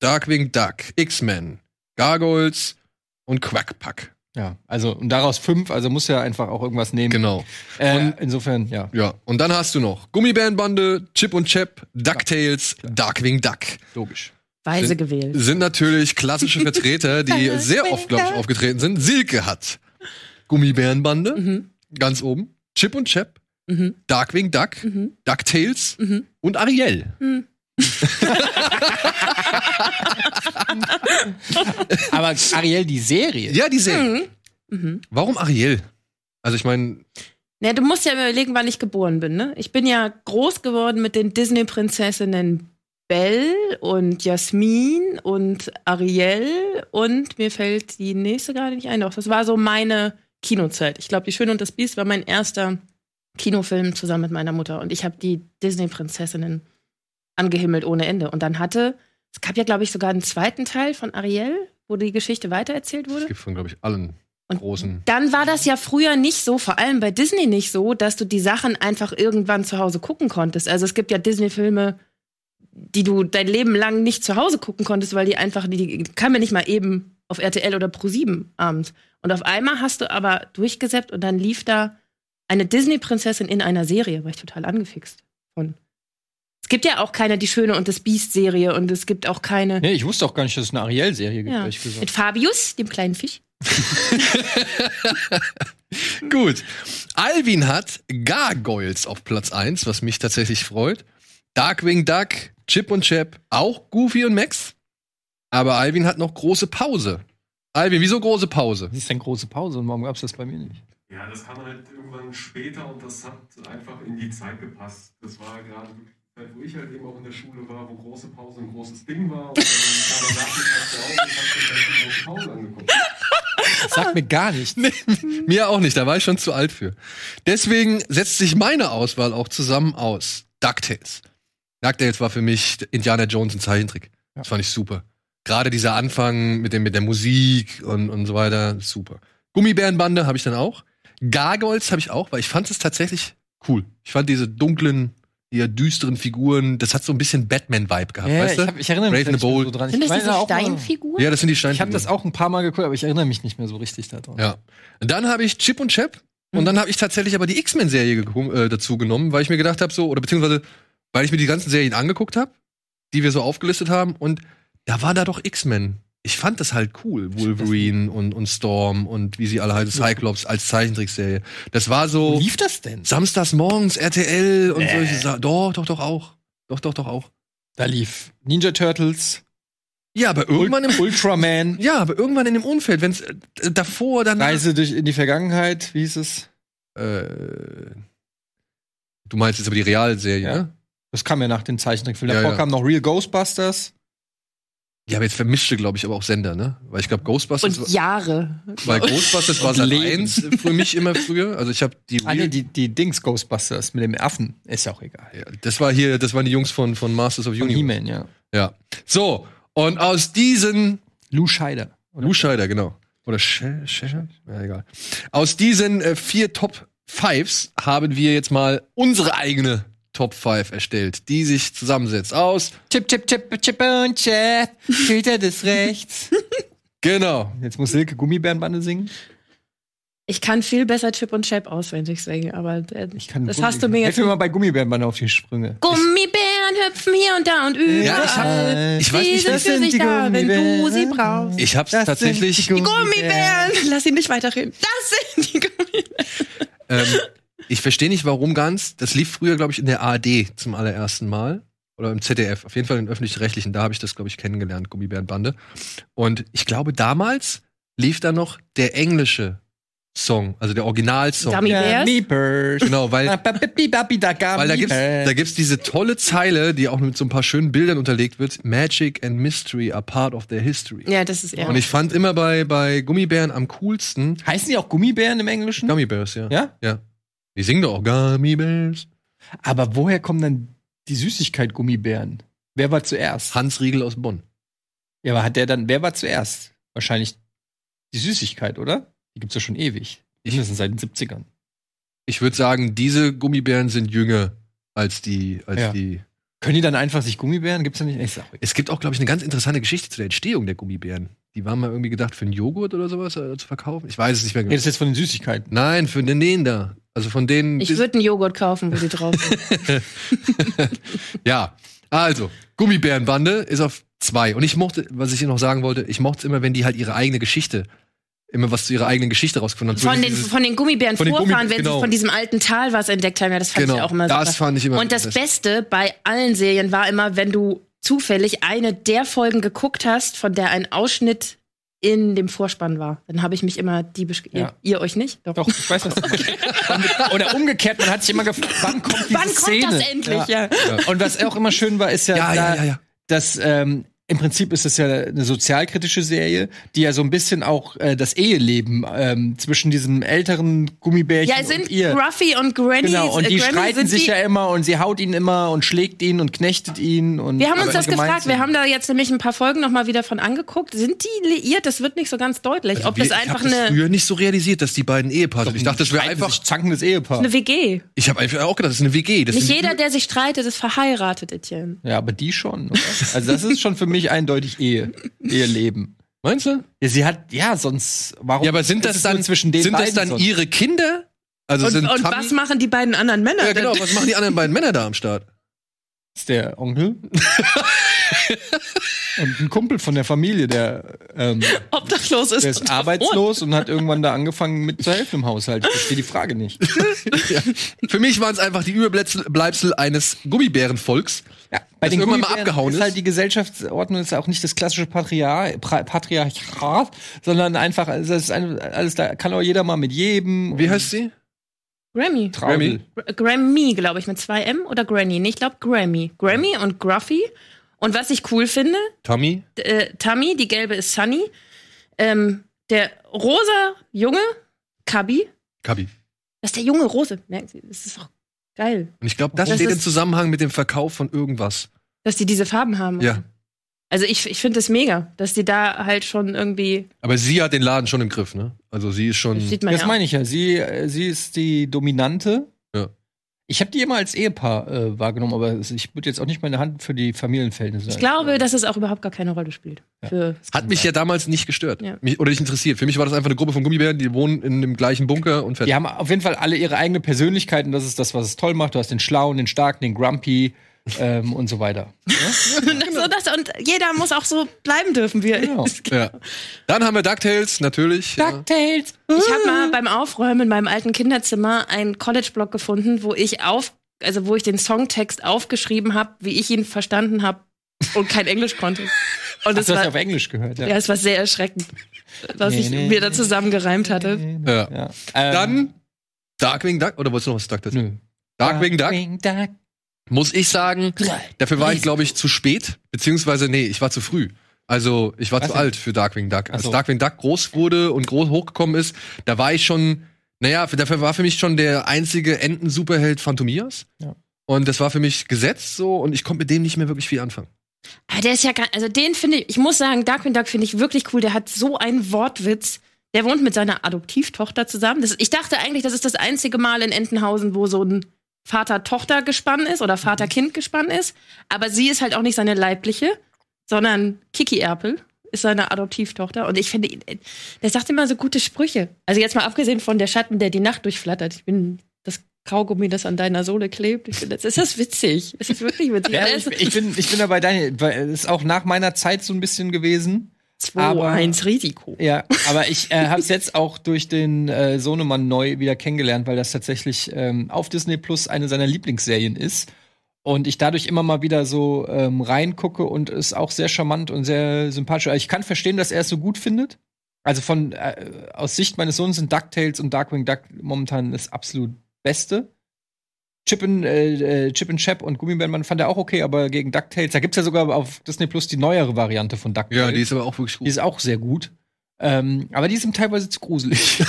Darkwing Duck, X-Men, Gargoyles und Quackpack. Ja, also und daraus fünf, also muss ja einfach auch irgendwas nehmen. Genau. Äh, Und- insofern, ja. Ja, und dann hast du noch Gummibärenbande, Chip und Chap, DuckTales, Darkwing Duck. Logisch. Weise Sind- gewählt. Sind natürlich klassische Vertreter, die sehr oft, glaube ich, aufgetreten sind. Silke hat Gummibärenbande, Mhm. ganz oben, Chip und Chap, Mhm. Darkwing Duck, Mhm. DuckTales Mhm. und Ariel. Aber Ariel, die Serie. Ja, die Serie. Mhm. Warum Ariel? Also ich meine, Na, du musst ja überlegen, wann ich geboren bin, ne? Ich bin ja groß geworden mit den Disney-Prinzessinnen Belle und Jasmin und Ariel und mir fällt die nächste gerade nicht ein. Doch, das war so meine Kinozeit. Ich glaube, Die Schöne und das Biest war mein erster Kinofilm zusammen mit meiner Mutter und ich habe die Disney-Prinzessinnen angehimmelt ohne Ende. Und dann hatte, es gab ja, glaube ich, sogar einen zweiten Teil von Ariel, wo die Geschichte weitererzählt wurde. es gibt von, glaube ich, allen Und großen. Dann war das ja früher nicht so, vor allem bei Disney nicht so, dass du die Sachen einfach irgendwann zu Hause gucken konntest. Also es gibt ja Disney-Filme, die du dein Leben lang nicht zu Hause gucken konntest, weil die einfach, die, die kann man nicht mal eben auf RTL oder Pro7 abends. Und auf einmal hast du aber durchgesäppt und dann lief da eine Disney-Prinzessin in einer Serie. War ich total angefixt von. Es gibt ja auch keine Die Schöne und das Biest-Serie und es gibt auch keine. Nee, ich wusste auch gar nicht, dass es eine Ariel-Serie gibt, Ja. ehrlich gesagt. Mit Fabius, dem kleinen Fisch. Gut. Alvin hat Gargoyles auf Platz 1, was mich tatsächlich freut. Darkwing Duck, Chip und Chap, auch Goofy und Max. Aber Alvin hat noch große Pause. Alvin, wieso große Pause? Das ist eine große Pause und warum gab es das bei mir nicht? Ja, das kam halt irgendwann später und das hat einfach in die Zeit gepasst. Das war gerade wirklich wo ich halt eben auch in der Schule war, wo große Pause ein großes Ding war. Und dann kam der Nachmittag zu Hause und hab mir große Pause angeguckt. Das sagt mir gar nichts. Mir auch nicht, da war ich schon zu alt für. Deswegen setzt sich meine Auswahl auch zusammen aus. DuckTales. DuckTales war für mich Indiana Jones ein Zeichentrick. Das fand ich super. Gerade dieser Anfang mit, dem, mit der Musik und, und so weiter, super. Gummibärenbande habe ich dann auch. Gargoyles habe ich auch, weil ich fand es tatsächlich cool. Ich fand diese dunklen, eher düsteren Figuren, das hat so ein bisschen Batman-Vibe gehabt, Ja, weißt ich, du? hab, ich erinnere mich Brave Bold. so dran. Sind ich das diese Steinfiguren? Ja, das sind die Ich habe Steinfiguren. das auch ein paar Mal geguckt, aber ich erinnere mich nicht mehr so richtig daran. Ja. Und dann habe ich Chip und Chap und dann habe ich tatsächlich aber die X-Men-Serie äh, dazu genommen, weil ich mir gedacht habe, so, oder beziehungsweise, weil ich mir die ganzen Serien angeguckt habe, die wir so aufgelistet haben, und da war da doch X-Men. Ich fand das halt cool, Wolverine und, und Storm und wie sie alle heißen, Cyclops als Zeichentrickserie. Das war Wo so lief das denn? samstags morgens RTL und Nee. solche Sachen. Doch, doch, doch auch. Doch, doch, doch auch. Da lief Ninja Turtles, Ja, aber irgendwann im Ultraman, ja, aber irgendwann in dem Umfeld, wenn es äh, davor dann Reise durch in die Vergangenheit, wie hieß es? Äh, du meinst jetzt aber die Realserie, Ja. ne? Das kam ja nach den Zeichentrickfilmen. Ja, Davor ja. kam noch Real Ghostbusters. Ja, aber jetzt vermischte, glaube ich, aber auch Sender, ne? Weil ich glaube, Ghostbusters, Und Jahre. weil Ghostbusters war Sat Leben. 1 für mich immer früher. Also ich habe die, Ah, nee, die, die Dings Ghostbusters mit dem Affen. Ist ja auch egal. ja, das war hier, das waren die Jungs von, von Masters of Universe. He-Man, ja. Ja. So, und aus diesen Lou Scheider. Lou Scheider, genau. Oder Sch Sch Ja, egal. Aus diesen äh, vier Top Fives haben wir jetzt mal unsere eigene Top 5 erstellt, die sich zusammensetzt aus. Chip, chip, chip, chip und chat. Filter des Rechts. Genau. Jetzt muss Silke Gummibärenbande singen. Ich kann viel besser Chip und Chap auswendig singen, aber äh, Ich kann das Gummi- hast du mir jetzt. Helf mir mal bei Gummibärenbande auf die Sprünge. Gummibären hüpfen hier und da und überall. Ja, ich hab- ich weiß Sie nicht, sind das für sind sich die da, wenn du Gummibären. sie brauchst. Ich hab's Das tatsächlich. sind die Die Gummibären! Lass ihn nicht weiterreden. Das sind die Gummibären. Ähm, Ich verstehe nicht, warum ganz. Das lief früher, glaube ich, in der ARD zum allerersten Mal. Oder im ZDF. Auf jeden Fall in den öffentlich-rechtlichen. Da habe ich das, glaube ich, kennengelernt, Gummibärenbande. Und ich glaube, damals lief da noch der englische Song, also der Originalsong. Gummy Bears? Genau, weil, weil da gibt's, Bears. da gibt's diese tolle Zeile, die auch mit so ein paar schönen Bildern unterlegt wird. Magic and Mystery are part of their history. Ja, das ist ja. Und ich fand immer bei, bei Gummibären am coolsten Heißen die auch Gummibären im Englischen? Gummy Bears, ja. Ja? Ja. Die singen doch auch Gummy Bears. Aber woher kommen dann die Süßigkeit Gummibären? Wer war zuerst? Hans Riegel aus Bonn. Ja, aber hat der dann, wer war zuerst? Wahrscheinlich die Süßigkeit, oder? Die gibt's ja schon ewig. Mindestens seit den 70ern. Ich würde sagen, diese Gummibären sind jünger als die, als Ja. die. Können die dann einfach sich Gummibären? Gibt's da nicht? Ich sag, Es gibt auch, glaube ich, eine ganz interessante Geschichte zu der Entstehung der Gummibären. Die waren mal irgendwie gedacht, für einen Joghurt oder sowas äh, zu verkaufen. Ich weiß es nicht mehr nee, genau. das ist jetzt von den Süßigkeiten. Nein, für den den da. Also von denen. Ich würde einen Joghurt kaufen, wo die drauf sind. ja, also, Gummibärenbande ist auf zwei. Und ich mochte, was ich hier noch sagen wollte, ich mochte es immer, wenn die halt ihre eigene Geschichte, immer was zu ihrer eigenen Geschichte rausgefunden haben. Von den, dieses- von den Gummibären von den Vorfahren, Gummi- wenn genau. sie von diesem alten Tal was entdeckt haben. Ja, das fand Genau, ich auch immer das super. fand ich immer Und das- Beste bei allen Serien war immer, wenn du zufällig eine der Folgen geguckt hast, von der ein Ausschnitt in dem Vorspann war. Dann habe ich mich immer diebisch. Ja. Ihr, ihr euch nicht? Doch, ich weiß, was meinst. Oder umgekehrt, man hat sich immer gefragt, wann kommt diese Wann kommt Szene? das endlich? Ja. Und was auch immer schön war, ist ja, Ja, da, ja, ja, ja. dass ähm, im Prinzip ist es ja eine sozialkritische Serie, die ja so ein bisschen auch äh, das Eheleben ähm, zwischen diesem älteren Gummibärchen Ja, es sind und ihr. Gruffy und Granny. Genau, und die äh, Granny streiten sind sich die, ja immer und sie haut ihn immer und schlägt ihn und knechtet ihn. Und Wir haben uns das gefragt. sind. Wir haben da jetzt nämlich ein paar Folgen noch mal wieder von angeguckt. Sind die liiert? Das wird nicht so ganz deutlich. Also Ob wir- das ich einfach das eine, früher nicht so realisiert, dass die beiden Ehepaare sind. Ich dachte, das wäre einfach. sich zankendes Ehepaar. eine WG. Ich habe einfach auch gedacht, das ist eine WG. Das Nicht jeder, der sich streitet, ist verheiratet, Etienne. Ja, aber die schon. Oder? Also das ist schon für mich eindeutig Ehe, Eheleben. Meinst du? Ja, sie hat, ja, sonst, warum? Ja, aber sind das dann zwischen den sind das dann sonst? ihre Kinder? Also Und, sind und was machen die beiden anderen Männer? Ja, genau. denn? Was machen die anderen beiden Männer da am Start? ist der Onkel? und ein Kumpel von der Familie, der, ähm, Obdachlos ist. der ist und arbeitslos und hat irgendwann da angefangen mit zu helfen im Haushalt. Ich verstehe die Frage nicht. Für mich waren es einfach die Überbleibsel Bleibsel eines Gummibärenvolks. Ja, bei Das den irgendwann mal Gummibären abgehauen ist ist. halt die Gesellschaftsordnung ist auch nicht das klassische Patriar Patriarchat, sondern einfach, also das ist ein, alles, da kann auch jeder mal mit jedem. Wie heißt sie? Grammy. Traumel. Grammy, glaube ich, mit zwei M oder Granny? Nee, ich glaube Grammy. Grammy und Gruffy. Und was ich cool finde, Tommy? äh, Tammy, die gelbe ist Sunny. Ähm, der rosa Junge, Kabi, Kabi. das ist der junge Rose. Merken Sie, das ist doch geil, Und ich glaube, das, Das steht im Zusammenhang mit dem Verkauf von irgendwas. dass die diese Farben haben. Ja. Also ich, ich finde es mega, dass die da halt schon irgendwie, Aber sie hat den Laden schon im Griff, ne? Also sie ist schon. das sieht man Das ja. meine ich ja. Sie, äh, sie ist die Dominante. Ja. Ich habe die immer als Ehepaar äh, wahrgenommen, aber ich würde jetzt auch nicht meine Hand für die Familienverhältnisse. Ich glaube, dass es auch überhaupt gar keine Rolle spielt. Für Hat mich ja damals nicht gestört. Ja. Mich, oder nicht interessiert. Für mich war das einfach eine Gruppe von Gummibären, die wohnen in dem gleichen Bunker und fertig. Die haben auf jeden Fall alle ihre eigene Persönlichkeit und das ist das, was es toll macht. Du hast den Schlauen, den Starken, den Grumpy ähm, und so weiter. so das, und jeder muss auch so bleiben dürfen, wie er Genau. ist. Ja. Dann haben wir DuckTales, natürlich. Ja. DuckTales. Ich habe mal beim Aufräumen in meinem alten Kinderzimmer einen College-Blog gefunden, wo ich auf, also wo ich den Songtext aufgeschrieben habe, wie ich ihn verstanden habe und kein Englisch konnte. Und es Du hast ja war, auf Englisch gehört. Ja. ja, es war sehr erschreckend, was Nee, ich nee, mir da zusammengereimt hatte. Ja. Ja. Ähm, Dann Darkwing Duck. Oder wolltest du noch was DuckTales? Nö. Darkwing Duck. Darkwing Duck. Muss ich sagen, dafür war ich, glaube ich, zu spät. Beziehungsweise, nee, ich war zu früh. Also, ich war Was zu denn? alt für Darkwing Duck. Als so. Darkwing Duck groß wurde und groß hochgekommen ist, da war ich schon, naja, dafür war für mich schon der einzige Enten-Superheld Phantomias. Ja. Und das war für mich gesetzt so und ich konnte mit dem nicht mehr wirklich viel anfangen. Aber der ist ja gar, also den finde ich, ich muss sagen, Darkwing Duck finde ich wirklich cool. Der hat so einen Wortwitz. Der wohnt mit seiner Adoptivtochter zusammen. Das, ich dachte eigentlich, das ist das einzige Mal in Entenhausen, wo so ein Vater-Tochter-Gespann ist oder Vater-Kind-Gespann ist. Aber sie ist halt auch nicht seine leibliche, sondern Kiki Erpel ist seine Adoptivtochter. Und ich finde, der sagt immer so gute Sprüche. Also jetzt mal abgesehen von der Schatten, der die Nacht durchflattert. Ich bin das Kaugummi, das an deiner Sohle klebt. Ich finde, das ist das witzig. Es ist wirklich witzig. Ja, ich, ich bin, ich bin dabei, Daniel, weil es ist auch nach meiner Zeit so ein bisschen gewesen. Aber- 2-1 Risiko. Ja, aber ich äh, habe es jetzt auch durch den äh, Sohnemann neu wieder kennengelernt, weil das tatsächlich ähm, auf Disney Plus eine seiner Lieblingsserien ist. Und ich dadurch immer mal wieder so ähm, reingucke und es auch sehr charmant und sehr sympathisch. Also ich kann verstehen, dass er es so gut findet. Also von äh, aus Sicht meines Sohnes sind DuckTales und Darkwing Duck momentan das absolut Beste. Chip and, äh, äh, Chip and Chap und Gummibärenmann fand er auch okay, aber gegen DuckTales, da gibt's ja sogar auf Disney Plus die neuere Variante von DuckTales. Ja, die ist aber auch wirklich Die gut. ist auch sehr gut. Ähm, aber die ist ihm teilweise zu gruselig.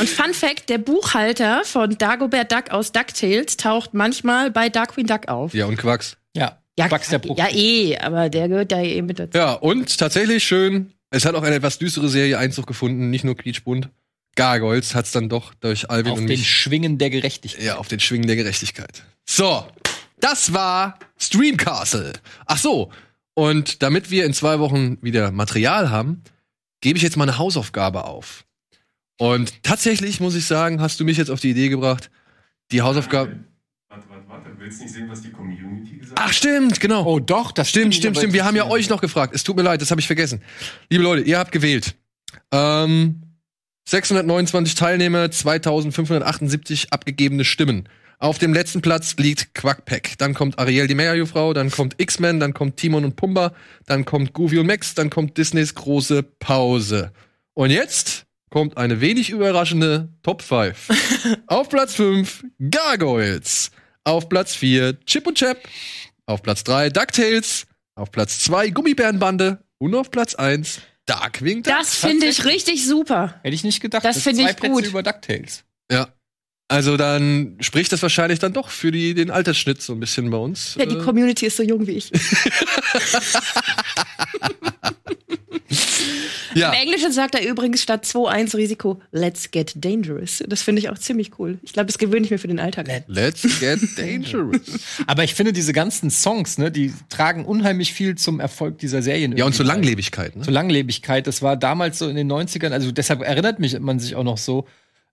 Und Fun Fact: Der Buchhalter von Dagobert Duck aus DuckTales taucht manchmal bei Darkwing Duck auf. Ja, und Quacks. ja, Ja, Bugs der Bruch. ja, eh, aber der gehört da eh mit dazu. Ja, und tatsächlich schön, es hat auch eine etwas düstere Serie Einzug gefunden, nicht nur quietschbunt. Gargoyles hat's dann doch durch Alvin auf und den mich Schwingen der Gerechtigkeit. ja, auf den Schwingen der Gerechtigkeit. So, das war Stream Castle. Ach so, und damit wir in zwei Wochen wieder Material haben, gebe ich jetzt mal eine Hausaufgabe auf. Und tatsächlich muss ich sagen, hast du mich jetzt auf die Idee gebracht, die Hausaufgabe. Warte, warte, warte. Willst du nicht sehen, was die Community gesagt Ach, stimmt, genau. Oh, doch, das Stimmt, stimmt, stimmt. Wir haben ja euch noch gefragt. Es tut mir leid, das habe ich vergessen. Liebe Leute, ihr habt gewählt. Ähm, 629 Teilnehmer, 2578 abgegebene Stimmen. Auf dem letzten Platz liegt Quackpack. Dann kommt Ariel die Meerjungfrau, dann kommt X-Men, dann kommt Timon und Pumba, dann kommt Goofy und Max, dann kommt Disneys große Pause. Und jetzt kommt eine wenig überraschende Top 5. Auf Platz 5 Gargoyles. Auf Platz 4 Chip und Chap. Auf Platz 3 DuckTales. Auf Platz 2 Gummibärenbande. Und auf Platz 1 Darkwing Duck. Das finde ich richtig super. Hätte ich nicht gedacht. Das ist finde ich Plätze gut. über DuckTales. Ja. Also dann spricht das wahrscheinlich dann doch für die, den Altersschnitt so ein bisschen bei uns. Ja, die Äh, Community ist so jung wie ich. ja. Im Englischen sagt er übrigens statt 2-1 Risiko, let's get dangerous. Das finde ich auch ziemlich cool. Ich glaube, das gewöhne ich mir für den Alltag. Let's get dangerous. Aber ich finde, diese ganzen Songs, ne, die tragen unheimlich viel zum Erfolg dieser Serien. ja, und zur. Langlebigkeit. Ne? Zur Langlebigkeit. Das war damals so in den 90ern, also deshalb erinnert mich man sich auch noch so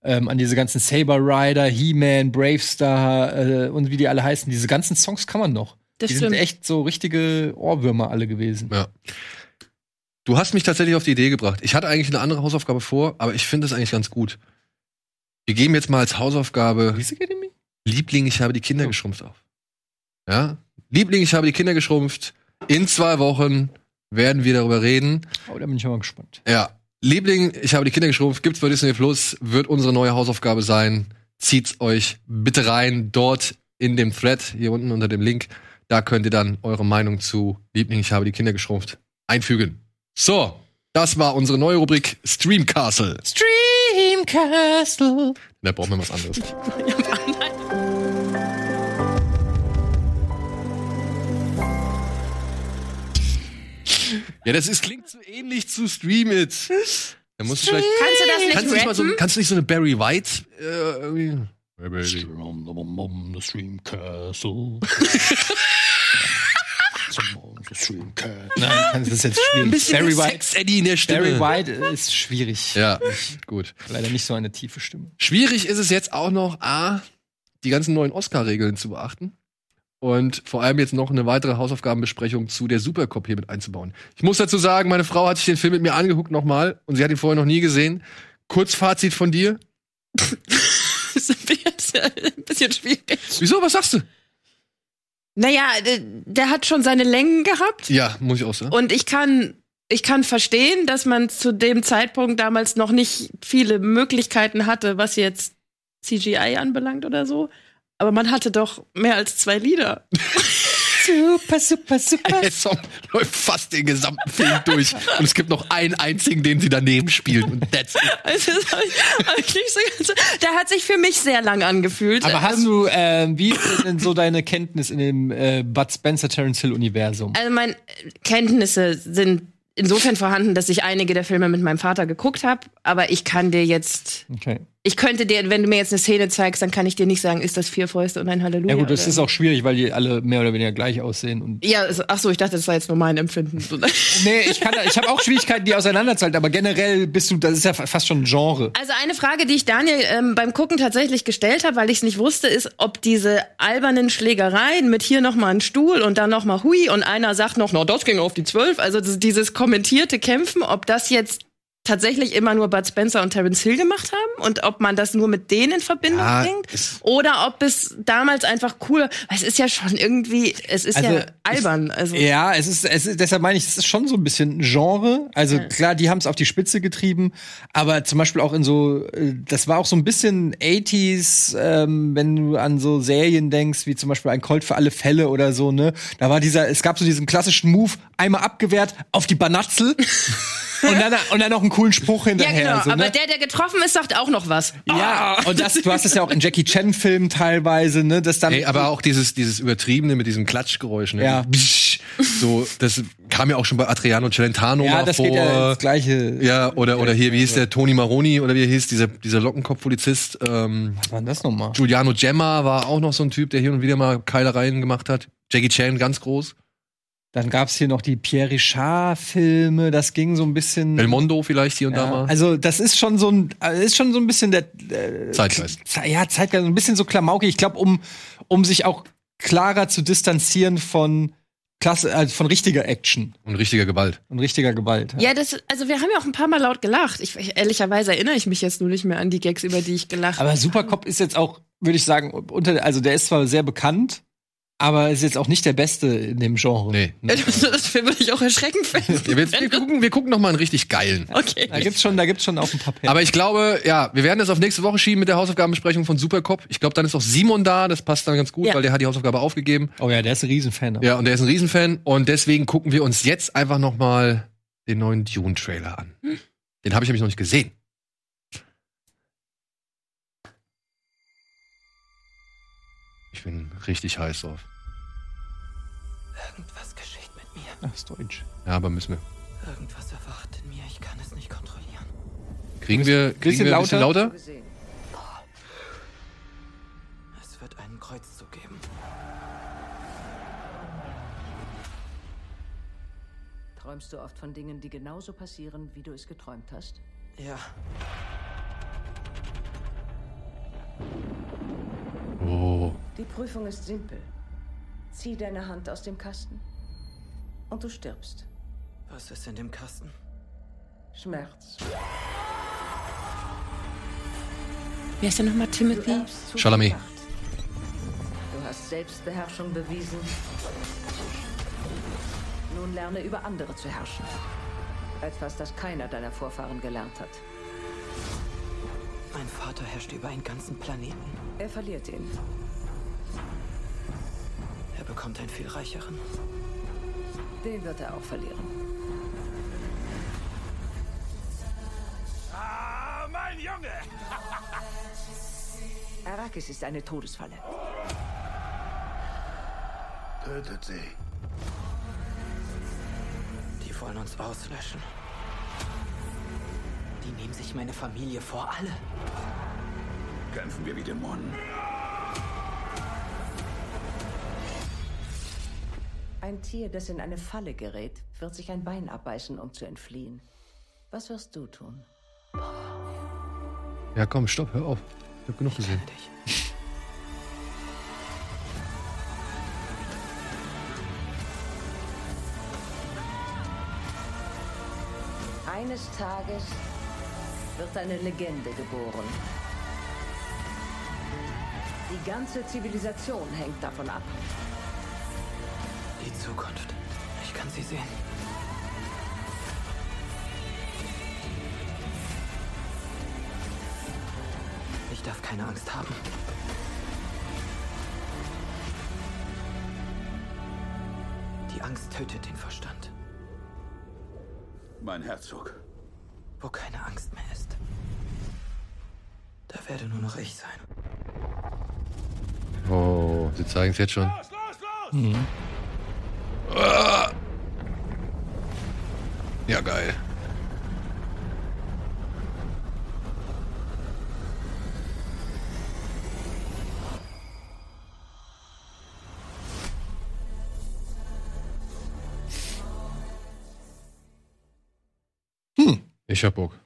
ähm, an diese ganzen Saber Rider, He-Man, Bravestar äh, und wie die alle heißen. Diese ganzen Songs kann man noch. Das die stimmt. sind echt so richtige Ohrwürmer alle gewesen. Ja. Du hast mich tatsächlich auf die Idee gebracht. Ich hatte eigentlich eine andere Hausaufgabe vor, aber ich finde das eigentlich ganz gut. Wir geben jetzt mal als Hausaufgabe? Liebling, ich habe die Kinder geschrumpft auf. Ja? Liebling, ich habe die Kinder geschrumpft. In zwei Wochen werden wir darüber reden. Oh, da bin ich mal gespannt. Ja. Liebling, ich habe die Kinder geschrumpft, gibt's bei Disney Plus, wird unsere neue Hausaufgabe sein. Zieht's euch bitte rein, dort in dem Thread, hier unten unter dem Link. Da könnt ihr dann eure Meinung zu Liebling, ich habe die Kinder geschrumpft einfügen. So, das war unsere neue Rubrik Stream Castle. Stream Castle. Da brauchen wir was anderes. Ja, das ist, klingt so ähnlich zu Stream It. Da musst du vielleicht. Kannst du das nicht Kannst du nicht mal so, rappen? kannst du nicht so eine Barry White äh, irgendwie? The Stream Castle. Nein, das ist jetzt schwierig. Ein bisschen Barry Barry White, Sex Eddie in der Stimme. Barry White ist schwierig. Ja, gut. Leider nicht so eine tiefe Stimme. Schwierig ist es jetzt auch noch, A, die ganzen neuen Oscar-Regeln zu beachten. Und vor allem jetzt noch eine weitere Hausaufgabenbesprechung zu der Supercop hier mit einzubauen. Ich muss dazu sagen, meine Frau hat sich den Film mit mir angeguckt nochmal und sie hat ihn vorher noch nie gesehen. Kurzfazit von dir. Das ist ein bisschen schwierig. Wieso? Was sagst du? Naja, der, der hat schon seine Längen gehabt. Ja, muss ich auch sagen. Und ich kann, ich kann verstehen, dass man zu dem Zeitpunkt damals noch nicht viele Möglichkeiten hatte, was jetzt CGI anbelangt oder so. Aber man hatte doch mehr als zwei Lieder. Super, super, super. Der Song läuft fast den gesamten Film durch. Und es gibt noch einen einzigen, den sie daneben spielen. Und that's it. Also, das hab ich, hab ich nicht so ganz, der hat sich für mich sehr lang angefühlt. Aber hast du, äh, wie ist denn so deine Kenntnis in dem äh, Bud Spencer Terence Hill Universum? Also meine Kenntnisse sind insofern vorhanden, dass ich einige der Filme mit meinem Vater geguckt habe, aber ich kann dir jetzt Okay. Ich könnte dir, wenn du mir jetzt eine Szene zeigst, dann kann ich dir nicht sagen, ist das vier Fäuste und ein Halleluja. Ja gut, das oder- ist auch schwierig, weil die alle mehr oder weniger gleich aussehen. Und Ja, also, ach so, ich dachte, das war jetzt nur mein Empfinden. nee, ich, kann, ich habe auch Schwierigkeiten, die auseinanderzuhalten, aber generell bist du, das ist ja fa- fast schon ein Genre. Also eine Frage, die ich Daniel ähm, beim Gucken tatsächlich gestellt habe, weil ich es nicht wusste, ist, ob diese albernen Schlägereien mit hier noch mal ein Stuhl und dann noch mal Hui und einer sagt noch, na, das ging auf die Zwölf, also das, dieses kommentierte Kämpfen, ob das jetzt tatsächlich immer nur Bud Spencer und Terence Hill gemacht haben und ob man das nur mit denen in Verbindung Ja, bringt oder ob es damals einfach cool, weil es ist ja schon irgendwie, es ist Also, ja albern, also Ja, es ist, es ist, deshalb meine ich, es ist schon so ein bisschen Genre. Also klar, die haben es auf die Spitze getrieben, aber zum Beispiel auch in so, äh, das war auch so ein bisschen 80s, ähm, wenn du an so Serien denkst, wie zum Beispiel ein Colt für alle Fälle oder so, ne? Da war dieser, es gab so diesen klassischen Move, einmal abgewehrt, auf die Banatzel und dann, und dann noch einen coolen Spruch ja hinterher. genau, so, aber ne? der, der getroffen ist, sagt auch noch was. Ja, und das, du hast es ja auch in Jackie Chan Filmen teilweise, ne, dass dann Ey, aber auch dieses, dieses Übertriebene mit diesem Klatschgeräusch, ne? Ja. So, das kam ja auch schon bei Adriano Celentano ja, mal das vor. geht ja ins gleiche. Ja, oder, oder hier, wie hieß der, Tony Maroni, oder wie er hieß, dieser, dieser Lockenkopf-Polizist, ähm, Was war denn das nochmal? Giuliano Gemma war auch noch so ein Typ, der hier und wieder mal Keilereien gemacht hat. Jackie Chan, ganz groß. Dann gab's hier noch die Pierre Richard-Filme, das ging so ein bisschen. Belmondo vielleicht hier und da ja, mal. also das ist schon so ein, ist schon so ein bisschen der äh, Zeitgeist. Ze- Ja, Zeitgeist, ein bisschen so Klamaukig. Ich glaube, um, um sich auch klarer zu distanzieren von Klasse, also von richtiger Action Und richtiger Gewalt. und richtiger Gewalt. Ja, das, also wir haben ja auch ein paar Mal laut gelacht. Ich, ich, ehrlicherweise erinnere ich mich jetzt nur nicht mehr an die Gags, über die ich gelacht habe. Aber Supercop ist jetzt auch, würde ich sagen, unter, also der ist zwar sehr bekannt, aber ist jetzt auch nicht der Beste in dem Genre. Nee. Ja, das, das würde ich auch erschreckend finden. Ja, wir, wir, gucken, wir gucken noch mal einen richtig geilen. Okay. Da gibt's schon, da gibt's schon ein paar Perlen. Aber ich glaube, ja, wir werden das auf nächste Woche schieben mit der Hausaufgabenbesprechung von Supercop. Ich glaube, dann ist auch Simon da. Das passt dann ganz gut, Ja. weil der hat die Hausaufgabe aufgegeben. oh ja, der ist ein Riesenfan. Ja, und der ist ein Riesenfan. Und deswegen gucken wir uns jetzt einfach noch mal den neuen Dune-Trailer an. Den habe ich nämlich noch nicht gesehen. Ich bin richtig heiß drauf. Ach, ist Deutsch. Ja, aber müssen wir. Irgendwas erwacht in mir. Ich kann es nicht kontrollieren. Kriegen wir, kriegen wir ein bisschen lauter? Es wird einen Kreuzzug geben. Träumst du oft von Dingen, die genauso passieren, wie du es geträumt hast? Ja. Oh. Die Prüfung ist simpel. Zieh deine Hand aus dem Kasten und du stirbst. Was ist in dem Kasten? Schmerz. Wer ist denn nochmal Timothy? Chalamet. Du hast Selbstbeherrschung bewiesen. Nun lerne über andere zu herrschen. Etwas, das keiner deiner Vorfahren gelernt hat. Mein Vater herrscht über einen ganzen Planeten. Er verliert ihn. Er bekommt einen viel reicheren. Den wird er auch verlieren. Ah, mein Junge! Arrakis ist eine Todesfalle. Tötet sie. Die wollen uns auslöschen. Die nehmen sich meine Familie vor alle. Kämpfen wir wie Dämonen. Ein Tier, das in eine Falle gerät, wird sich ein Bein abbeißen, um zu entfliehen. Was wirst du tun? Ja, komm, stopp, hör auf. Ich hab genug gesehen. Dich. Eines Tages wird eine Legende geboren. Die ganze Zivilisation hängt davon ab. Die Zukunft. Ich kann sie sehen. Ich darf keine Angst haben. Die Angst tötet den Verstand. Mein Herzog. Wo keine Angst mehr ist. Da werde nur noch ich sein. Oh, sie zeigen es jetzt schon. Los, los, los! Ah. Ich hab Bock.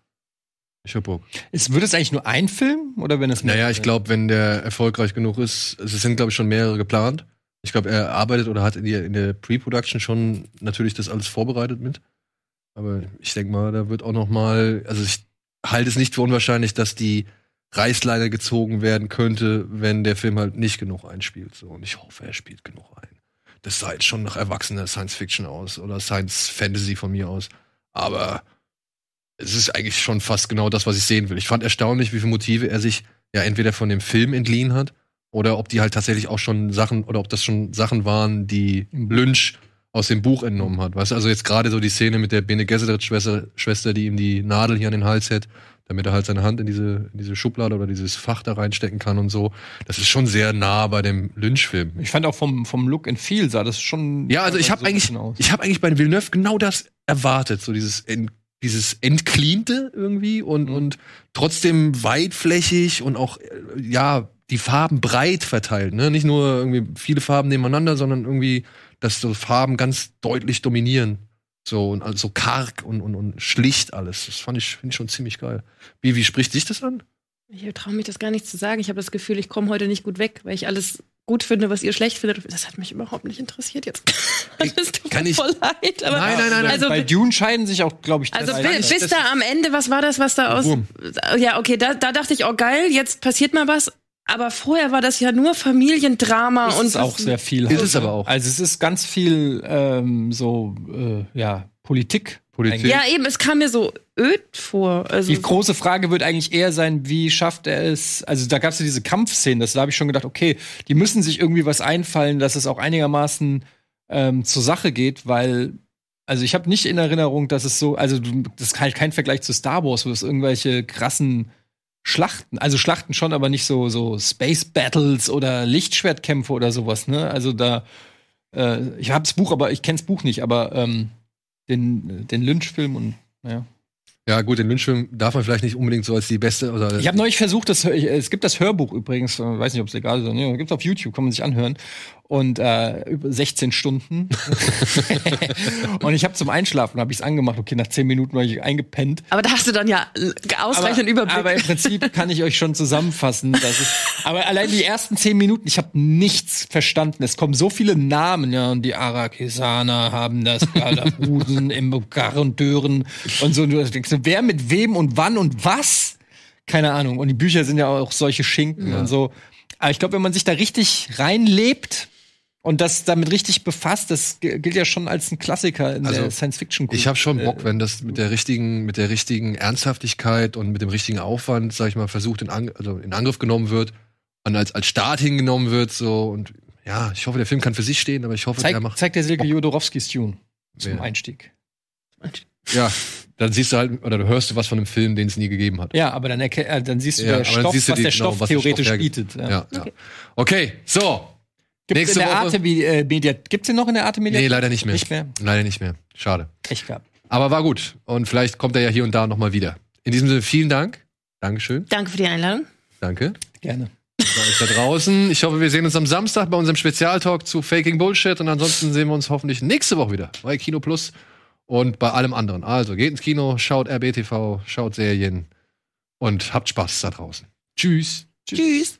Ich hab Bock. Ist, wird es eigentlich nur ein Film oder wenn es Naja, ich glaube, wenn der erfolgreich genug ist, es sind, glaube ich, schon mehrere geplant. Ich glaube, er arbeitet oder hat in, die, in der Pre-Production schon natürlich das alles vorbereitet mit. Aber ich denke mal, da wird auch noch mal, also ich halte es nicht für unwahrscheinlich, dass die Reißleine gezogen werden könnte, wenn der Film halt nicht genug einspielt. So. Und ich hoffe, er spielt genug ein. Das sah jetzt schon nach erwachsener Science Fiction aus oder Science Fantasy von mir aus. Aber es ist eigentlich schon fast genau das, was ich sehen will. Ich fand erstaunlich, wie viele Motive er sich ja entweder von dem Film entliehen hat oder ob die halt tatsächlich auch schon Sachen oder ob das schon Sachen waren, die Lynch aus dem Buch entnommen hat. Weißt du, also jetzt gerade so die Szene mit der Bene Gesserit Schwester, Schwester, die ihm die Nadel hier an den Hals hält, damit er halt seine Hand in diese, in diese Schublade oder dieses Fach da reinstecken kann und so. Das ist schon sehr nah bei dem Lynch-Film. Ich fand auch vom, vom Look and Feel sah das schon. Ja, also ich habe so eigentlich, ich habe eigentlich bei Villeneuve genau das erwartet, so dieses dieses entcleante irgendwie und Mhm. und trotzdem weitflächig und auch äh, ja die Farben breit verteilt, ne? Nicht nur irgendwie viele Farben nebeneinander, sondern irgendwie, dass so Farben ganz deutlich dominieren. So und also karg und, und, und schlicht alles. Das fand ich, finde ich schon ziemlich geil. Wie, wie spricht dich das an? Ich traue mich das gar nicht zu sagen. Ich habe das Gefühl, ich komme heute nicht gut weg, weil ich alles gut finde, was ihr schlecht findet. Das hat mich überhaupt nicht interessiert jetzt. Das tut Kann mir ich- voll leid. Aber Nein, nein, nein. Also, Bei Dune scheiden sich auch, glaube ich, also drei bi- Seiten. bis da am Ende, was war das, was da aus. Wurm. Ja, okay, da, da dachte ich, oh geil, jetzt passiert mal was. Aber vorher war das ja nur Familiendrama ist und es auch sehr viel. Ist es aber auch. Also es ist ganz viel ähm, so äh, ja Politik. Politik. Ja, eben, es kam mir so öd vor. Also, Die große Frage wird eigentlich eher sein, wie schafft er es? Also da gab es ja diese Kampfszenen, das da habe ich schon gedacht, okay, die müssen sich irgendwie was einfallen, dass es auch einigermaßen ähm, zur Sache geht, weil also ich habe nicht in Erinnerung, dass es so, also das ist halt kein Vergleich zu Star Wars, wo es irgendwelche krassen Schlachten, also Schlachten schon, aber nicht so so Space Battles oder Lichtschwertkämpfe oder sowas, ne? Also da äh, ich habe das Buch, aber ich kenne das Buch nicht, aber ähm, den den Lynch-Film und ja. Ja, gut, den Lynch-Film darf man vielleicht nicht unbedingt so als die beste oder Ich habe neulich versucht, das, es gibt das Hörbuch übrigens, äh, weiß nicht, ob es legal ist, oder nicht, gibt es auf YouTube, kann man sich anhören. Und äh, über 16 Stunden. und ich habe zum Einschlafen, habe ich es angemacht, okay, nach 10 Minuten war ich eingepennt. aber da hast du dann ja ausreichend Überblick. aber im Prinzip kann ich euch schon zusammenfassen. Dass es, aber allein die ersten 10 Minuten, ich habe nichts verstanden. Es kommen so viele Namen, ja, und die Arakesaner haben das Galabusen im Garendören und so. Und Du denkst, wer mit wem und wann und was? Keine Ahnung. Und die Bücher sind ja auch solche Schinken und so. Aber ich glaube, wenn man sich da richtig reinlebt und das damit richtig befasst, das gilt ja schon als ein Klassiker in Also, der Science-Fiction. Ich habe schon Bock, wenn das mit der richtigen, mit der richtigen Ernsthaftigkeit und mit dem richtigen Aufwand, sag ich mal, versucht in, Ang also in Angriff genommen wird und als, als Start hingenommen wird, so und ja, ich hoffe, der Film kann für sich stehen, aber ich hoffe, Zeig, der macht. zeigt der Silke Jodorowskis Tune zum Wer? Einstieg. Ja, dann siehst du halt oder du hörst du was von einem Film, den es nie gegeben hat. Ja, aber dann, äh, dann siehst du, Ja, der aber dann Stoff, siehst du was die- der genau, Stoff was der theoretisch Stoff bietet. Ja. Ja, ja. Okay, so. Gibt's Nächste in der Woche- Arte äh, Media, gibt's den noch in der Arte Media? Nee, leider nicht mehr. Nicht mehr? Leider nicht mehr. Schade. Echt gehabt. Aber war gut. Und vielleicht kommt er ja hier und da nochmal wieder. In diesem Sinne, vielen Dank. Dankeschön. Danke für die Einladung. Danke. Gerne. Bei euch da draußen. Ich hoffe, wir sehen uns am Samstag bei unserem Spezialtalk zu Faking Bullshit. Und ansonsten sehen wir uns hoffentlich nächste Woche wieder bei Kino Plus und bei allem anderen. Also geht ins Kino, schaut RBTV, schaut Serien und habt Spaß da draußen. Tschüss. Tschüss.